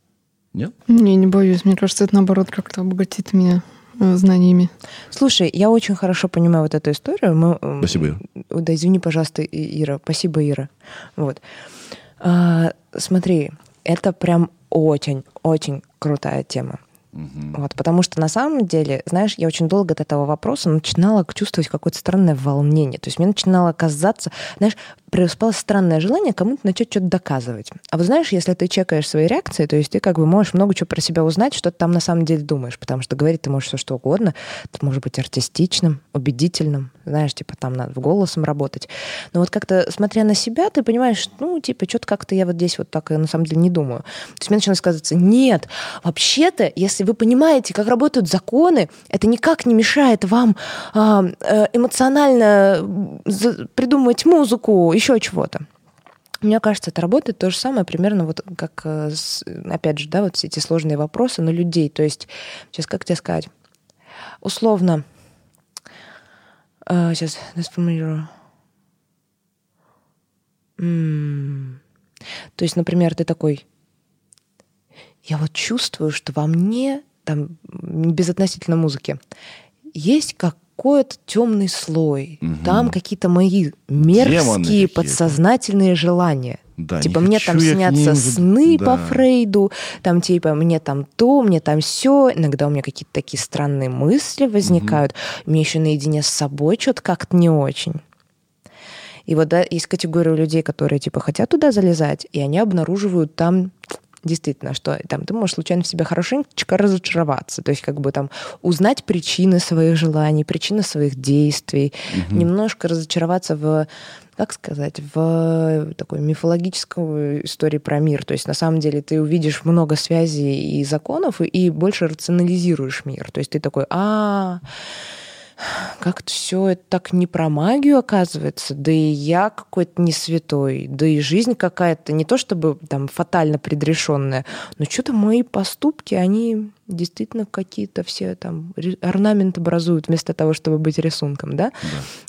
Нет? Не, не боюсь. Мне кажется, это наоборот как-то обогатит меня э, знаниями. Слушай, я очень хорошо понимаю вот эту историю. Мы, м, Спасибо, Ира. Да, извини, пожалуйста, Ира. Спасибо, Ира. Вот. А, смотри, это прям очень-очень крутая тема. Вот, потому что на самом деле, знаешь, я очень долго от этого вопроса начинала чувствовать какое-то странное волнение. То есть мне начинало казаться, знаешь, преуспело странное желание кому-то начать что-то доказывать. А вот знаешь, если ты чекаешь свои реакции, то есть ты как бы можешь много чего про себя узнать, что ты там на самом деле думаешь, потому что говорить ты можешь все что угодно. Это может быть артистичным, убедительным, знаешь, типа там надо голосом работать. Но вот как-то, смотря на себя, ты понимаешь, ну, типа, что-то как-то я вот здесь вот так на самом деле не думаю. То есть мне начинает сказаться, нет, вообще-то, если вы понимаете, как работают законы, это никак не мешает вам а, э, эмоционально за- придумывать музыку, еще чего-то. Мне кажется, это работает то же самое примерно вот как, э, опять же, да, вот все эти сложные вопросы на людей. То есть, сейчас как тебе сказать, условно, э, сейчас сформулирую. То есть, например, ты такой, я вот чувствую, что во мне, там, безотносительно музыки, есть какой-то темный слой. Там какие-то мои мерзкие какие-то. подсознательные желания. Да, типа не мне там снятся ним, сны да. по Фрейду, там типа мне там то, мне там все. Иногда у меня какие-то такие странные мысли возникают. Мне еще наедине с собой что-то как-то не очень. И вот да, есть категория людей, которые типа хотят туда залезать, и они обнаруживают там действительно, что там ты можешь случайно в себя хорошенечко разочароваться, то есть как бы там узнать причины своих желаний, причины своих действий, немножко разочароваться в, как сказать, в такой мифологической истории про мир. То есть на самом деле ты увидишь много связей и законов и, и больше рационализируешь мир. То есть ты такой, а как-то все это так не про магию оказывается, да и я какой-то не святой, да и жизнь какая-то не то чтобы там фатально предрешенная, но что-то мои поступки, они действительно какие-то все там орнамент образуют вместо того, чтобы быть рисунком, да?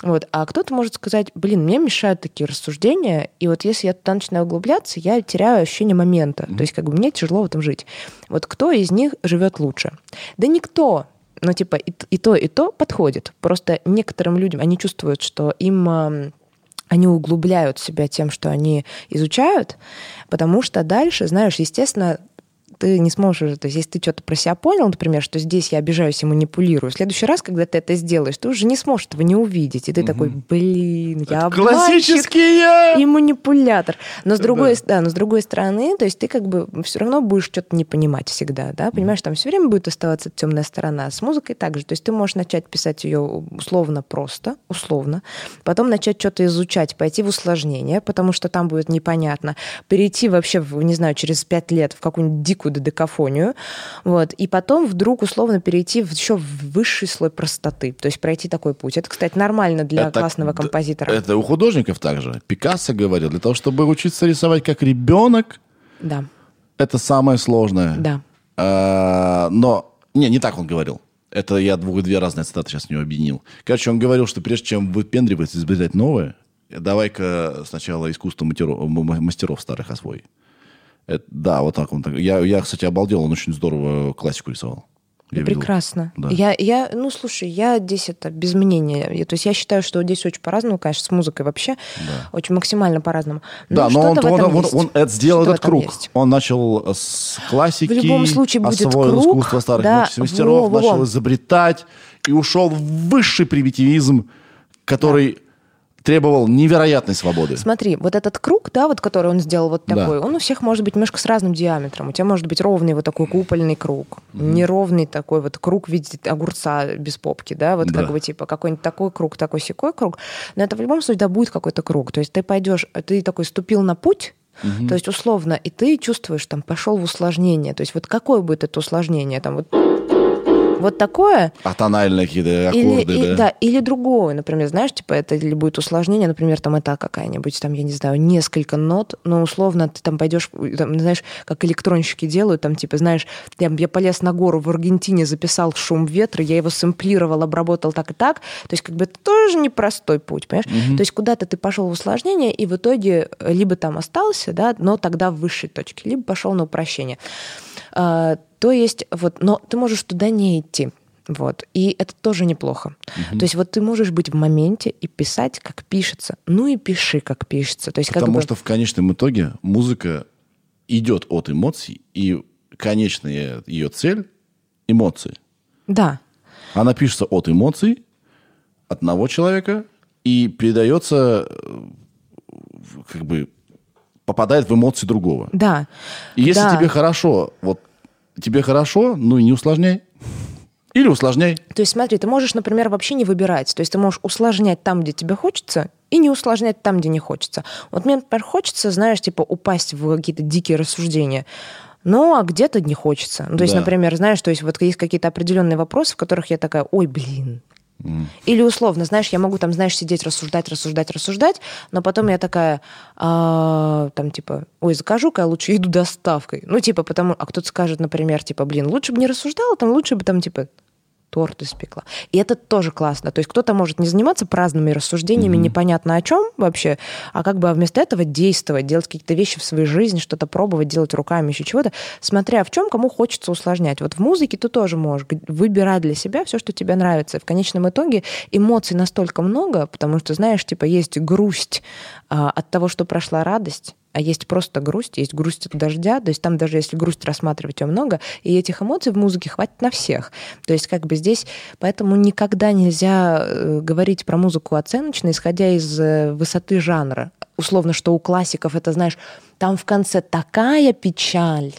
Вот. А кто-то может сказать, блин, мне мешают такие рассуждения, и вот если я туда начинаю углубляться, я теряю ощущение момента. То есть как бы мне тяжело в этом жить. Вот кто из них живет лучше? Да никто. Ну, типа, и, и то, и то подходит. Просто некоторым людям, они чувствуют, что им они углубляют себя тем, что они изучают, потому что дальше, знаешь, естественно, ты не сможешь уже, то есть если ты что-то про себя понял, например, что здесь я обижаюсь и манипулирую, в следующий раз, когда ты это сделаешь, ты уже не сможешь этого не увидеть, и ты такой, блин, я Классический я! и манипулятор. Но с другой, Да. да, но с другой стороны, то есть ты как бы все равно будешь что-то не понимать всегда, да, понимаешь, там все время будет оставаться темная сторона. С музыкой также, то есть ты можешь начать писать ее условно просто, условно, потом начать что-то изучать, пойти в усложнение, потому что там будет непонятно, перейти вообще, в, не знаю, через пять лет в какую-нибудь дикую додекафонию, вот, и потом вдруг условно перейти в еще в высший слой простоты, то есть пройти такой путь. Это, кстати, нормально для Это- классного композитора. Это у художников также. Пикассо говорил, для того, чтобы учиться рисовать как ребенок, Да, это самое сложное. да. А, но, не, не так он говорил. Это я двух, две разные цитаты сейчас не объединил. Короче, он говорил, что прежде чем выпендриваться, изобретать новое, давай-ка сначала искусство матеро- м- м- мастеров старых освой. Это- да, вот так он. так- Я, я, кстати, обалдел, он очень здорово классику рисовал. Я видел. Прекрасно. Да. Я, я, ну, слушай, я здесь это без мнения. Я- то есть я считаю, что здесь очень по-разному, конечно, с музыкой вообще. Очень максимально по-разному. Да, но он, он, он- есть. он это сделал этот круг. есть. Он начал с классики, В любом случае будет освоил круг, искусство старых да, мастеров, начал изобретать и ушел в высший примитивизм, который требовал невероятной свободы. Смотри, вот этот круг, да, вот который он сделал вот Да. такой, он у всех может быть немножко с разным диаметром. У тебя может быть ровный вот такой купольный круг, неровный такой вот круг в виде огурца без попки, да, вот Да. как бы типа какой-нибудь такой круг, такой секой круг. Но это в любом случае да будет какой-то круг. То есть ты пойдешь, ты такой ступил на путь, то есть условно, и ты чувствуешь, там, пошел в усложнение. То есть вот какое будет это усложнение? Там вот, вот такое, А тональные какие-то или, аккорды, и- да. да, или другое, например, знаешь, типа это или будет усложнение, например, там это какая-нибудь, там, я не знаю, несколько нот, но условно ты там пойдешь, там, знаешь, как электронщики делают, там, типа, знаешь, я, я полез на гору в Аргентине, записал шум ветра, я его сэмплировал, обработал так и так, то есть как бы это тоже непростой путь, понимаешь? То есть куда-то ты пошел в усложнение, и в итоге э, либо там остался, да, но тогда в высшей точке, либо пошел на упрощение. То есть, вот, но ты можешь туда не идти. Вот. И это тоже неплохо. То есть вот ты можешь быть в моменте и писать, как пишется. Ну и пиши, как пишется. То есть как Потому бы... что в конечном итоге музыка идет от эмоций, и конечная ее цель – эмоции. Да. Она пишется от эмоций одного человека и передается, э, как бы, попадает в эмоции другого. Да. И если Да. тебе хорошо, вот тебе хорошо, ну и не усложняй. Или усложняй. То есть смотри, ты можешь, например, вообще не выбирать. То есть ты можешь усложнять там, где тебе хочется, и не усложнять там, где не хочется. Вот мне, например, хочется, знаешь, типа упасть в какие-то дикие рассуждения. Ну, а где-то не хочется. Ну, то есть, Да. например, знаешь, то есть вот есть какие-то определенные вопросы, в которых я такая, ой, блин, Или условно, знаешь, я могу там, знаешь, сидеть, рассуждать, рассуждать, рассуждать, но потом я такая, а, там, типа, ой, закажу-ка я лучше еду доставкой. Ну, типа, потому... А кто-то скажет, например, типа, блин, лучше бы не рассуждала, там, лучше бы там, типа, торт испекла. И это тоже классно. То есть кто-то может не заниматься праздными рассуждениями, непонятно о чем вообще, а как бы вместо этого действовать, делать какие-то вещи в своей жизни, что-то пробовать, делать руками, еще чего-то, смотря в чем кому хочется усложнять. Вот в музыке ты тоже можешь выбирать для себя все, что тебе нравится. И в конечном итоге эмоций настолько много, потому что, знаешь, типа есть грусть а, от того, что прошла радость, а есть просто грусть, есть грусть от дождя, то есть там даже если грусть рассматривать ее много, и этих эмоций в музыке хватит на всех. То есть как бы здесь, поэтому никогда нельзя э, говорить про музыку оценочно, исходя из э, высоты жанра. Условно, что у классиков это, знаешь, там в конце такая печаль,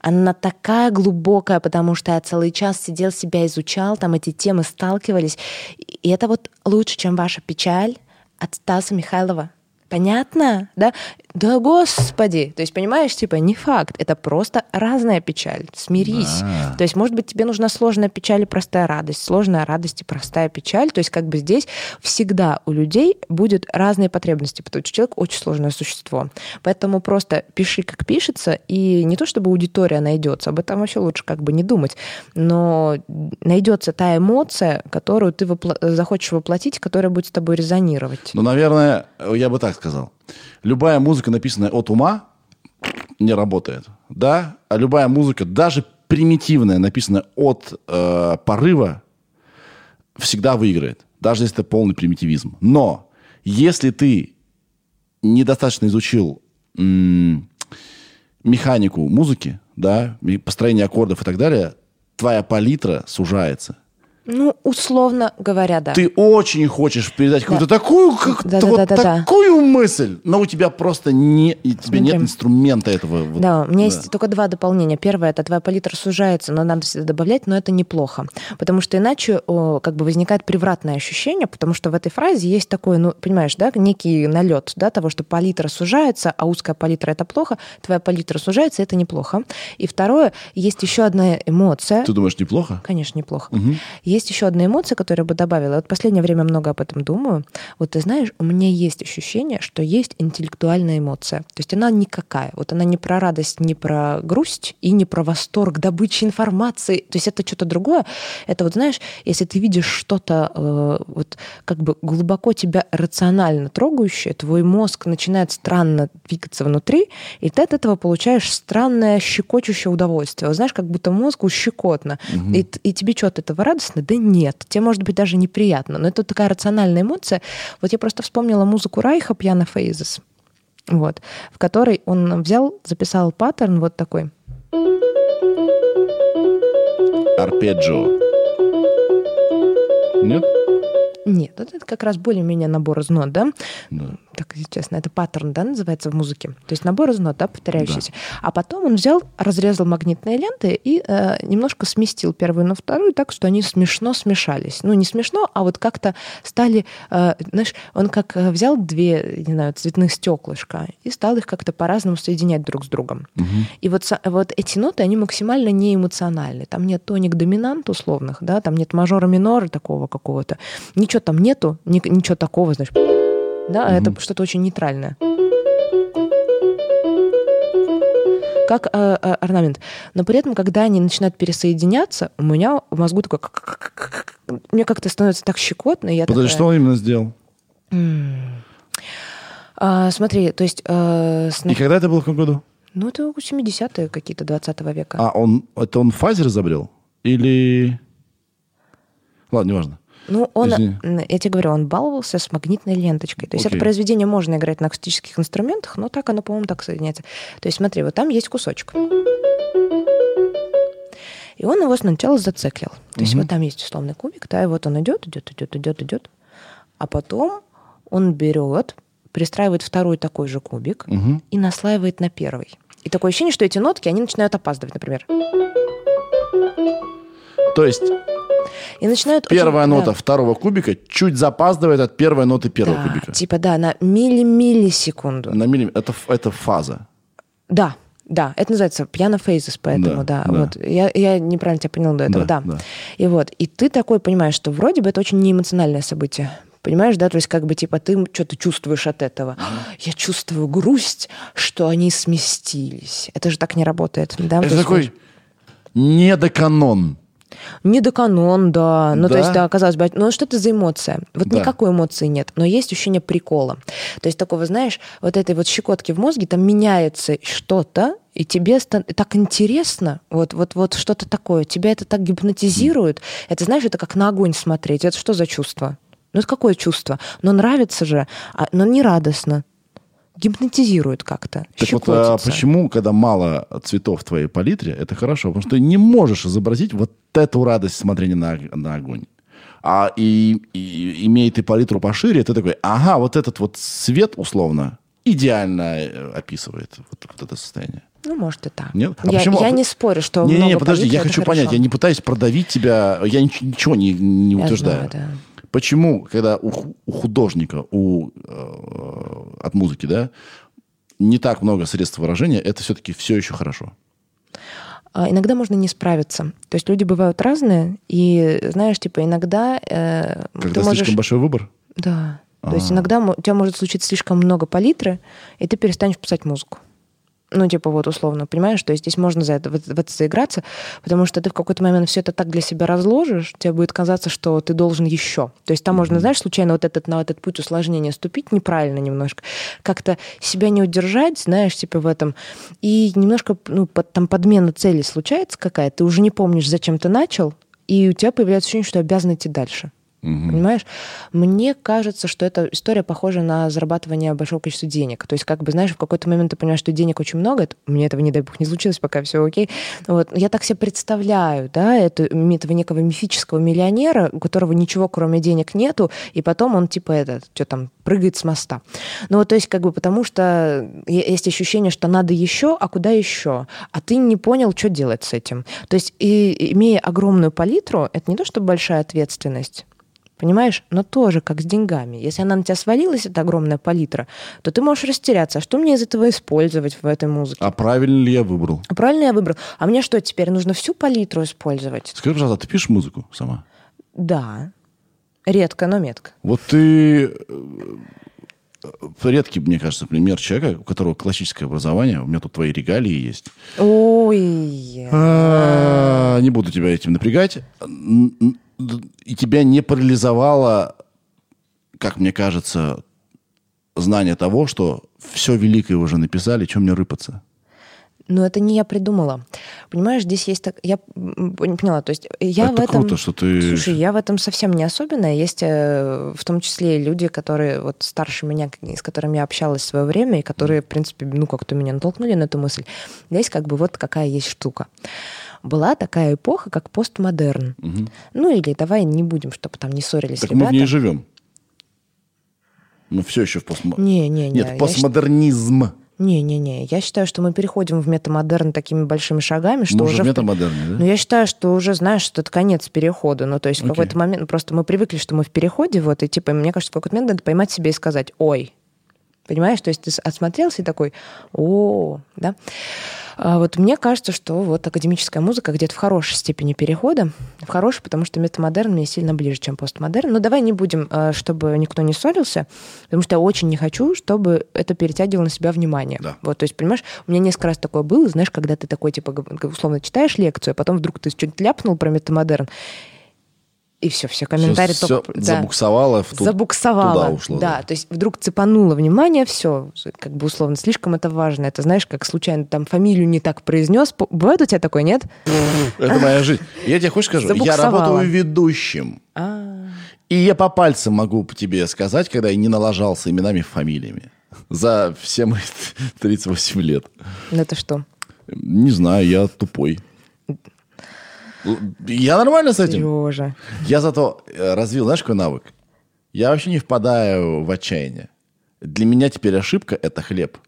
она такая глубокая, потому что я целый час сидел, себя изучал, там эти темы сталкивались. И это вот лучше, чем ваша печаль от Стаса Михайлова. Понятно? Да? Да, господи. То есть, понимаешь, типа, не факт. Это просто разная печаль. Смирись. Да. То есть, может быть, тебе нужна сложная печаль и простая радость. Сложная радость и простая печаль. То есть, как бы здесь всегда у людей будет разные потребности, потому что человек очень сложное существо. Поэтому просто пиши, как пишется, и не то чтобы аудитория найдется, об этом вообще лучше как бы не думать, но найдется та эмоция, которую ты вопла- захочешь воплотить, которая будет с тобой резонировать. Ну, наверное, я бы так сказал. Любая музыка, написанная от ума, не работает. Да? А любая музыка, даже примитивная, написанная от э, порыва, всегда выиграет. Даже если это полный примитивизм. Но если ты недостаточно изучил м, механику музыки, да, построение аккордов и так далее, твоя палитра сужается. Ну, условно говоря, да. Ты очень хочешь передать какую-то такую, как Да, вот да, да, да, да. такую мысль, но у тебя просто не, и тебе нет инструмента этого. вот. Да, у меня есть только два дополнения. Первое, это твоя палитра сужается, но надо всегда добавлять, но это неплохо. Потому что иначе о, как бы возникает превратное ощущение, потому что в этой фразе есть такой, ну, понимаешь, да, некий налет, да, того, что палитра сужается, а узкая палитра это плохо, твоя палитра сужается, это неплохо. И второе, есть еще одна эмоция. Ты думаешь, неплохо? Конечно, неплохо. Есть еще одна эмоция, которую я бы добавила. Вот в последнее время много об этом думаю. Вот ты знаешь, у меня есть ощущение, что есть интеллектуальная эмоция. То есть она никакая. Вот она не про радость, не про грусть и не про восторг добычи информации. То есть это что-то другое. Это вот знаешь, если ты видишь что-то э, вот как бы глубоко тебя рационально трогающее, твой мозг начинает странно двигаться внутри, и ты от этого получаешь странное щекочущее удовольствие. Вот знаешь, как будто мозгу щекотно. И, т- и тебе что от этого радостно? Да нет. Тебе может быть даже неприятно. Но это такая рациональная эмоция. Вот я просто вспомнила музыку Райха «Пьяно Фейзес», вот, в которой он взял, записал паттерн вот такой. Арпеджио. Нет? Нет, это как раз более-менее набор из нот, да? Да. Так, честно, это паттерн, да, называется в музыке. То есть набор из нот, да, повторяющийся. А потом он взял, разрезал магнитные ленты и э, немножко сместил первую на вторую так, что они смешно смешались. Ну, не смешно, а вот как-то стали, э, знаешь, он как э, взял две, не знаю, цветных стеклышка и стал их как-то по-разному соединять друг с другом. И вот, вот эти ноты, они максимально неэмоциональны. Там нет тоник-доминант условных, да, там нет мажора-минора такого какого-то. Ничего там нету, ни- ничего такого, знаешь. Да, это что-то очень нейтральное. Как э, э, орнамент. Но при этом, когда они начинают пересоединяться, у меня в мозгу такой... Мне как-то становится так щекотно. Я Подожди, такая, что он именно сделал? а, смотри, то есть... э, с- И когда это было, в каком году? Ну, это 70-е какие-то 20 века. А, он, это он фазер изобрел? Или... Ладно, неважно. Ну, он, Извини. я тебе говорю, он баловался с магнитной ленточкой. То есть Окей. это произведение можно играть на акустических инструментах, но так оно, по-моему, так соединяется. То есть смотри, вот там есть кусочек. И он его сначала зациклил. То есть вот там есть условный кубик, да, и вот он идет, идет, идет, идет, идет. А потом он берет, пристраивает второй такой же кубик Мгм. и наслаивает на первый. И такое ощущение, что эти нотки, они начинают опаздывать, например. То есть И начинают очень- первая да. нота второго кубика чуть запаздывает от первой ноты первого Да, кубика. Типа, да, на милли-миллисекунду. На миллиметр. Это, это фаза. Да, да, это называется piano phases, поэтому, Да, да. да. Вот, я, я неправильно тебя поняла до этого, Да, да, да. И вот, и ты такой понимаешь, что вроде бы это очень неэмоциональное событие. Понимаешь, да, то есть как бы типа ты что-то чувствуешь от этого. Я чувствую грусть, что они сместились. Это же так не работает, да? То Это такой недоканон. Не до канон, да. Ну, Да? то есть, да, казалось бы, ну, что это за эмоция? Вот Да. никакой эмоции нет, но есть ощущение прикола. То есть, такого, знаешь, вот этой вот щекотки в мозге, там меняется что-то, и тебе так интересно, вот, вот, вот что-то такое, тебя это так гипнотизирует. Это, знаешь, это как на огонь смотреть. Это что за чувство? Ну, это какое чувство? Но нравится же, а- но не радостно. Гипнотизирует как-то. Так вот, а почему, когда мало цветов в твоей палитре, это хорошо? Потому что ты не можешь изобразить вот эту радость смотрения на, на огонь. А и, и имея ты палитру пошире, ты такой, ага, вот этот вот цвет условно идеально э, описывает вот, вот это состояние. Ну, может, и так. Нет? А я, почему? я не спорю, что Не, не, много подожди, палитры я хочу хорошо. понять, я не пытаюсь продавить тебя, я нич- ничего не, не Я утверждаю. знаю, да. Почему, когда у, у художника, у, э, от музыки, да, не так много средств выражения, это все-таки все еще хорошо? А иногда можно не справиться. То есть люди бывают разные, и знаешь, типа иногда э, Когда ты можешь... слишком большой выбор? Да. То есть А. иногда у тебя может случиться слишком много палитры, и ты перестанешь писать музыку. Ну, типа вот условно, понимаешь, что здесь можно за это, в, в это заиграться, потому что ты в какой-то момент все это так для себя разложишь, тебе будет казаться, что ты должен еще. То есть там можно, знаешь, случайно вот этот, на этот путь усложнения ступить неправильно немножко, как-то себя не удержать, знаешь, типа в этом, и немножко, ну, под- там подмена цели случается какая-то, ты уже не помнишь, зачем ты начал, и у тебя появляется ощущение, что обязан идти дальше. Понимаешь? Мне кажется, что эта история похожа на зарабатывание большого количества денег. То есть, как бы, знаешь, в какой-то момент ты понимаешь, что денег очень много. Это, мне этого, не дай бог, не случилось, пока все окей. Вот. Я так себе представляю, да, это, этого некого мифического миллионера, у которого ничего, кроме денег, нету, и потом он, типа, этот, что там, прыгает с моста. Ну, вот, то есть, как бы, потому что есть ощущение, что надо еще, а куда еще? А ты не понял, что делать с этим. То есть, и, имея огромную палитру, это не то, что большая ответственность, Понимаешь? Но тоже как с деньгами. Если она на тебя свалилась, эта огромная палитра, то ты можешь растеряться. А что мне из этого использовать в этой музыке? А правильно ли я выбрал? А правильно я выбрал? А мне что, теперь нужно всю палитру использовать? Скажи, пожалуйста, а ты пишешь музыку сама? Да. Редко, но метко. Вот ты э, редкий, мне кажется, пример человека, у которого классическое образование. У меня тут твои регалии есть. Ой. А, Не буду тебя этим напрягать. И тебя не парализовало, как мне кажется, знание того, что все великое уже написали, чем мне рыпаться. Но это не я придумала. Понимаешь, здесь есть так... Я не поняла. То есть я Это в этом... круто, что ты... Слушай, я в этом совсем не особенная. Есть э, в том числе люди, которые вот старше меня, с которыми я общалась в свое время, и которые, в принципе, ну, как-то меня натолкнули на эту мысль. Здесь как бы вот какая есть штука. Была такая эпоха, как постмодерн. Мгм. Ну или давай не будем, чтобы там не ссорились Так мы ребята. в ней живем. Мы все еще в постмодернизме. Не-не-не. Нет, я постмодернизм. Не-не-не, я считаю, что мы переходим в метамодерн такими большими шагами, что Мы уже в в метамодерне, Ну, да? я считаю, что уже, знаешь, что это конец перехода. Ну, то есть в Окей. какой-то момент... Просто мы привыкли, что мы в переходе, вот, и, типа, мне кажется, в какой-то момент надо поймать себя и сказать «Ой». Понимаешь? То есть ты отсмотрелся и такой «О», да? А вот мне кажется, что вот академическая музыка где-то в хорошей степени перехода. В хорошей, потому что метамодерн мне сильно ближе, чем постмодерн. Но давай не будем, э, чтобы никто не ссорился, потому что я очень не хочу, чтобы это перетягивало на себя внимание. Да. Вот, то есть, понимаешь, у меня несколько раз такое было, знаешь, когда ты такой, типа, условно читаешь лекцию, а потом вдруг ты что-нибудь ляпнул про метамодерн, и все, все, комментарии Всё- только... да. забуксовало в ту- Забуксовало. туда ушло, Да, да. то есть вдруг цепануло внимание, все, как бы условно, слишком это важно. Это знаешь, как случайно там фамилию не так произнес. Бывает у тебя такое, нет? Это моя жизнь. Я тебе хочешь скажу? Я работаю ведущим. А, И я по пальцам могу тебе сказать, когда я не налажался именами и фамилиями. За все мои 38 лет. это что? Не знаю, я тупой. Я нормально с этим. Сережа. Я зато э, развил, знаешь, какой навык? Я вообще не впадаю в отчаяние. Для меня теперь ошибка – это хлеб.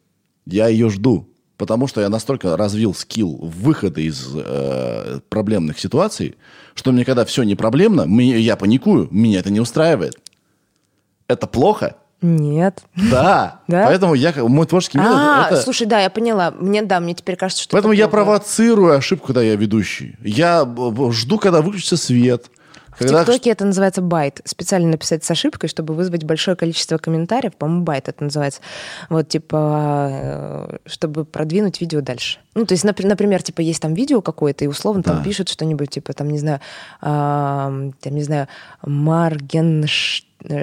Я ее жду, потому что я настолько развил скилл выхода из э, проблемных ситуаций, что мне, когда все не проблемно, мне- я паникую, меня это не устраивает. Это плохо? Нет. Да. Да? Поэтому я, мой творческий метод А, это- слушай, да, я поняла. Мне, да, мне теперь кажется, что Поэтому это я провоцирую ошибку, когда я ведущий. Я б- жду, когда выключится свет. В Когда ТикТоке это называется bait. Специально написать с ошибкой, чтобы вызвать большое количество комментариев. По-моему, bait это называется. Вот, типа, э, чтобы продвинуть видео дальше. Ну, то есть, напр- например, типа, есть там видео какое-то, и условно там Да. пишут что-нибудь, типа, там, не знаю, ам, там, не знаю, Марген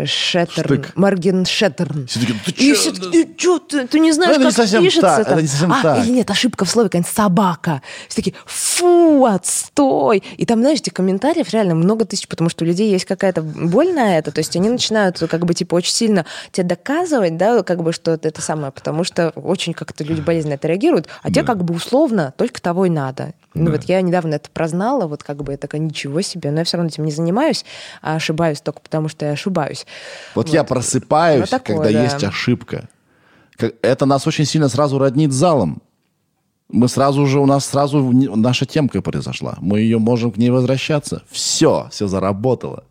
Шеттерн. Штык. Марген Шеттерн. Все такие, «Ты И чё?» все таки, что ты, ты не знаешь, Ну, это не как совсем пишется так, там?» это не совсем а, так. или нет, ошибка в слове, какая-нибудь собака. Все такие, фу, отстой. И там, знаешь, этих комментариев реально много тысяч, потому что у людей есть какая-то боль на это. То есть они начинают как бы типа очень сильно тебе доказывать, да, как бы что это, самое, потому что очень как-то люди болезненно это реагируют, а тебе как бы условно только того и надо. Ну Да. вот я недавно это прознала, вот как бы я такая, ничего себе, но я все равно этим не занимаюсь, а ошибаюсь только потому, что я ошибаюсь. Вот, я просыпаюсь, Вот такое, когда да. есть ошибка. Это нас очень сильно сразу роднит залом. Мы сразу же, у нас сразу наша темка произошла. Мы ее можем к ней возвращаться. Все, все заработало.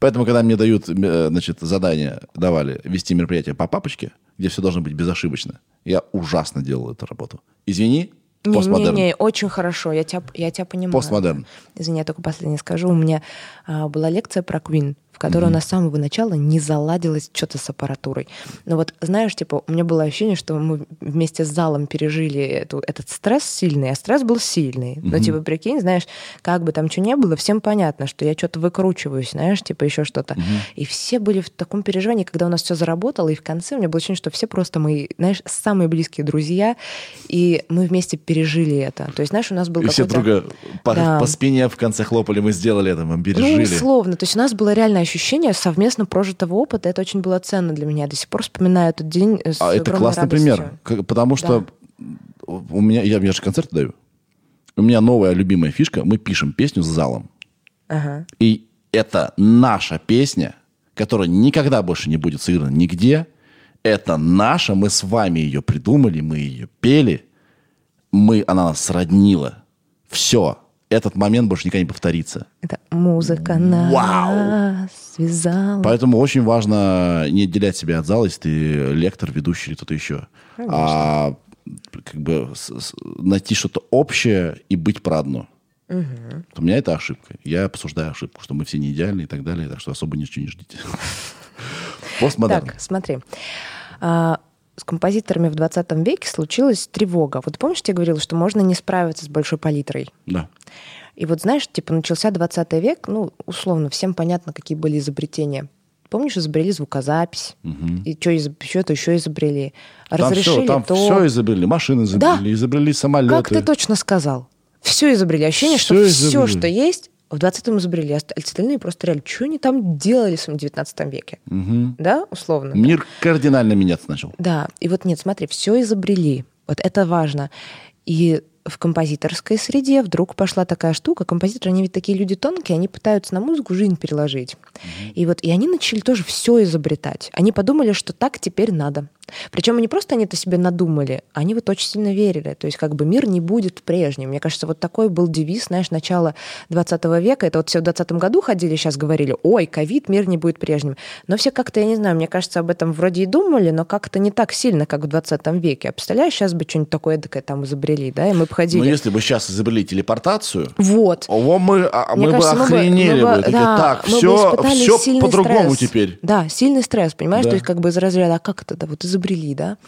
Поэтому, когда мне дают, э, значит, задание, давали вести мероприятие по папочке, где все должно быть безошибочно, я ужасно делал эту работу. Извини, постмодерн. Не-не-не, очень хорошо, я тебя, я тебя понимаю. Постмодерн. Извини, я только последнее скажу. У меня а, была лекция про Queen, в которой у нас с самого начала не заладилось что-то с аппаратурой. Но вот, знаешь, типа, у меня было ощущение, что мы вместе с залом пережили эту, этот стресс сильный, а стресс был сильный. Но, типа, прикинь, знаешь, как бы там что ни было, всем понятно, что я что-то выкручиваюсь, знаешь, типа еще что-то. И все были в таком переживании, когда у нас все заработало, и в конце у меня было ощущение, что все просто мои, знаешь, самые близкие друзья, и мы вместе пережили это. То есть, знаешь, у нас был И все какой-то... друга по, Да. по спине в конце хлопали, мы сделали это, мы Ну, пережили. условно. То есть у нас было реальное ощущение совместно прожитого опыта. Это очень было ценно для меня. Я до сих пор вспоминаю этот день с А это классный радостью. пример. Потому что у меня, я, я же концерт даю. У меня новая любимая фишка. Мы пишем песню с залом. Ага. И это наша песня, которая никогда больше не будет сыграна нигде. Это наша, мы с вами ее придумали, мы ее пели. Мы, она нас сроднила. Все. Этот момент больше никогда не повторится. Это музыка нас связала. Поэтому очень важно не отделять себя от зала, если ты лектор, ведущий или кто-то еще. А как бы с- с- найти что-то общее и быть про одно. Вот У меня это ошибка. Я обсуждаю ошибку, что мы все не идеальны и так далее, так что особо ничего не ждите. Постмодерн. Так, смотри. С композиторами в 20 веке случилась тревога. Вот помнишь, я говорила, что можно не справиться с большой палитрой? Да. И вот знаешь, типа начался 20 век, ну, условно, всем понятно, какие были изобретения. Помнишь, изобрели звукозапись? И что, что-то еще изобрели? Там Разрешили все, там то... все изобрели. Машины изобрели, Да. изобрели самолеты. Как ты точно сказал? Все изобрели. Ощущение, Всё что все, изобрели. что есть, в 20-м изобрели. а остальные просто реально, что они там делали в своем 19 веке? Мгм. Да, условно? Мир кардинально меняться начал. Да, и вот нет, смотри, все изобрели. Вот это важно. И в композиторской среде вдруг пошла такая штука. Композиторы, они ведь такие люди тонкие, они пытаются на музыку жизнь переложить. Mm-hmm. И вот и они начали тоже все изобретать. Они подумали, что так теперь надо. Причем не просто они это себе надумали, они вот очень сильно верили. То есть как бы мир не будет прежним. Мне кажется, вот такой был девиз, знаешь, начала 20 века. Это вот все в 20 году ходили, сейчас говорили, ой, ковид, мир не будет прежним. Но все как-то, я не знаю, мне кажется, об этом вроде и думали, но как-то не так сильно, как в 20 веке. А представляешь, сейчас бы что-нибудь такое эдакое там изобрели, да, и мы бы ходили... Ну, если бы сейчас изобрели телепортацию, вот. О, мы, а, мы кажется, бы охренели мы бы. Мы бы да, так, мы все, бы все по-другому теперь. Да, сильный стресс, понимаешь? Да. То есть как бы из разряда, а как это, да, вот изобрели, да?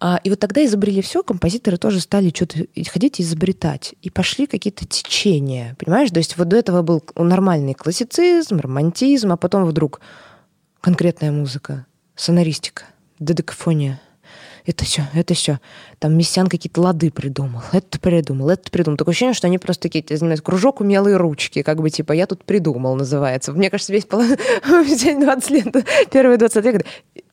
А, и вот тогда изобрели все, композиторы тоже стали что-то ходить и изобретать. И пошли какие-то течения, понимаешь? То есть вот до этого был нормальный классицизм, романтизм, а потом вдруг конкретная музыка, сонористика, дедекафония. Это все, это все. Там Мессиан какие-то лады придумал, это придумал, это придумал. Такое ощущение, что они просто такие, знаешь, кружок умелые ручки, как бы типа я тут придумал называется. Мне кажется, весь 20 лет, первые 20 лет,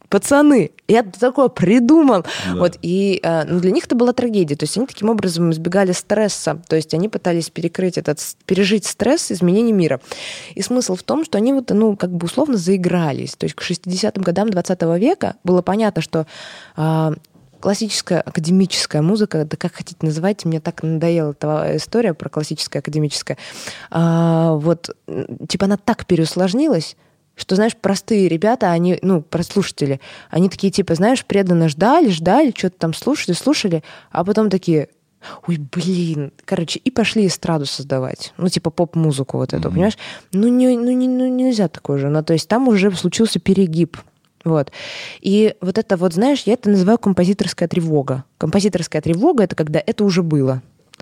пацаны, я такое придумал. Да. Вот, и э, ну, для них это была трагедия. То есть они таким образом избегали стресса. То есть они пытались перекрыть этот, пережить стресс изменения мира. И смысл в том, что они вот, ну, как бы условно заигрались. То есть к 60-м годам 20 века было понятно, что э, классическая академическая музыка, да как хотите называйте, мне так надоела эта история про классическое академическое. А, вот, типа она так переусложнилась, что, знаешь, простые ребята, они, ну, прослушатели, они такие, типа, знаешь, преданно ждали, ждали, что-то там слушали, слушали, а потом такие, ой, блин, короче, и пошли эстраду создавать, ну, типа поп-музыку вот эту, mm-hmm. понимаешь? Ну, не, ну, не, ну, нельзя такое же, ну, то есть там уже случился перегиб, вот. И вот это вот, знаешь, я это называю композиторская тревога. Композиторская тревога — это когда это уже было.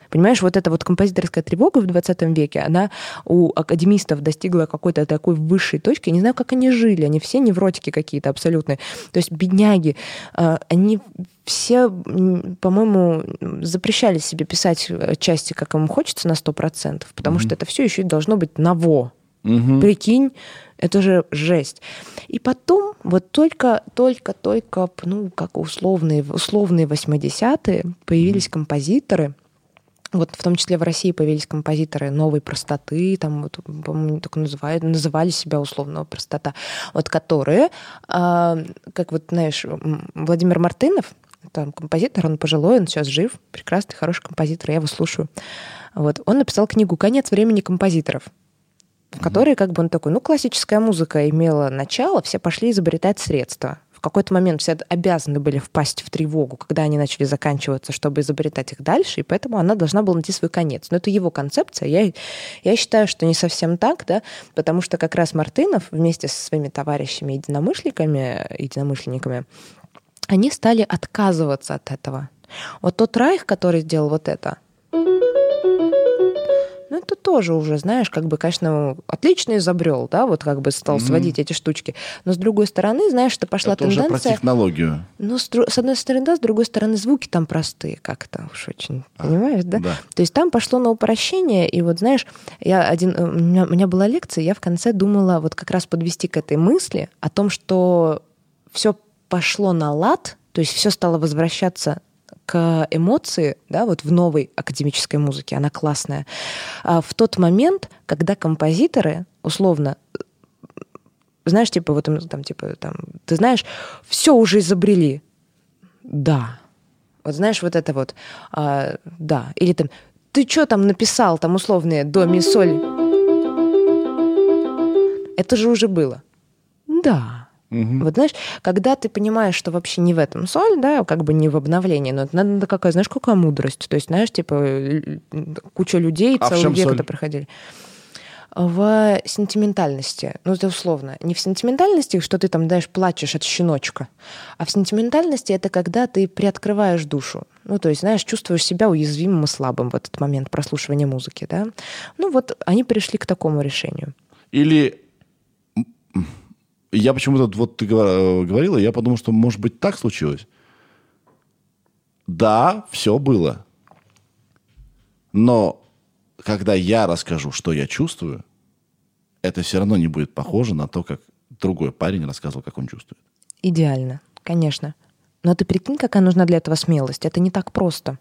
Понимаешь, вот эта вот композиторская тревога в 20 веке, она у академистов достигла какой-то такой высшей точки. Я не знаю, как они жили. Они все невротики какие-то абсолютные. То есть бедняги, а, они все, по-моему, запрещали себе писать части, как им хочется, на 100%, потому mm-hmm. что это все еще и должно быть ново. Mm-hmm. Прикинь, это же жесть. И потом, вот только, только, только, ну, как условные, условные 80-е появились композиторы – вот в том числе в России появились композиторы новой простоты, там, вот, по-моему, так называют, называли себя условно простота, вот которые, э, как вот, знаешь, Владимир Мартынов, там композитор, он пожилой, он сейчас жив, прекрасный, хороший композитор, я его слушаю. Вот. Он написал книгу «Конец времени композиторов», в которой как бы он такой, ну, классическая музыка имела начало, все пошли изобретать средства какой-то момент все обязаны были впасть в тревогу, когда они начали заканчиваться, чтобы изобретать их дальше, и поэтому она должна была найти свой конец. Но это его концепция. Я, я считаю, что не совсем так, да, потому что как раз Мартынов вместе со своими товарищами единомышленниками, единомышленниками они стали отказываться от этого. Вот тот Райх, который сделал вот это, ну, это тоже уже, знаешь, как бы, конечно, отлично изобрел, да, вот как бы стал mm-hmm. сводить эти штучки. Но с другой стороны, знаешь, что пошла это тенденция... Уже про технологию. Ну, с, с одной стороны, да, с другой стороны, звуки там простые как-то уж очень, а, понимаешь, да? да? То есть там пошло на упрощение, и вот, знаешь, я один, э, у меня, у меня была лекция, я в конце думала вот как раз подвести к этой мысли о том, что все пошло на лад, то есть все стало возвращаться к эмоции, да, вот в новой академической музыке, она классная, а в тот момент, когда композиторы, условно, знаешь, типа, вот там, типа, там, ты знаешь, все уже изобрели. Да. Вот знаешь, вот это вот, а, да. Или там, ты что там написал, там условные до, ми, соль. Это же уже было. Да. Угу. Вот знаешь, когда ты понимаешь, что вообще не в этом соль, да, как бы не в обновлении, но это надо какая, знаешь, какая мудрость. То есть, знаешь, типа куча людей а целый век это проходили в сентиментальности. Ну, это условно. Не в сентиментальности, что ты там, знаешь, плачешь от щеночка, а в сентиментальности это когда ты приоткрываешь душу. Ну, то есть, знаешь, чувствуешь себя уязвимым и слабым в этот момент прослушивания музыки, да. Ну, вот они пришли к такому решению. Или я почему-то, вот ты э, говорила, я подумал, что, может быть, так случилось. Да, все было. Но когда я расскажу, что я чувствую, это все равно не будет похоже на то, как другой парень рассказывал, как он чувствует. Идеально, конечно. Но ты прикинь, какая нужна для этого смелость. Это не так просто.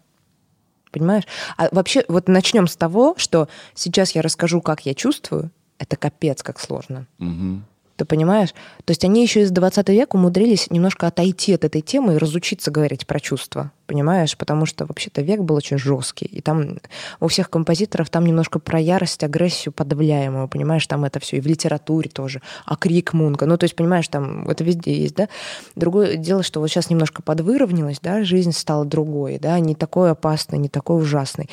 Понимаешь? А вообще, вот начнем с того, что сейчас я расскажу, как я чувствую. Это капец, как сложно. Мгм. Ты понимаешь? То есть они еще из 20 века умудрились немножко отойти от этой темы и разучиться говорить про чувства. Понимаешь? Потому что вообще-то век был очень жесткий. И там у всех композиторов там немножко про ярость, агрессию подавляемую. Понимаешь? Там это все. И в литературе тоже. А крик Мунка. Ну, то есть, понимаешь, там это везде есть, да? Другое дело, что вот сейчас немножко подвыровнялась, да, жизнь стала другой, да, не такой опасной, не такой ужасной.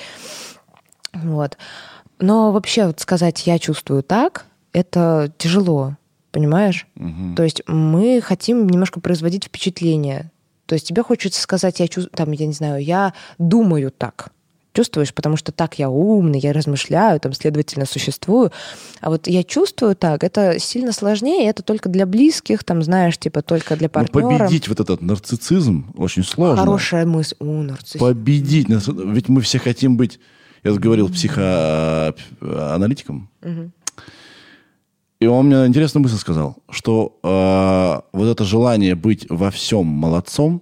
Вот. Но вообще вот сказать «я чувствую так» — это тяжело, понимаешь? Мгм. То есть мы хотим немножко производить впечатление. То есть тебе хочется сказать, я чувствую, там, я не знаю, я думаю так. Чувствуешь, потому что так я умный, я размышляю, там, следовательно, существую. А вот я чувствую так, это сильно сложнее, это только для близких, там, знаешь, типа только для Но партнера. победить вот этот нарциссизм очень сложно. Хорошая мысль. У, нарцисс. Победить. Ведь мы все хотим быть, я говорил, психоаналитиком. Мгм. И он мне интересную мысль сказал, что э, вот это желание быть во всем молодцом,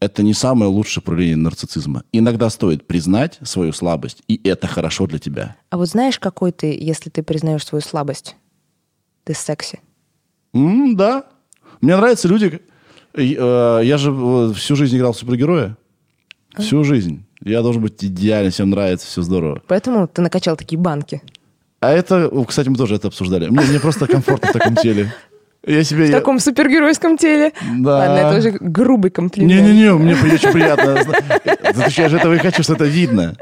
это не самое лучшее проявление нарциссизма. Иногда стоит признать свою слабость, и это хорошо для тебя. А вот знаешь, какой ты, если ты признаешь свою слабость? Ты секси. М, да. Мне нравятся люди... э, Я же э, всю жизнь играл в супергероя. Всю жизнь. Я должен быть идеально, всем нравится, все здорово. Поэтому ты накачал такие банки. А это, кстати, мы тоже это обсуждали. Мне, мне просто комфортно в таком теле. Я себе... В я- таком супергеройском теле. Да. Ладно, это уже грубый комплимент. Не-не-не, мне очень приятно. Я же этого и хочу, что это видно.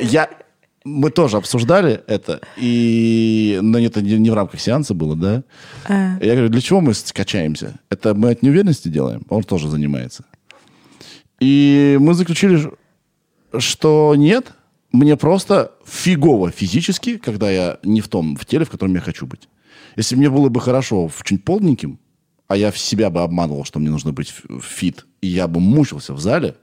Я... Мы тоже обсуждали это, и... но это не, не в рамках сеанса было, да? А. Я говорю, для чего мы скачаемся? Это мы от неуверенности делаем? Он тоже занимается. И мы заключили, что нет, мне просто фигово физически, когда я не в том, в теле, в котором я хочу быть. Если мне было бы хорошо в чуть полненьким, а я в себя бы обманывал, что мне нужно быть фит, и я бы мучился в зале,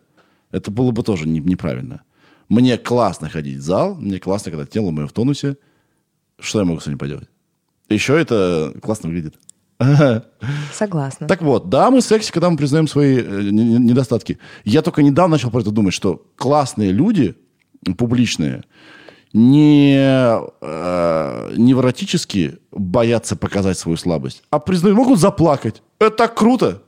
это было бы тоже не- неправильно. Мне классно ходить в зал, мне классно, когда тело мое в тонусе. Что я могу с этим поделать? Еще это классно выглядит. Согласна. Так вот, да, мы секси, когда мы признаем свои э, не- не- недостатки. Я только недавно начал про это думать, что классные люди, публичные, не э, невротически боятся показать свою слабость, а признают, могут заплакать. Это так круто.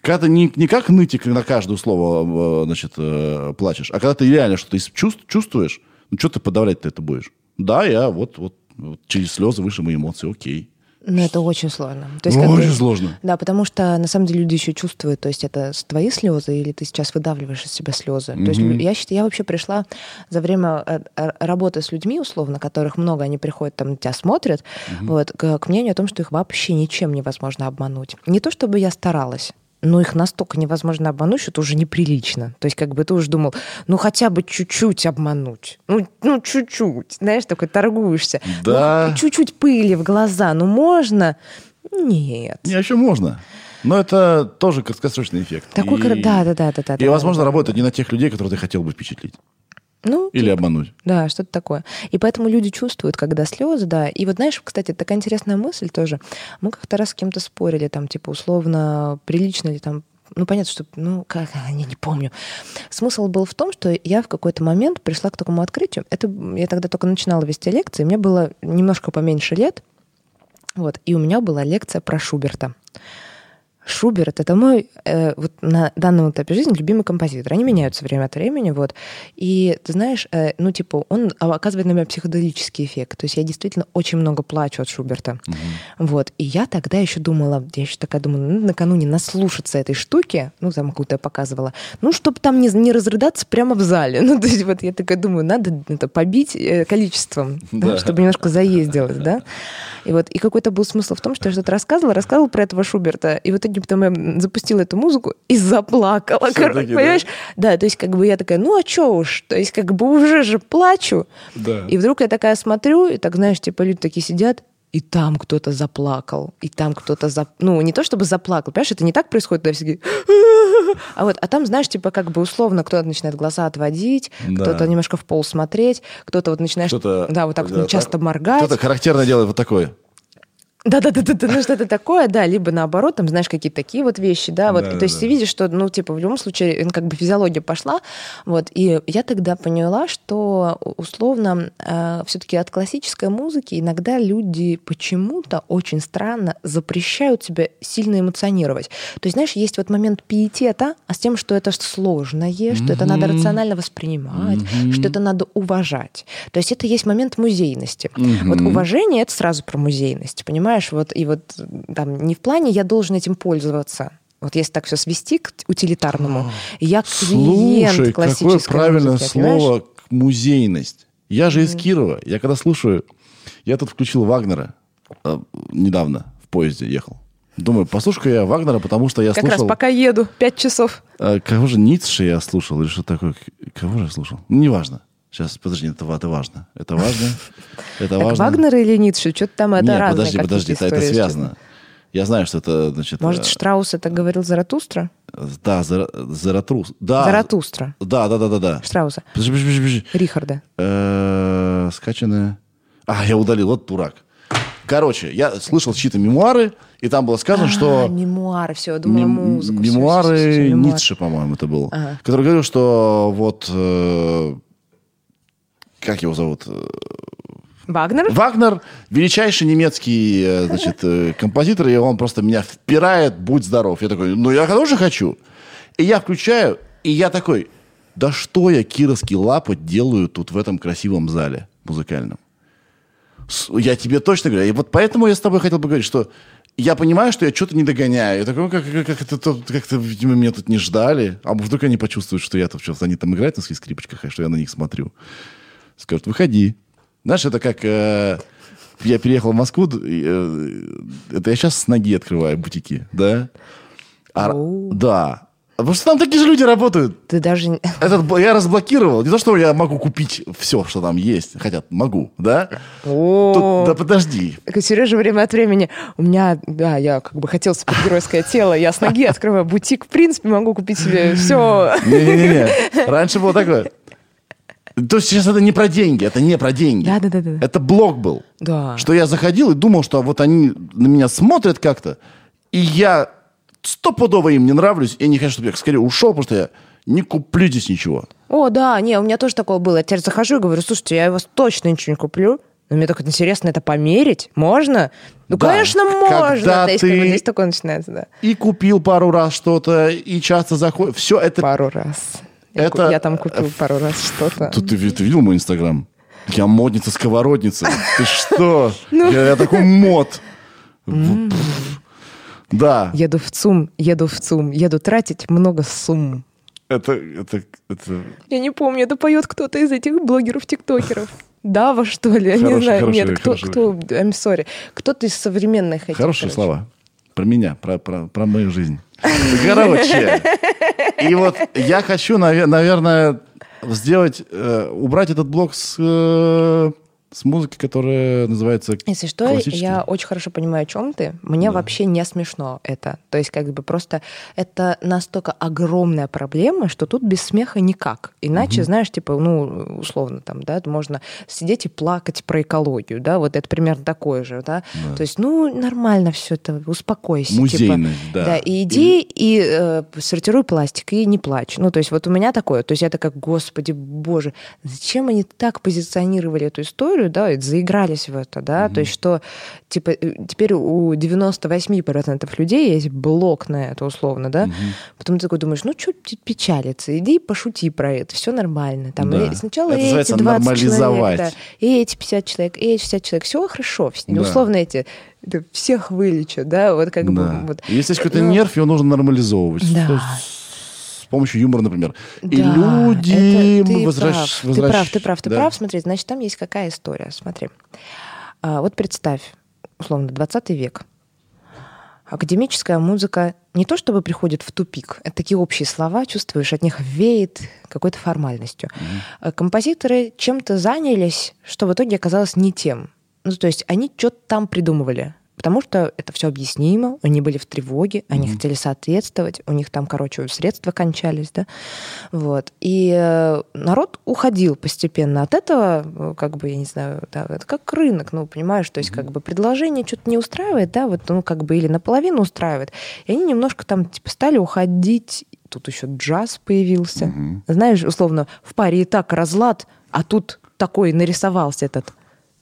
Когда ты не, не как нытик на каждое слово э, значит, э, плачешь, а когда ты реально что-то чувств- чувствуешь, ну что ты подавлять-то это будешь? Да, я вот, вот, вот через слезы выше мои эмоции, окей. Но это очень сложно. То есть, Ну, очень сложно. Да, потому что на самом деле люди еще чувствуют, то есть это твои слезы или ты сейчас выдавливаешь из себя слезы. То есть я считаю, я вообще пришла за время э, э, работы с людьми, условно, которых много, они приходят, там, тебя смотрят, вот, к, к мнению о том, что их вообще ничем невозможно обмануть. Не то чтобы я старалась, но их настолько невозможно обмануть, что это уже неприлично. То есть как бы ты уже думал, ну хотя бы чуть-чуть обмануть. Ну, ну чуть-чуть. Знаешь, такой торгуешься. Да. Ну, чуть-чуть пыли в глаза. Ну можно? Нет. Не, еще можно. Но это тоже краткосрочный эффект. Такой, И- да, да, да, да, да. И, да, возможно, да. работает не на тех людей, которых ты хотел бы впечатлить. Ну, Или типа, обмануть. Да, что-то такое. И поэтому люди чувствуют, когда слезы, да. И вот знаешь, кстати, такая интересная мысль тоже. Мы как-то раз с кем-то спорили, там, типа, условно, прилично ли там ну, понятно, что, ну, как, я не помню. Смысл был в том, что я в какой-то момент пришла к такому открытию. Это я тогда только начинала вести лекции, мне было немножко поменьше лет, вот, и у меня была лекция про Шуберта. Шуберт — это мой э, вот на данном этапе жизни любимый композитор. Они меняются время от времени, вот. И ты знаешь, э, ну типа он оказывает на меня психоделический эффект. То есть я действительно очень много плачу от Шуберта. Вот. И я тогда еще думала, я еще такая думала, ну, накануне наслушаться этой штуки, ну, там какую-то я показывала, ну, чтобы там не, не разрыдаться прямо в зале. Ну, то есть вот я такая думаю, надо это побить э, количеством, да, Да. чтобы немножко заездилось, да. И вот, и какой-то был смысл в том, что я что-то рассказывала, рассказывала про этого Шуберта, и в итоге потом я запустила эту музыку и заплакала. Всё-таки, Кор- да? Понимаешь? Да, то есть как бы я такая, ну а чё уж, то есть как бы уже же плачу. Да. И вдруг я такая смотрю, и так, знаешь, типа люди такие сидят, и там кто-то заплакал, и там кто-то, зап... ну, не то чтобы заплакал, понимаешь, это не так происходит, когда все такие, а вот, а там, знаешь, типа как бы условно кто-то начинает глаза отводить, Да. кто-то немножко в пол смотреть, кто-то вот начинает, да, вот так да, часто моргать. Кто-то характерно делает вот такое. Да-да-да, ну что-то такое, да, либо наоборот, там, знаешь, какие-то такие вот вещи, да, вот, Да, то да, есть да. ты видишь, что, ну, типа, в любом случае, как бы физиология пошла, вот, и я тогда поняла, что, условно, все-таки от классической музыки иногда люди почему-то очень странно запрещают себя сильно эмоционировать. То есть, знаешь, есть вот момент пиетета, а с тем, что это сложное, что это надо рационально воспринимать, Мгм. что это надо уважать. То есть это есть момент музейности. Мгм. Вот уважение — это сразу про музейность, понимаешь? Вот, и вот там не в плане «я должен этим пользоваться». Вот если так все свести к утилитарному, я клиент Слушай, какое классической правильное музыки, понимаешь? слово музейность. Я же из Кирова. Я когда слушаю, я тут включил Вагнера э, недавно в поезде ехал. Думаю, послушай-ка я Вагнера, потому что я Как слушал... раз пока еду, пять часов. э, кого же Ницше я слушал, или что такое? Кого же я слушал? Ну, неважно. Сейчас, подожди, это, это важно. Это важно. Это Так важно. Вагнер или Ницше? Что-то там это Нет, разные подожди, подожди, это, это связано. Я знаю, что это, значит... Может, э, Штраус это говорил Заратустра? Да, Зара- Заратрус. Да, Заратустра. да, да, да, да, да. Штрауса. Подожди, подожди, подожди. Рихарда. Э, Скачанная. А, я удалил, вот дурак. Короче, я слышал чьи-то мемуары, и там было сказано, А, что... мемуары, все, думаю, мем- музыку. мемуары всё, всё, мемуары. Ницше, по-моему, это был. Ага. Который говорил, что вот... как его зовут? Вагнер? Вагнер величайший немецкий э, значит, э, композитор, и он просто меня впирает, будь здоров. Я такой, ну я тоже хочу. И я включаю, и я такой, да что я, Кировский лапоть, делаю тут в этом красивом зале музыкальном? Я тебе точно говорю. И вот поэтому я с тобой хотел поговорить, что я понимаю, что я что-то не догоняю. Я такой, «Ну, как, как, как это, то- как-то, видимо, меня тут не ждали. А вдруг они почувствуют, что я тут что они там играют на своих скрипочках, а что я на них смотрю. Скажут, выходи. Знаешь, это как... э, я переехал в Москву, э, это я сейчас с ноги открываю бутики, да? А, да. Потому что там такие же люди работают. Ты даже... Этот, я разблокировал. Не то, что я могу купить все, что там есть. Хотя могу, да? Тут- да подожди. Сережа время от времени. У меня, да, я как бы хотел супергеройское тело, я с ноги открываю бутик, в принципе, могу купить себе все. Не-не-не. Раньше было такое. То есть сейчас это не про деньги, это не про деньги. Да-да-да-да. Это блог был. Да. Что я заходил и думал, что вот они на меня смотрят как-то, и я стопудово им не нравлюсь, и они хотят, чтобы я скорее ушел, потому что я не куплю здесь ничего. О, да, не, у меня тоже такое было. Я теперь захожу и говорю, слушайте, я у вас точно ничего не куплю. Но мне только интересно, это померить? Можно? Ну, Да. конечно, можно. Когда Здесь, ты- здесь такое начинается, да. И купил пару раз что-то, и часто заходит. Все это... Пару раз. Это- я там купил пару раз что-то. Тут ты, ты видел мой инстаграм? Я модница-сковородница. Ты что? Ну. Я, такой мод. Да. Еду в ЦУМ, еду в ЦУМ, еду тратить много сумм. Это, это, это... Я не помню, это поет кто-то из этих блогеров-тиктокеров. Дава, что ли? Я не знаю. Нет, кто, кто, I'm sorry. Кто-то из современных этих. Хорошие слова. Про меня, про, про, про мою жизнь. Короче. И вот я хочу, наве- наверное, сделать, э, убрать этот блок с, э, с музыки, которая называется Если что, я очень хорошо понимаю, о чем ты. Мне вообще не смешно это. То есть, как бы просто это настолько огромная проблема, что тут без смеха никак. Иначе, знаешь, типа, ну, условно, там, да, можно сидеть и плакать про экологию, да, вот это примерно такое же, да. То есть, ну, нормально все это, успокойся. Музейность, типа, да. Да, и иди и э, сортируй пластик, и не плачь. Ну, то есть, вот у меня такое. То есть, я такая, господи, боже, зачем они так позиционировали эту историю, да, и заигрались в это, да, то есть, что, типа, э, теперь у 98% людей есть блок на это, условно, да, потом ты такой думаешь, ну, что печалиться, иди пошути про это, все нормально. Там, Да. и сначала Это эти называется 20 человек, да, и эти 50 человек, и эти 50 человек, все хорошо, Да. условно эти всех вылечат, да, вот как Да. бы... Вот. Если есть какой-то Ну, нерв, его нужно нормализовывать. Да. Помощью юмора, например. И Да, люди это ты возвращ- прав, ты прав, ты прав, ты да. прав. Смотри, значит, там есть какая история. Смотри. А, вот представь, условно, 20 век. Академическая музыка не то чтобы приходит в тупик, это такие общие слова, чувствуешь, от них веет какой-то формальностью. А Композиторы чем-то занялись, что в итоге оказалось не тем. Ну, то есть они что-то там придумывали. Потому что это все объяснимо, они были в тревоге, они mm-hmm. хотели соответствовать, у них там, короче, средства кончались, да, вот. И э, народ уходил постепенно от этого, э, как бы, я не знаю, да, это как рынок, ну, понимаешь, то есть mm-hmm. как бы предложение что-то не устраивает, да, вот, ну, как бы, или наполовину устраивает, и они немножко там, типа, стали уходить, тут еще джаз появился, mm-hmm. знаешь, условно, в паре и так разлад, а тут такой нарисовался этот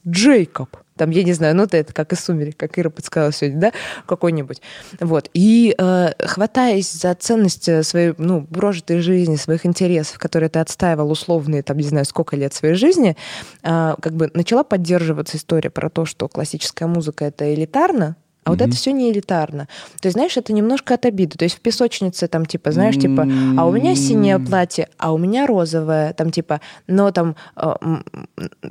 Джейкоб, там, я не знаю, ну, это как из «Сумерек», как Ира подсказала сегодня, да, какой-нибудь. Вот. И э, хватаясь за ценность своей, ну, прожитой жизни, своих интересов, которые ты отстаивал условные, там, не знаю, сколько лет своей жизни, э, как бы начала поддерживаться история про то, что классическая музыка — это элитарно, а вот это все не элитарно. То есть, знаешь, это немножко от обиды. То есть в песочнице там, типа, знаешь, типа, а у меня синее платье, а у меня розовое, там, типа, но там, э,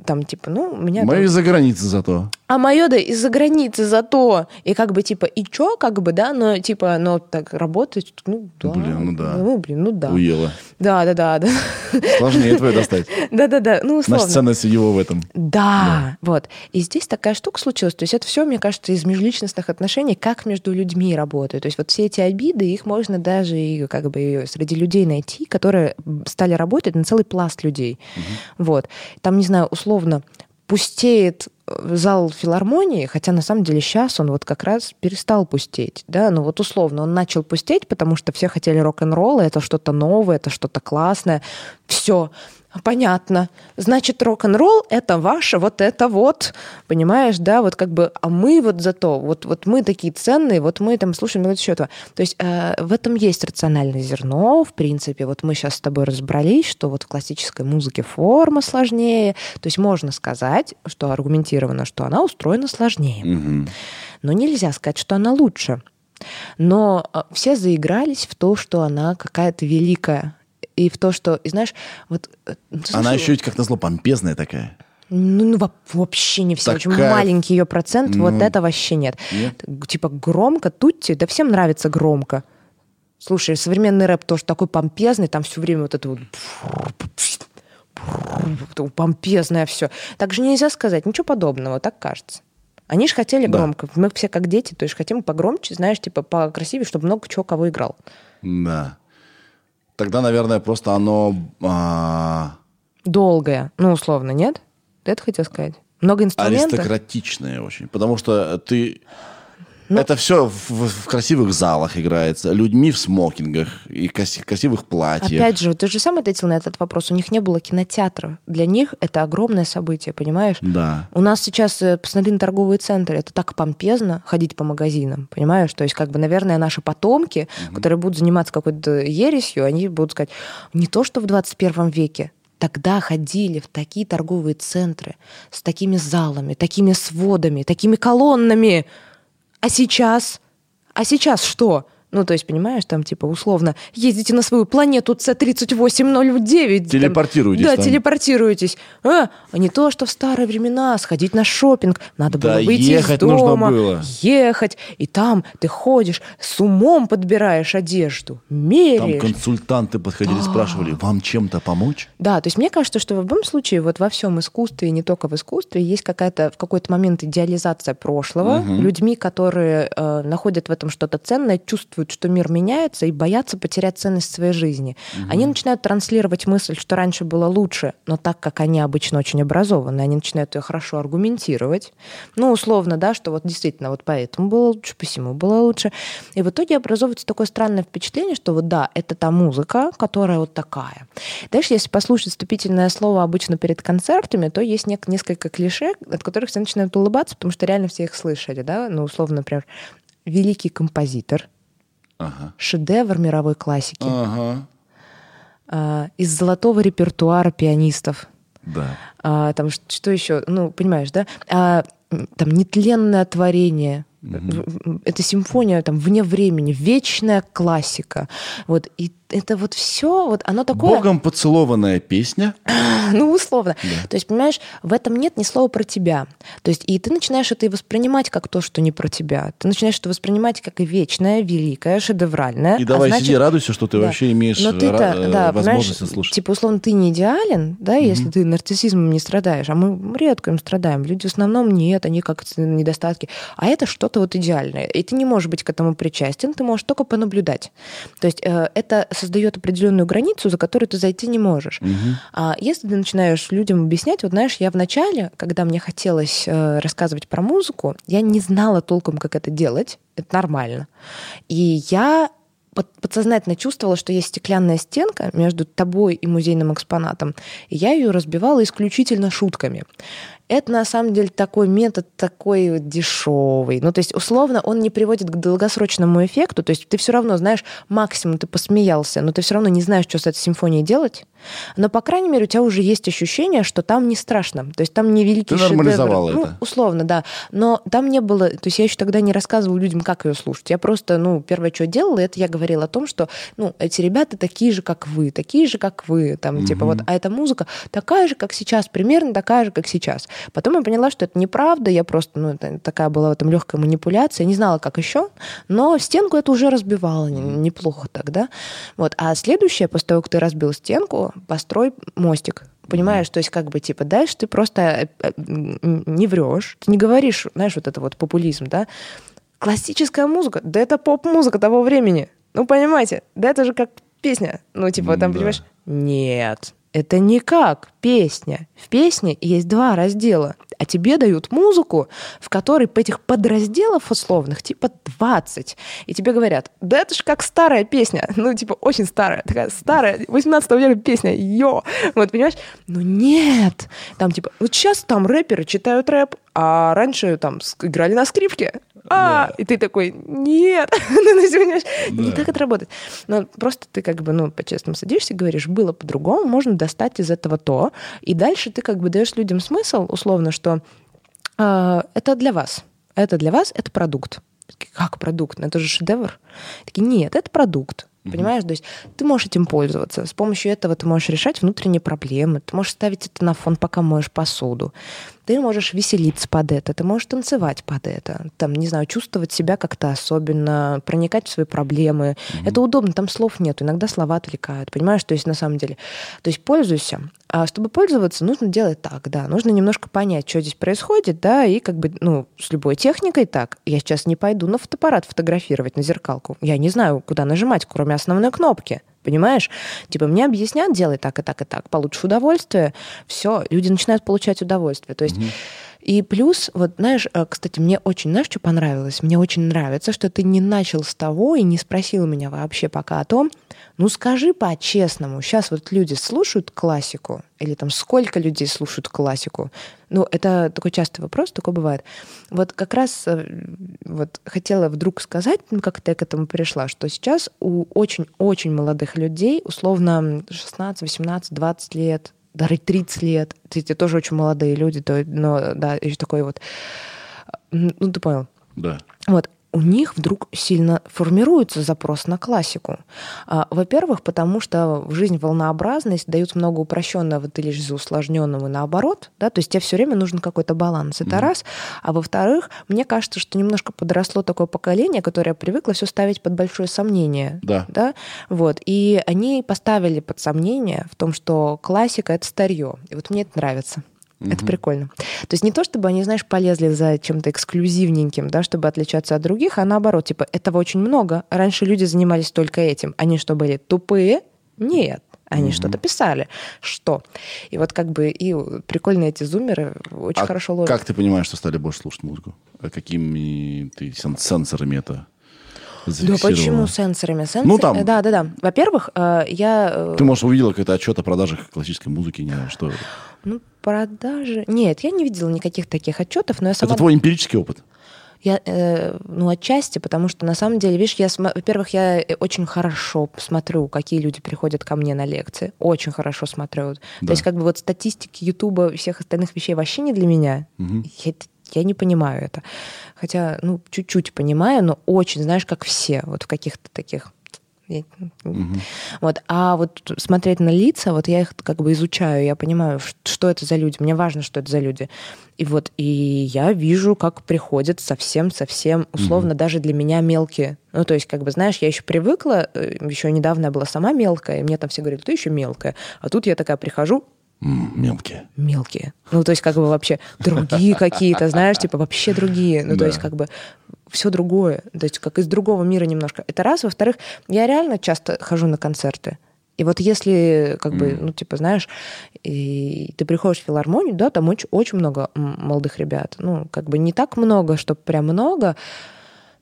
там, типа, ну, у меня... Мы из-за границы зато. А мое, да, из-за границы зато. И как бы, типа, и чё, как бы, да, но, типа, но так работать, ну, да. Блин, ну да. Ну, блин, ну да. Уела. Да, да, да. да. Сложнее твое достать. Да, да, да. Ну, условно. Наша ценность его в этом. Да, вот. И здесь такая штука случилась. То есть это все, мне кажется, из межличностных отношений, как между людьми работают. То есть вот все эти обиды, их можно даже и как бы среди людей найти, которые стали работать на целый пласт людей. Вот. Там, не знаю, условно, пустеет зал филармонии, хотя на самом деле сейчас он вот как раз перестал пустеть, да, ну вот условно он начал пустеть, потому что все хотели рок-н-ролла, это что-то новое, это что-то классное, все, Понятно. Значит, рок-н-ролл — это ваше вот это вот. Понимаешь, да? Вот как бы, а мы вот зато, вот, вот мы такие ценные, вот мы там слушаем вот еще этого. То есть э, в этом есть рациональное зерно, в принципе. Вот мы сейчас с тобой разобрались, что вот в классической музыке форма сложнее. То есть можно сказать, что аргументировано, что она устроена сложнее. Мгм. Но нельзя сказать, что она лучше. Но э, все заигрались в то, что она какая-то великая. И в то, что, и знаешь, вот... э, ты Она слышала? еще ведь как назло помпезная такая. Ну, ну, во- вообще не все. Очень маленький ее процент, вот Ну, это вообще нет. нет? Типа громко, тутти, да всем нравится громко. Слушай, современный рэп тоже такой помпезный, там все время вот это вот вот помпезное все. Так же нельзя сказать, ничего подобного, так кажется. Они же хотели Да. громко. Мы все как дети, то есть хотим погромче, знаешь, типа покрасивее, чтобы много чего кого играл. Да. Тогда, наверное, просто оно... а, Долгое, ну, условно, нет? Ты это хотел сказать? Много инструментов? аристократичное очень. Потому что ты... Ну- Это все в, в красивых залах играется, людьми в смокингах и краси- красивых платьях. Опять же, ты же сам ответил на этот вопрос. У них не было кинотеатра. Для них это огромное событие, понимаешь? Да. У нас сейчас э, посмотри на торговые центры. Это так помпезно ходить по магазинам, понимаешь? То есть, как бы, наверное, наши потомки, которые будут заниматься какой-то ересью, они будут сказать, не то, что в 21 веке, Тогда ходили в такие торговые центры с такими залами, такими сводами, такими колоннами. А сейчас? А сейчас что? Ну, то есть, понимаешь, там, типа, условно, ездите на свою планету С-3809. там. Телепортируйтесь Да, там. телепортируйтесь. А, а не то, что в старые времена сходить на шопинг. Надо Да, было выйти ехать из нужно дома, было. ехать, и там ты ходишь, с умом подбираешь одежду, Там меряешь. консультанты подходили, спрашивали, вам чем-то помочь? Да, то есть мне кажется, что в любом случае вот во всем искусстве, не только в искусстве, есть какая-то в какой-то момент идеализация прошлого людьми, которые э, находят в этом что-то ценное, чувствуют, что мир меняется и боятся потерять ценность своей жизни. Они начинают транслировать мысль, что раньше было лучше, но так как они обычно очень образованы, они начинают ее хорошо аргументировать. Ну, условно, да, что вот действительно вот поэтому было лучше, посему было лучше. И в итоге образовывается такое странное впечатление, что вот да, это та музыка, которая вот такая. Дальше, если послушать вступительное слово обычно перед концертами, то есть несколько клише, от которых все начинают улыбаться, потому что реально все их слышали, да, ну, условно, например, великий композитор, Ага. шедевр мировой классики, Ага. а, из золотого репертуара пианистов. Да. А, там что еще? Ну, понимаешь, да? А, там нетленное творение. В- Это симфония там вне времени, вечная классика. Вот и это вот все, вот оно такое... Богом поцелованная песня. ну, условно. То есть, понимаешь, в этом нет ни слова про тебя. То есть, и ты начинаешь это и воспринимать как то, что не про тебя. Ты начинаешь это воспринимать как и вечное, великое, шедевральное. И А давай значит- сиди, радуйся, что ты Да. вообще имеешь Но ты-то, э, да, возможность слушать. типа, условно, ты не идеален, да, если ты нарциссизмом не страдаешь, а мы редко им страдаем. Люди в основном нет, они как-то недостатки. А это что-то вот идеальное. И ты не можешь быть к этому причастен, ты можешь только понаблюдать. То есть э, это создает определенную границу, за которую ты зайти не можешь. А если ты начинаешь людям объяснять, вот знаешь, я в начале, когда мне хотелось э, рассказывать про музыку, я не знала толком, как это делать. Это нормально. И я под- подсознательно чувствовала, что есть стеклянная стенка между тобой и музейным экспонатом, и я ее разбивала исключительно шутками. Это на самом деле такой метод такой вот дешевый. Ну, то есть, условно, он не приводит к долгосрочному эффекту. То есть ты все равно знаешь, максимум ты посмеялся, но ты все равно не знаешь, что с этой симфонией делать. Но, по крайней мере, у тебя уже есть ощущение, что там не страшно. То есть там не великий Ты шедевр. нормализовала Ну, это. условно, да. Но там не было... То есть я еще тогда не рассказывала людям, как ее слушать. Я просто, ну, первое, что делала, это я говорила о том, что, ну, эти ребята такие же, как вы, такие же, как вы. Там, типа, вот, а эта музыка такая же, как сейчас, примерно такая же, как сейчас. Потом я поняла, что это неправда, я просто, ну, такая была в этом легкая манипуляция, не знала, как еще, но стенку это уже разбивала не- неплохо тогда. Вот. А следующее, после того, как ты разбил стенку, построй мостик. Понимаешь, то есть как бы типа дальше ты просто э, э, не врешь, ты не говоришь, знаешь, вот это вот популизм, да? Классическая музыка, да это поп-музыка того времени. Ну, понимаете, да это же как песня. Ну, типа, там, Да. понимаешь, нет, это не как песня. В песне есть два раздела, а тебе дают музыку, в которой по этих подразделов условных типа 20. И тебе говорят, да это же как старая песня, ну типа очень старая, такая старая, 18 века песня, йо. Вот, понимаешь? Ну нет. Там типа, вот сейчас там рэперы читают рэп, а раньше там играли на скрипке. А, и ты такой, нет, ну, есть, понимаешь, не Да. так это работает. Но просто ты как бы, ну, по-честному садишься и говоришь, было по-другому, можно достать из этого то, и дальше ты как бы даешь людям смысл, условно, что а, это для вас, это для вас, это продукт. Такие, Как продукт? Ну, Это же шедевр. Такие, нет, это продукт. Понимаешь, то есть ты можешь этим пользоваться. С помощью этого ты можешь решать внутренние проблемы. Ты можешь ставить это на фон, пока моешь посуду. Ты можешь веселиться под это, ты можешь танцевать под это. Там, не знаю, чувствовать себя как-то особенно, проникать в свои проблемы. Это удобно, там слов нет. Иногда слова отвлекают, понимаешь? То есть на самом деле. То есть пользуйся. А чтобы пользоваться, нужно делать так, да. Нужно немножко понять, что здесь происходит, да, и как бы, ну, с любой техникой так. Я сейчас не пойду на фотоаппарат фотографировать, на зеркалку. Я не знаю, куда нажимать, кроме основной кнопки. Понимаешь? Типа мне объяснят, делай так и так и так, получишь удовольствие, все, люди начинают получать удовольствие. То есть и плюс, вот знаешь, э, кстати, мне очень, знаешь, что понравилось? Мне очень нравится, что ты не начал с того и не спросил меня вообще пока о том, ну скажи по-честному, сейчас вот люди слушают классику, или там сколько людей слушают классику? Ну, это такой частый вопрос, такое бывает. Вот как раз э, вот хотела вдруг сказать, ну, как я к этому пришла, что сейчас у очень-очень молодых людей, условно 16, 18, 20 лет, даже 30 лет, эти тоже очень молодые люди, то, но да, еще такой вот, ну ты понял. Да. Вот, у них вдруг сильно формируется запрос на классику. А, Во-первых, потому что в жизнь волнообразность дают много упрощенного, ты лишь за усложненного наоборот. Да? То есть тебе все время нужен какой-то баланс. Это раз. А во-вторых, мне кажется, что немножко подросло такое поколение, которое привыкло все ставить под большое сомнение. Да. Да? Вот. И они поставили под сомнение в том, что классика — это старье. И вот мне это нравится. Это прикольно. То есть не то, чтобы они, знаешь, полезли за чем-то эксклюзивненьким, да, чтобы отличаться от других, а наоборот, типа, этого очень много. Раньше люди занимались только этим. Они что, были тупые? Нет. Они что-то писали. Что? И вот как бы и прикольные эти зумеры очень А хорошо ловят. Как ты понимаешь, что стали больше слушать музыку? А какими ты сен- сенсорами это Да почему сенсорами? Сенсор- Ну, там- Да, да, да. Во-первых, э, я... э, Ты, может, увидела какой-то отчет о продажах классической музыки, не знаю, что. Ну, продажи... Нет, я не видела никаких таких отчетов, но я сама... Это твой эмпирический опыт. Я, э, ну, отчасти, потому что на самом деле, видишь, я, во-первых, я э, очень хорошо смотрю, какие люди приходят ко мне на лекции, очень хорошо смотрю. Да. То есть как бы вот статистики Ютуба и всех остальных вещей вообще не для меня. Я, это- я не понимаю это. Хотя, ну, чуть-чуть понимаю, но очень, знаешь, как все, вот в каких-то таких Я- Вот. А вот смотреть на лица, вот я их как бы изучаю, я понимаю, что это за люди. Мне важно, что это за люди. И вот, и я вижу, как приходят совсем-совсем, условно, даже для меня мелкие. Ну, то есть, как бы, знаешь, я еще привыкла, э, еще недавно я была сама мелкая, и мне там все говорили, ты еще мелкая. А тут я такая прихожу, Мелкие. мелкие. Ну, то есть, как бы вообще другие какие-то, знаешь, типа вообще другие. Ну, то есть, как бы все другое. То есть, как из другого мира немножко. Это раз. Во-вторых, я реально часто хожу на концерты. И вот если, как бы, ну, типа, знаешь, и ты приходишь в филармонию, да, там очень, очень много молодых ребят. Ну, как бы не так много, чтобы прям много,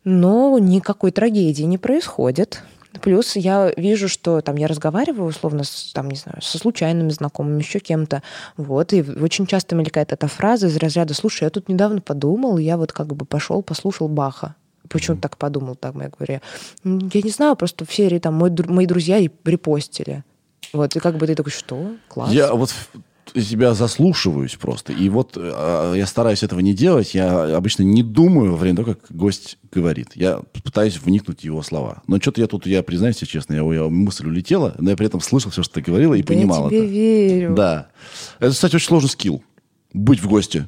но никакой трагедии не происходит. Плюс я вижу, что там я разговариваю условно с, там, не знаю, со случайными знакомыми, еще кем-то. Вот, и очень часто мелькает эта фраза из разряда, слушай, я тут недавно подумал, я вот как бы пошел, послушал Баха. Почему так подумал, так я говорю? «М, Я не знаю, просто в серии там дру- мои друзья и репостили. Вот, и как бы ты такой, что? Класс. Я вот тебя заслушиваюсь просто. И вот э, я стараюсь этого не делать. Я обычно не думаю во время того, как гость говорит. Я пытаюсь вникнуть в его слова. Но что-то я тут, я признаюсь тебе честно, я, я- мысль улетела, но я при этом слышал все, что ты говорила, и Да понимал я тебе это. верю. Да. Это, кстати, очень сложный скилл. Быть в гости.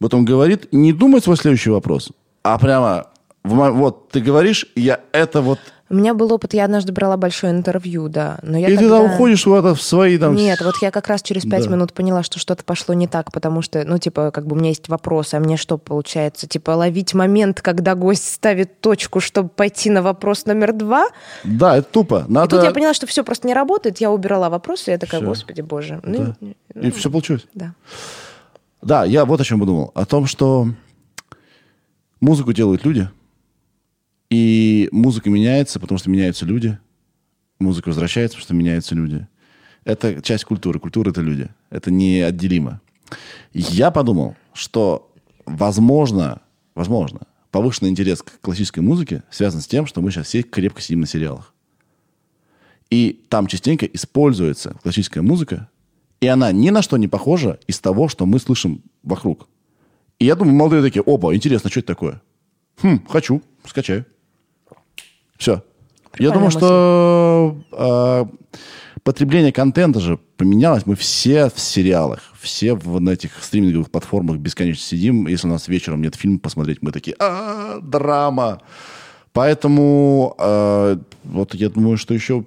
Вот он говорит, не думать свой следующий вопрос, а прямо вот ты говоришь, я это вот... У меня был опыт, я однажды брала большое интервью, да. Но я и ты тогда... там уходишь куда-то в свои там... Нет, вот я как раз через пять Да. минут поняла, что что-то пошло не так, потому что, ну, типа, как бы у меня есть вопросы, а мне что получается? Типа, ловить момент, когда гость ставит точку, чтобы пойти на вопрос номер два? Да, это тупо. И Надо... тут я поняла, что все просто не работает, я убирала вопросы, и я такая, Всё. господи боже. Ну, Да. ну, И все получилось. да. Да, я вот о чем подумал. О том, что музыку делают люди, и музыка меняется, потому что меняются люди. Музыка возвращается, потому что меняются люди. Это часть культуры. Культура — это люди. Это неотделимо. Я подумал, что, возможно, возможно, повышенный интерес к классической музыке связан с тем, что мы сейчас все крепко сидим на сериалах. И там частенько используется классическая музыка, и она ни на что не похожа из того, что мы слышим вокруг. И я думаю, молодые такие, опа, интересно, что это такое? Хм, хочу, скачаю. Все. Я Прикольная думаю, что э, потребление контента же поменялось. Мы все в сериалах, все в, на этих стриминговых платформах бесконечно сидим. Если у нас вечером нет фильма посмотреть, мы такие, а, драма. Поэтому э, вот я думаю, что еще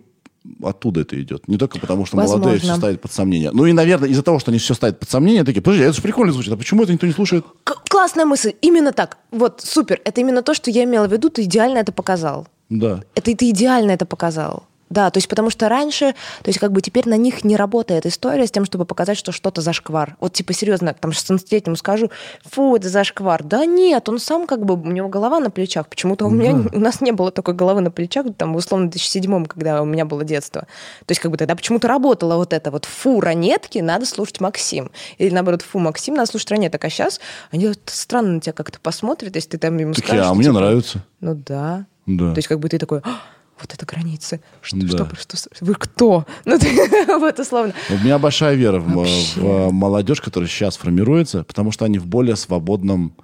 оттуда это идет. Не только потому, что молодые Возможно. все ставят под сомнение. Ну и, наверное, из-за того, что они все ставят под сомнение, такие, подожди, это же прикольно звучит, а почему это никто не слушает? К- классная мысль, именно так. Вот, супер. Это именно то, что я имела в виду, ты идеально это показал. Да. Это ты идеально это показал. Да, то есть потому что раньше, то есть как бы теперь на них не работает история с тем, чтобы показать, что что-то зашквар. Вот типа серьезно, там 16-летнему скажу, фу, это зашквар. Да нет, он сам как бы, у него голова на плечах. Почему-то у меня, у нас не было такой головы на плечах, там, в условно, 2007 когда у меня было детство. То есть как бы тогда почему-то работало вот это вот, фу, ранетки, надо слушать Максим. Или наоборот, фу, Максим, надо слушать ранеток. А сейчас они вот странно на тебя как-то посмотрят, если ты там ему Такие, скажешь. а что, мне типа, нравится. Ну да. Да. То есть как бы ты такой, «А, вот это границы. Что, Да. что, что, вы кто? Ну, ты, вот условно. У меня большая вера в, Вообще. в молодежь, которая сейчас формируется, потому что они в более свободном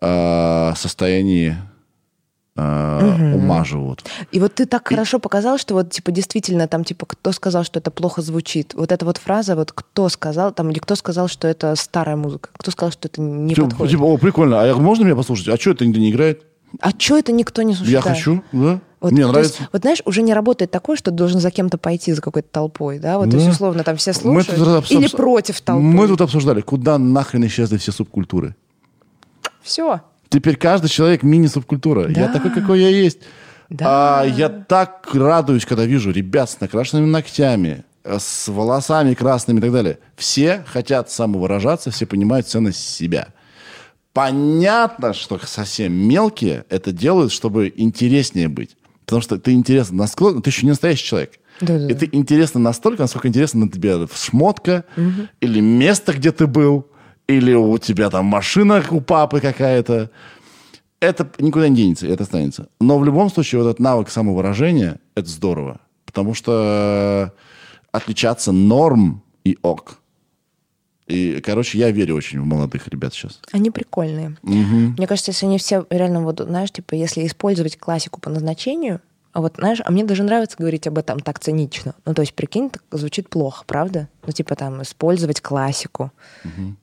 э, состоянии э, ума живут. И вот ты так хорошо показал, что вот, типа, действительно, там, типа, кто сказал, что это плохо звучит? Вот эта вот фраза, вот кто сказал, там, или кто сказал, что это старая музыка? Кто сказал, что это не Типа, подходит? типа, о, прикольно, а можно меня послушать? А что это не играет? А что это никто не слушает? Я хочу, да? Вот, Мне то нравится. есть, вот знаешь, уже не работает такое, что ты должен за кем-то пойти, за какой-то толпой, да? Вот, то Да. есть, условно, там все Мы слушают. тут обс- или против толпы. Мы тут обсуждали, куда нахрен исчезли все субкультуры. Все. Теперь каждый человек мини-субкультура. Я Да. такой, какой я есть. Да. А я так радуюсь, когда вижу ребят с накрашенными ногтями, э, с волосами красными и так далее. Все хотят самовыражаться, все понимают ценность себя. Понятно, что совсем мелкие это делают, чтобы интереснее быть. Потому что ты интересно насколько... Ты еще не настоящий человек. Да-да-да. И ты интересно настолько, насколько интересно на тебе шмотка, или место, где ты был, или у тебя там машина у папы какая-то. Это никуда не денется, это останется. Но в любом случае вот этот навык самовыражения, это здорово. Потому что отличаться норм и ок. И, короче, я верю очень в молодых ребят сейчас. Они прикольные. Мне кажется, если они все реально, вот, знаешь, типа, если использовать классику по назначению, А вот, знаешь, а мне даже нравится говорить об этом так цинично. Ну, то есть, прикинь, так звучит плохо, правда? Ну, типа там использовать классику,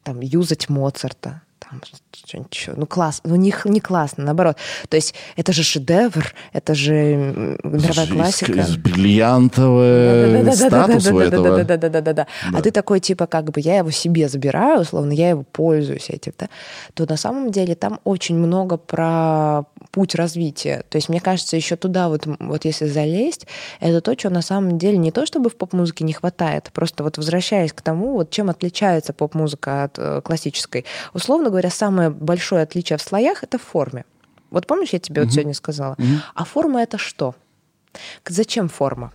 там юзать Моцарта, там что-нибудь еще. Ну, класс, ну не, не классно, наоборот. То есть это же шедевр, это же мировая Слушай, классика. из- из бриллиантовый статус этого. Да, да, да, да, да. А ты такой, типа, как бы я его себе забираю, условно, я его пользуюсь этим, да, то на самом деле там очень много про путь развития. То есть, мне кажется, еще туда вот, вот если залезть, это то, что на самом деле не то, чтобы в поп-музыке не хватает, просто вот возвращаясь к тому, вот чем отличается поп-музыка от э, классической. Условно говоря, самое большое отличие в слоях — это в форме. Вот помнишь, я тебе вот сегодня сказала? А форма — это что? Зачем форма?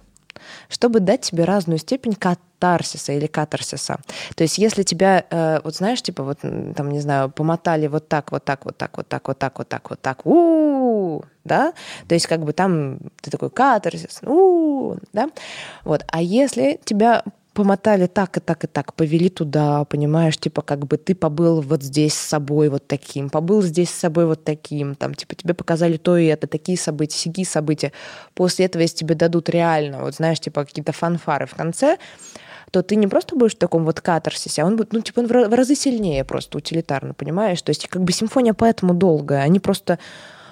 Чтобы дать тебе разную степень катарсиса или катарсиса. То есть, если тебя, э, вот знаешь, типа, вот там, не знаю, помотали вот так, вот так, вот так, вот так, вот так, вот так, вот так, у да, то есть, как бы там ты такой катарсис, у да, вот. А если тебя помотали так и так и так, повели туда, понимаешь, типа как бы ты побыл вот здесь с собой вот таким, побыл здесь с собой вот таким, там типа тебе показали то и это, такие события, сякие события. После этого, если тебе дадут реально, вот знаешь, типа какие-то фанфары в конце, то ты не просто будешь в таком вот катарсисе, а он будет, ну, типа, он в ра- в разы сильнее просто утилитарно, понимаешь? То есть, как бы симфония поэтому долгая. Они просто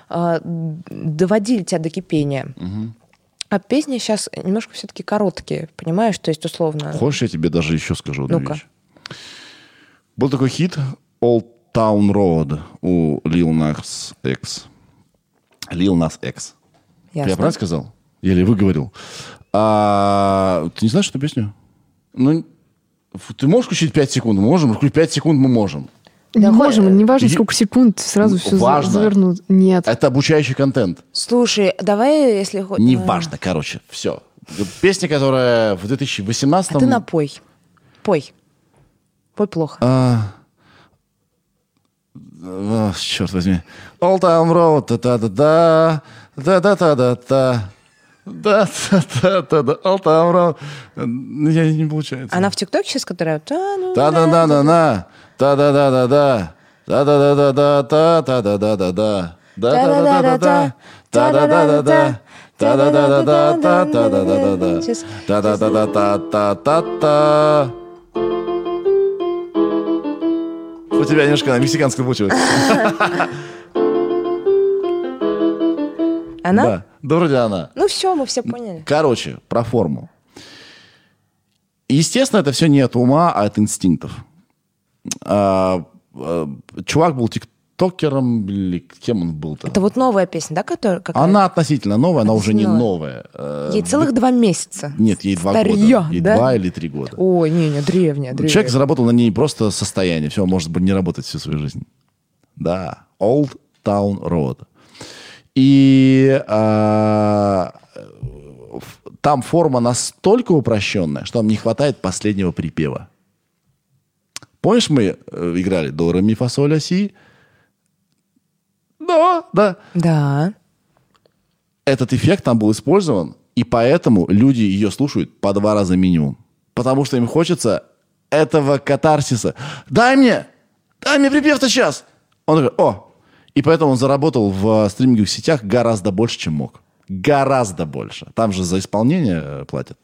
а, доводили тебя до кипения. А песни сейчас немножко все-таки короткие, понимаешь? То есть, условно... Хочешь, я тебе даже еще скажу одну Ну-ка. вещь? Был такой хит Old Town Road у Lil Nas X. Lil Nas X. Ясно. Я правильно сказал? Еле выговорил. А, ты не знаешь эту песню? Ну, ты можешь включить 5 секунд? Мы можем. Включить 5 секунд мы можем. Не Да можем, хо- не важно, сколько секунд, сразу все Важно. завернут. Нет. Это обучающий контент. Слушай, давай, если... хо- Неважно, короче, все. Песня, которая в 2018 А ты напой. Пой. Пой плохо. А, а, черт возьми. All Town Road, та-та-та-та, та-та-та-та-та. Да-да-да-да, All Town Road. Ну, Я не получается. Она в ТикТоке сейчас, которая... «Та-ну, Та-да-да-да-да, та-да-да-да-да, та-да-да-да-да, та-да-да-да-да, да-да-да-да-да, та-да-да-да-да, та-да-да-да-да, та-да-да-да-да, Сейчас. та-да-да-да-та-та-та. У тебя немножко на мексиканском получилось. Она? Да, да вроде она. Ну все, мы все поняли. Короче, про форму. Естественно, это все не от ума, а от инстинктов. А, а, чувак был тиктокером, или кем он был-то? Это вот новая песня, да, которая... какая? Она относительно новая, она уже не новая. Э, Ей целых два месяца. Нет, ей два года. Ей да? два или три года. Ой, не-не, древняя, древняя. Человек заработал на ней просто состояние. Все, может быть, не работать всю свою жизнь. Да. Old Town Road. И а, там форма настолько упрощенная, что нам не хватает последнего припева. Помнишь, мы э, играли до, ре, ми, фа, соль, ля, си? Да, да. Да. Этот эффект там был использован, и поэтому люди ее слушают по два раза минимум. Потому что им хочется этого катарсиса. Дай мне! Дай мне припев-то сейчас! Он такой, о! И поэтому он заработал в стриминговых сетях гораздо больше, чем мог. Гораздо больше. Там же за исполнение э, платят.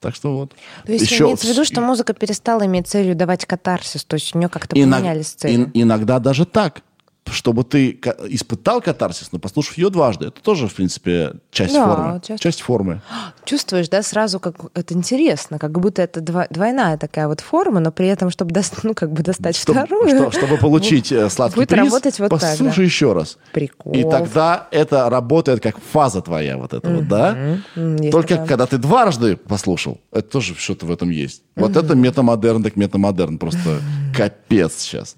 Так что вот. То есть Еще- имеется в виду, что музыка перестала иметь целью давать катарсис, то есть у нее как-то Иног- поменялись цели. ин- иногда даже так. Чтобы ты испытал катарсис, но послушав ее дважды, это тоже, в принципе, часть Да, формы. часть- Часть формы. Чувствуешь, да, сразу как это интересно, как будто это дво- двойная такая вот форма, но при этом, чтобы дос- ну, как бы достать Чтоб- вторую, что- чтобы получить э, сладкий будет приз, работать вот так, послушай да. еще раз. Прикол. И тогда это работает как фаза твоя вот эта вот, да? Есть Только такое. когда ты дважды послушал, это тоже что-то в этом есть. Вот это метамодерн, так метамодерн. Просто капец сейчас.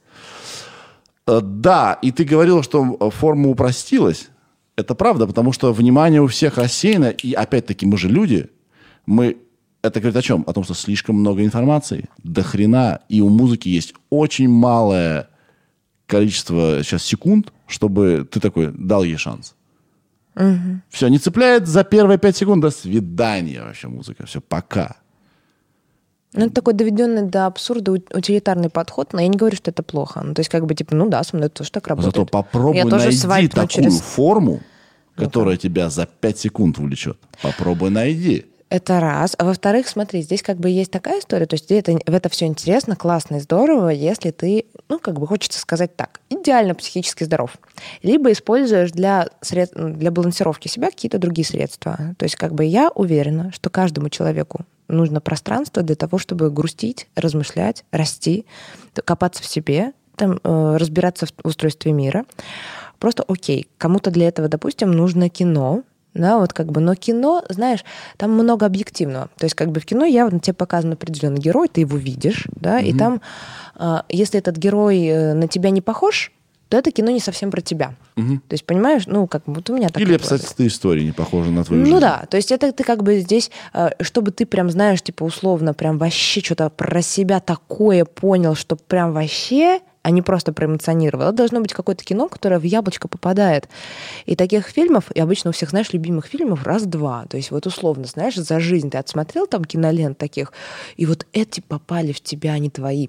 Э, Да, и ты говорил, что э, форма упростилась. Это правда, потому что внимание у всех рассеяно. И опять-таки мы же люди. Мы... Это говорит о чем? О том, что слишком много информации. До хрена. И у музыки есть очень малое количество сейчас секунд, чтобы ты такой дал ей шанс. Все, не цепляет за первые пять секунд. До свидания вообще музыка. Все, пока. Ну, это такой доведенный до абсурда ут- утилитарный подход, но я не говорю, что это плохо. Ну, то есть, как бы, типа, ну да, со мной тоже так работает. Зато попробуй Я тоже найди свайпну такую через... форму, которая тебя за 5 секунд увлечет. Попробуй найди. Это раз. А во-вторых, смотри, здесь как бы есть такая история, то есть тебе это, это все интересно, классно и здорово, если ты, ну, как бы хочется сказать так, идеально психически здоров. Либо используешь для, сред... для балансировки себя какие-то другие средства. То есть как бы я уверена, что каждому человеку нужно пространство для того, чтобы грустить, размышлять, расти, копаться в себе, там, э, разбираться в устройстве мира. Просто окей, кому-то для этого, допустим, нужно кино, да, вот как бы, но кино, знаешь, там много объективного. То есть как бы в кино явно тебе показан определенный герой, ты его видишь, да, mm-hmm. и там, э, если этот герой э, на тебя не похож, то это кино не совсем про тебя. Угу. То есть, понимаешь, ну, как вот у меня так Или обстоятельства истории не похожи на твою ну, жизнь. Ну да, то есть это ты как бы здесь, э, чтобы ты прям, знаешь, типа условно прям вообще что-то про себя такое понял, что прям вообще а не просто проэмоционировал. Это должно быть какое-то кино, которое в яблочко попадает. И таких фильмов, и обычно у всех, знаешь, любимых фильмов раз-два. То есть вот условно, знаешь, за жизнь ты отсмотрел там кинолент таких, и вот эти попали в тебя, а не твои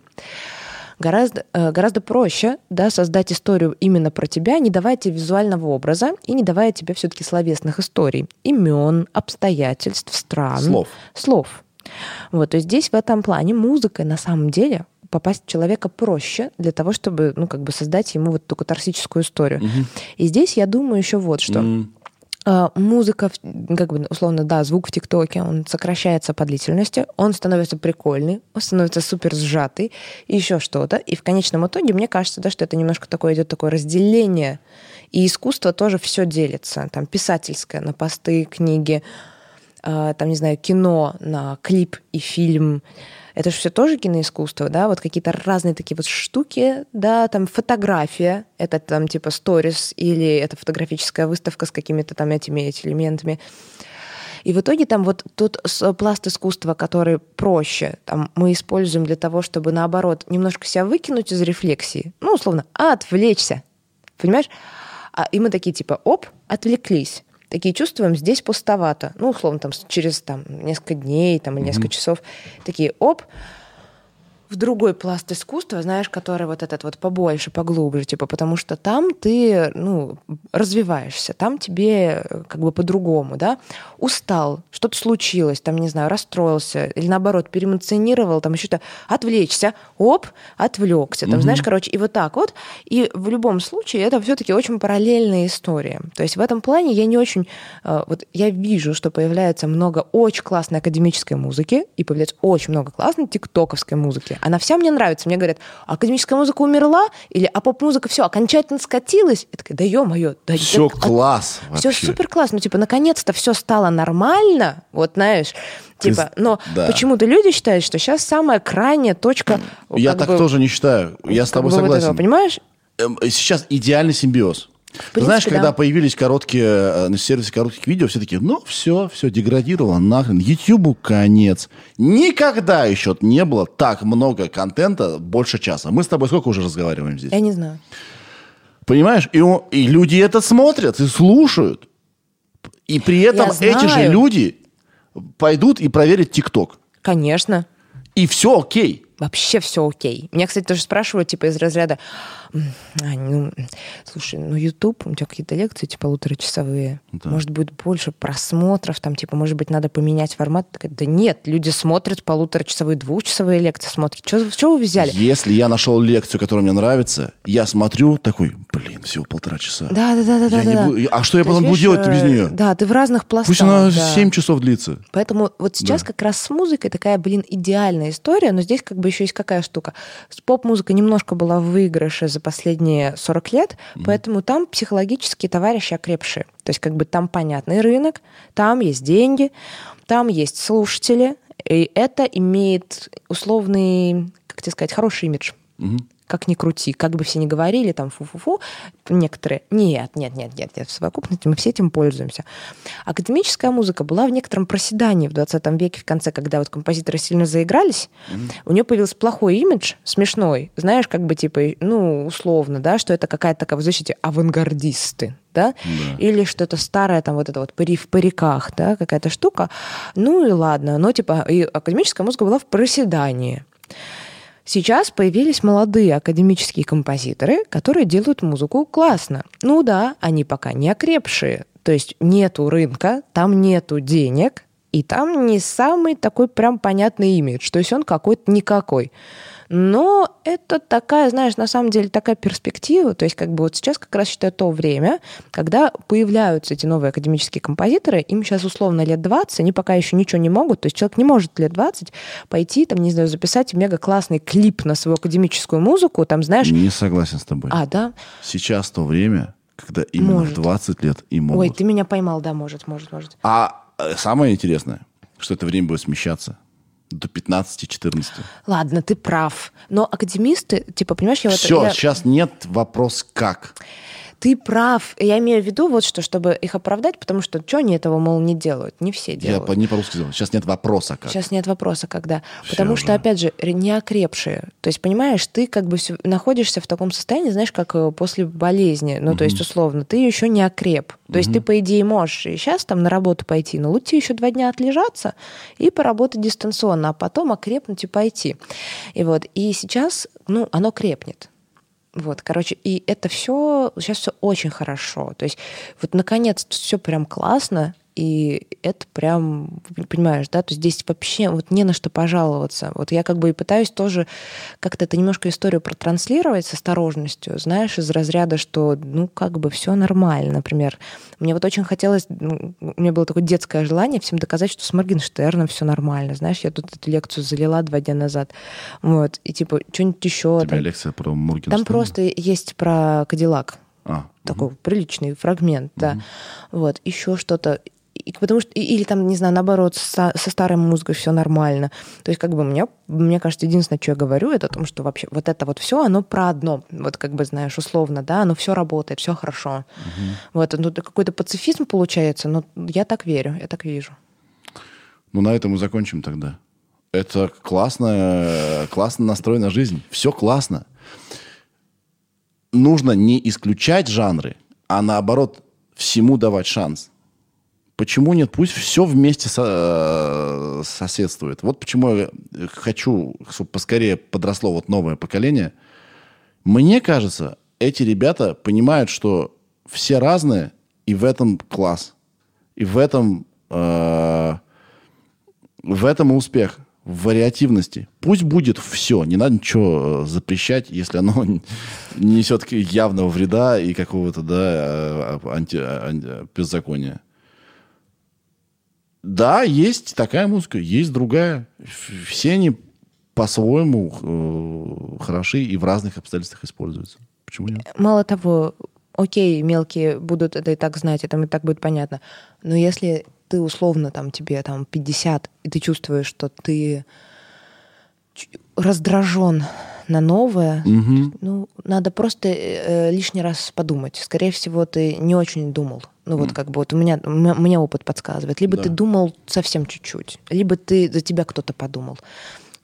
гораздо, э, гораздо проще да, создать историю именно про тебя, не давая тебе визуального образа и не давая тебе все-таки словесных историй, имен, обстоятельств, стран. Слов. Слов. Вот, то есть здесь в этом плане музыка на самом деле попасть в человека проще для того, чтобы, ну, как бы создать ему вот эту катарсическую историю. Угу. И здесь я думаю еще вот что. Mm. Музыка, как бы условно, да, звук в ТикТоке, он сокращается по длительности, он становится прикольный, он становится супер сжатый, и еще что-то. И в конечном итоге, мне кажется, да, что это немножко такое идет такое разделение. И искусство тоже все делится. Там писательское на посты, книги, а, там, не знаю, кино на клип и фильм, это же все тоже киноискусство, да, вот какие-то разные такие вот штуки, да, там фотография, это там типа сторис или это фотографическая выставка с какими-то там этими, этими элементами. И в итоге там вот тот пласт искусства, который проще, там мы используем для того, чтобы наоборот немножко себя выкинуть из рефлексии, ну, условно, отвлечься, понимаешь? А, и мы такие типа, оп, отвлеклись такие чувствуем, здесь пустовато. Ну, условно, там, через там, несколько дней там, или mm-hmm. несколько часов. Такие, оп, в другой пласт искусства, знаешь, который вот этот вот побольше, поглубже, типа, потому что там ты, ну, развиваешься, там тебе э, как бы по-другому, да, устал, что-то случилось, там, не знаю, расстроился, или наоборот, переэмоционировал, там еще-то отвлечься, оп, отвлекся, там, угу. знаешь, короче, и вот так вот, и в любом случае это все-таки очень параллельная история, то есть в этом плане я не очень, э, вот я вижу, что появляется много очень классной академической музыки, и появляется очень много классной тиктоковской музыки, она вся мне нравится. Мне говорят, академическая музыка умерла, или а поп-музыка все, окончательно скатилась. Я такая, да ё-моё. Да, все да, класс а, Все супер класс. Ну, типа, наконец-то все стало нормально. Вот, знаешь, Типа, но да. почему-то люди считают, что сейчас самая крайняя точка. Я так бы, тоже не считаю. Я с тобой согласен. Вот этого, понимаешь? Эм, сейчас идеальный симбиоз. Принципе, Знаешь, да. когда появились короткие, э, на сервисе коротких видео, все таки ну, все, все, деградировало, нахрен. Ютубу конец. Никогда еще не было так много контента больше часа. Мы с тобой сколько уже разговариваем здесь? Я не знаю. Понимаешь? И, и люди это смотрят и слушают. И при этом эти же люди пойдут и проверят ТикТок. Конечно. И все окей. Вообще все окей. Меня, кстати, тоже спрашивают, типа, из разряда, ну, слушай, ну, YouTube, у тебя какие-то лекции, типа, полуторачасовые. Да. Может, будет больше просмотров, там, типа, может быть, надо поменять формат. Да нет, люди смотрят полуторачасовые, двухчасовые лекции, смотрят. Что, что вы взяли? Если я нашел лекцию, которая мне нравится, я смотрю такой, блин, всего полтора часа. Да, да, да, да, да, буду... А что я потом буду делать без нее? Да, ты в разных пластах. Пусть она да. 7 часов длится. Поэтому вот сейчас да. как раз с музыкой такая, блин, идеальная история, но здесь как бы еще есть какая штука. Поп-музыка немножко была в выигрыше за последние 40 лет, mm-hmm. поэтому там психологически товарищи окрепшие. То есть как бы там понятный рынок, там есть деньги, там есть слушатели, и это имеет условный, как тебе сказать, хороший имидж. Mm-hmm как ни крути, как бы все ни говорили, там фу-фу-фу, некоторые, нет, нет, нет, нет, нет, в совокупности мы все этим пользуемся. Академическая музыка была в некотором проседании в 20 веке, в конце, когда вот композиторы сильно заигрались, mm-hmm. у нее появился плохой имидж, смешной, знаешь, как бы типа, ну, условно, да, что это какая-то такая, вы защите, авангардисты, да? да, или что-то старое, там вот это вот пари в париках, да, какая-то штука. Ну и ладно, но типа и академическая музыка была в проседании. Сейчас появились молодые академические композиторы, которые делают музыку классно. Ну да, они пока не окрепшие. То есть нету рынка, там нету денег, и там не самый такой прям понятный имидж. То есть он какой-то никакой. Но это такая, знаешь, на самом деле такая перспектива. То есть как бы вот сейчас как раз считаю то время, когда появляются эти новые академические композиторы. Им сейчас условно лет 20, они пока еще ничего не могут. То есть человек не может лет 20 пойти, там, не знаю, записать мега классный клип на свою академическую музыку, там, знаешь... Не согласен с тобой. А, да? Сейчас то время, когда именно Может. в 20 лет и могут. Ой, ты меня поймал, да, может, может, может. А э, самое интересное, что это время будет смещаться до 15-14. Ладно, ты прав. Но академисты, типа, понимаешь, я вот... Все, я- сейчас нет вопрос как. Ты прав. Я имею в виду вот что, чтобы их оправдать, потому что что они этого, мол, не делают? Не все Я делают. по- не по-русски сказал. Сейчас нет вопроса как. Сейчас нет вопроса, когда. Всё Потому же. что, опять же, ре- не окрепшие. То есть, понимаешь, ты как бы находишься в таком состоянии, знаешь, как э, после болезни. Ну, то есть, условно, ты еще не окреп. То есть, ты, по идее, можешь и сейчас там на работу пойти, но лучше еще два дня отлежаться и поработать дистанционно, а потом окрепнуть и пойти. И вот, и сейчас, ну, оно крепнет. Вот, короче, и это все, сейчас все очень хорошо. То есть вот наконец все прям классно, и это прям, понимаешь, да, то есть здесь вообще вот не на что пожаловаться. Вот я как бы и пытаюсь тоже как-то это немножко историю протранслировать с осторожностью, знаешь, из разряда, что, ну, как бы все нормально, например. Мне вот очень хотелось, ну, у меня было такое детское желание всем доказать, что с Моргенштерном все нормально, знаешь, я тут эту лекцию залила два дня назад, вот, и типа что-нибудь еще. У тебя лекция про Моргенштерна? Там просто есть про Кадиллак А, такой приличный фрагмент, да. Вот, еще что-то. И потому что, или там, не знаю, наоборот, со, со старой музыкой все нормально. То есть, как бы мне, мне кажется, единственное, что я говорю, это о том, что вообще вот это вот все, оно про одно. Вот как бы, знаешь, условно, да, оно все работает, все хорошо. Вот, ну, какой-то пацифизм получается, но я так верю, я так вижу. Ну, на этом мы закончим тогда. Это классная, классно настроена жизнь. Все классно. Нужно не исключать жанры, а наоборот всему давать шанс. Почему нет? Пусть все вместе со- соседствует. Вот почему я хочу, чтобы поскорее подросло вот новое поколение. Мне кажется, эти ребята понимают, что все разные, и в этом класс. И в этом э, в этом успех, в вариативности. Пусть будет все, не надо ничего э, запрещать, если оно не несет явного вреда и какого-то, да, э, анти, ан- беззакония. Да, есть такая музыка, есть другая. Все они по-своему э, хороши и в разных обстоятельствах используются. Почему нет? Мало того, окей, мелкие будут это и так знать, это и так будет понятно. Но если ты условно там тебе там 50, и ты чувствуешь, что ты раздражен на новое, ну, надо просто э, лишний раз подумать. Скорее всего, ты не очень думал. Ну, вот как бы вот у меня, мне опыт подсказывает. Либо Да. ты думал совсем чуть-чуть, либо ты за тебя кто-то подумал.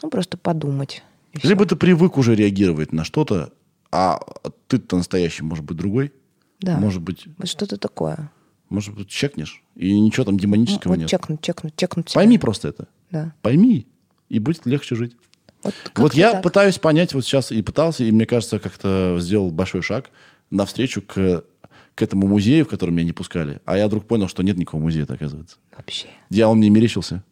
Ну, просто подумать. Либо ты привык уже реагировать на что-то, а ты-то настоящий, может быть, другой. Да. Может быть, Вот что-то такое. Может быть, чекнешь, и ничего там демонического вот нет. чекнуть, чекнуть, чекнуть. себя. Пойми просто это. Да. Пойми, и будет легче жить. Вот, вот я так. пытаюсь понять, вот сейчас и пытался, и мне кажется, как-то сделал большой шаг навстречу к, к этому музею, в который меня не пускали. А я вдруг понял, что нет никакого музея, оказывается. Вообще. Дьявол мне мерещился.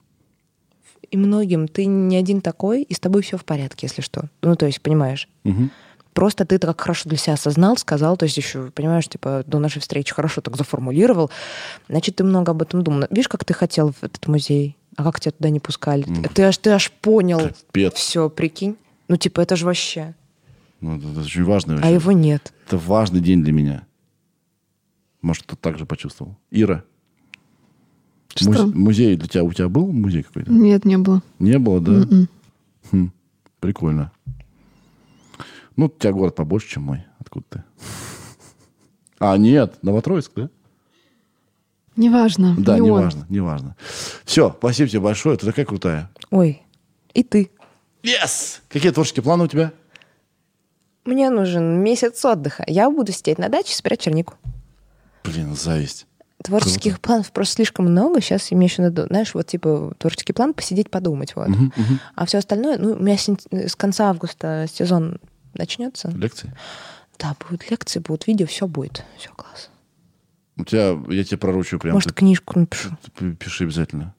И многим ты не один такой, и с тобой все в порядке, если что. Ну, то есть, понимаешь. Мгм. Просто ты так хорошо для себя осознал, сказал, то есть еще, понимаешь, типа, до нашей встречи хорошо так заформулировал. Значит, ты много об этом думал. Видишь, как ты хотел в этот музей, а как тебя туда не пускали? Ты, аж, ты аж понял. Капец. Все, прикинь. Ну, типа, это же вообще. Ну, это, это очень важно. А его нет. Это важный день для меня. Может, кто так же почувствовал. Ира, Что? муз- музей для тебя, у тебя был музей какой-то? Нет, не было. Не было, да? Мгм. Хм, прикольно. Ну, у тебя город побольше, чем мой. Откуда ты? А, нет, Новотроицк, да? Неважно. Да, не он. неважно, неважно. Все, спасибо тебе большое, ты такая крутая. Ой, и ты. Yes! Какие творческие планы у тебя? Мне нужен месяц отдыха. Я буду сидеть на даче, собирать чернику. Блин, зависть. Творческих планов просто слишком много. Сейчас имею в виду, знаешь, вот типа творческий план посидеть, подумать. Вот. А все остальное, ну, у меня сен- с конца августа сезон начнется. Лекции? Да, будут лекции, будут видео, все будет. Все класс. У тебя, я тебе пророчу прям. Может, ты- книжку напишу. ты пиши обязательно.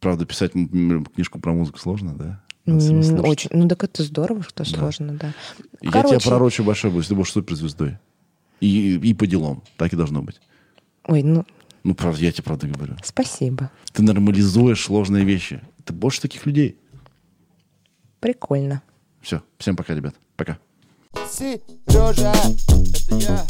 Правда, писать книжку про музыку сложно, да? Надо. Очень. Ну так это здорово, что сложно, да. Я Короче. тебе пророчу большой будешь, ты будешь суперзвездой. И, и по делам. Так и должно быть. Ой, ну, Ну, правда, я тебе правда говорю. спасибо. Ты нормализуешь сложные вещи. Ты больше таких людей. Прикольно. Все. Всем пока, ребят. Пока. Сережа, это я.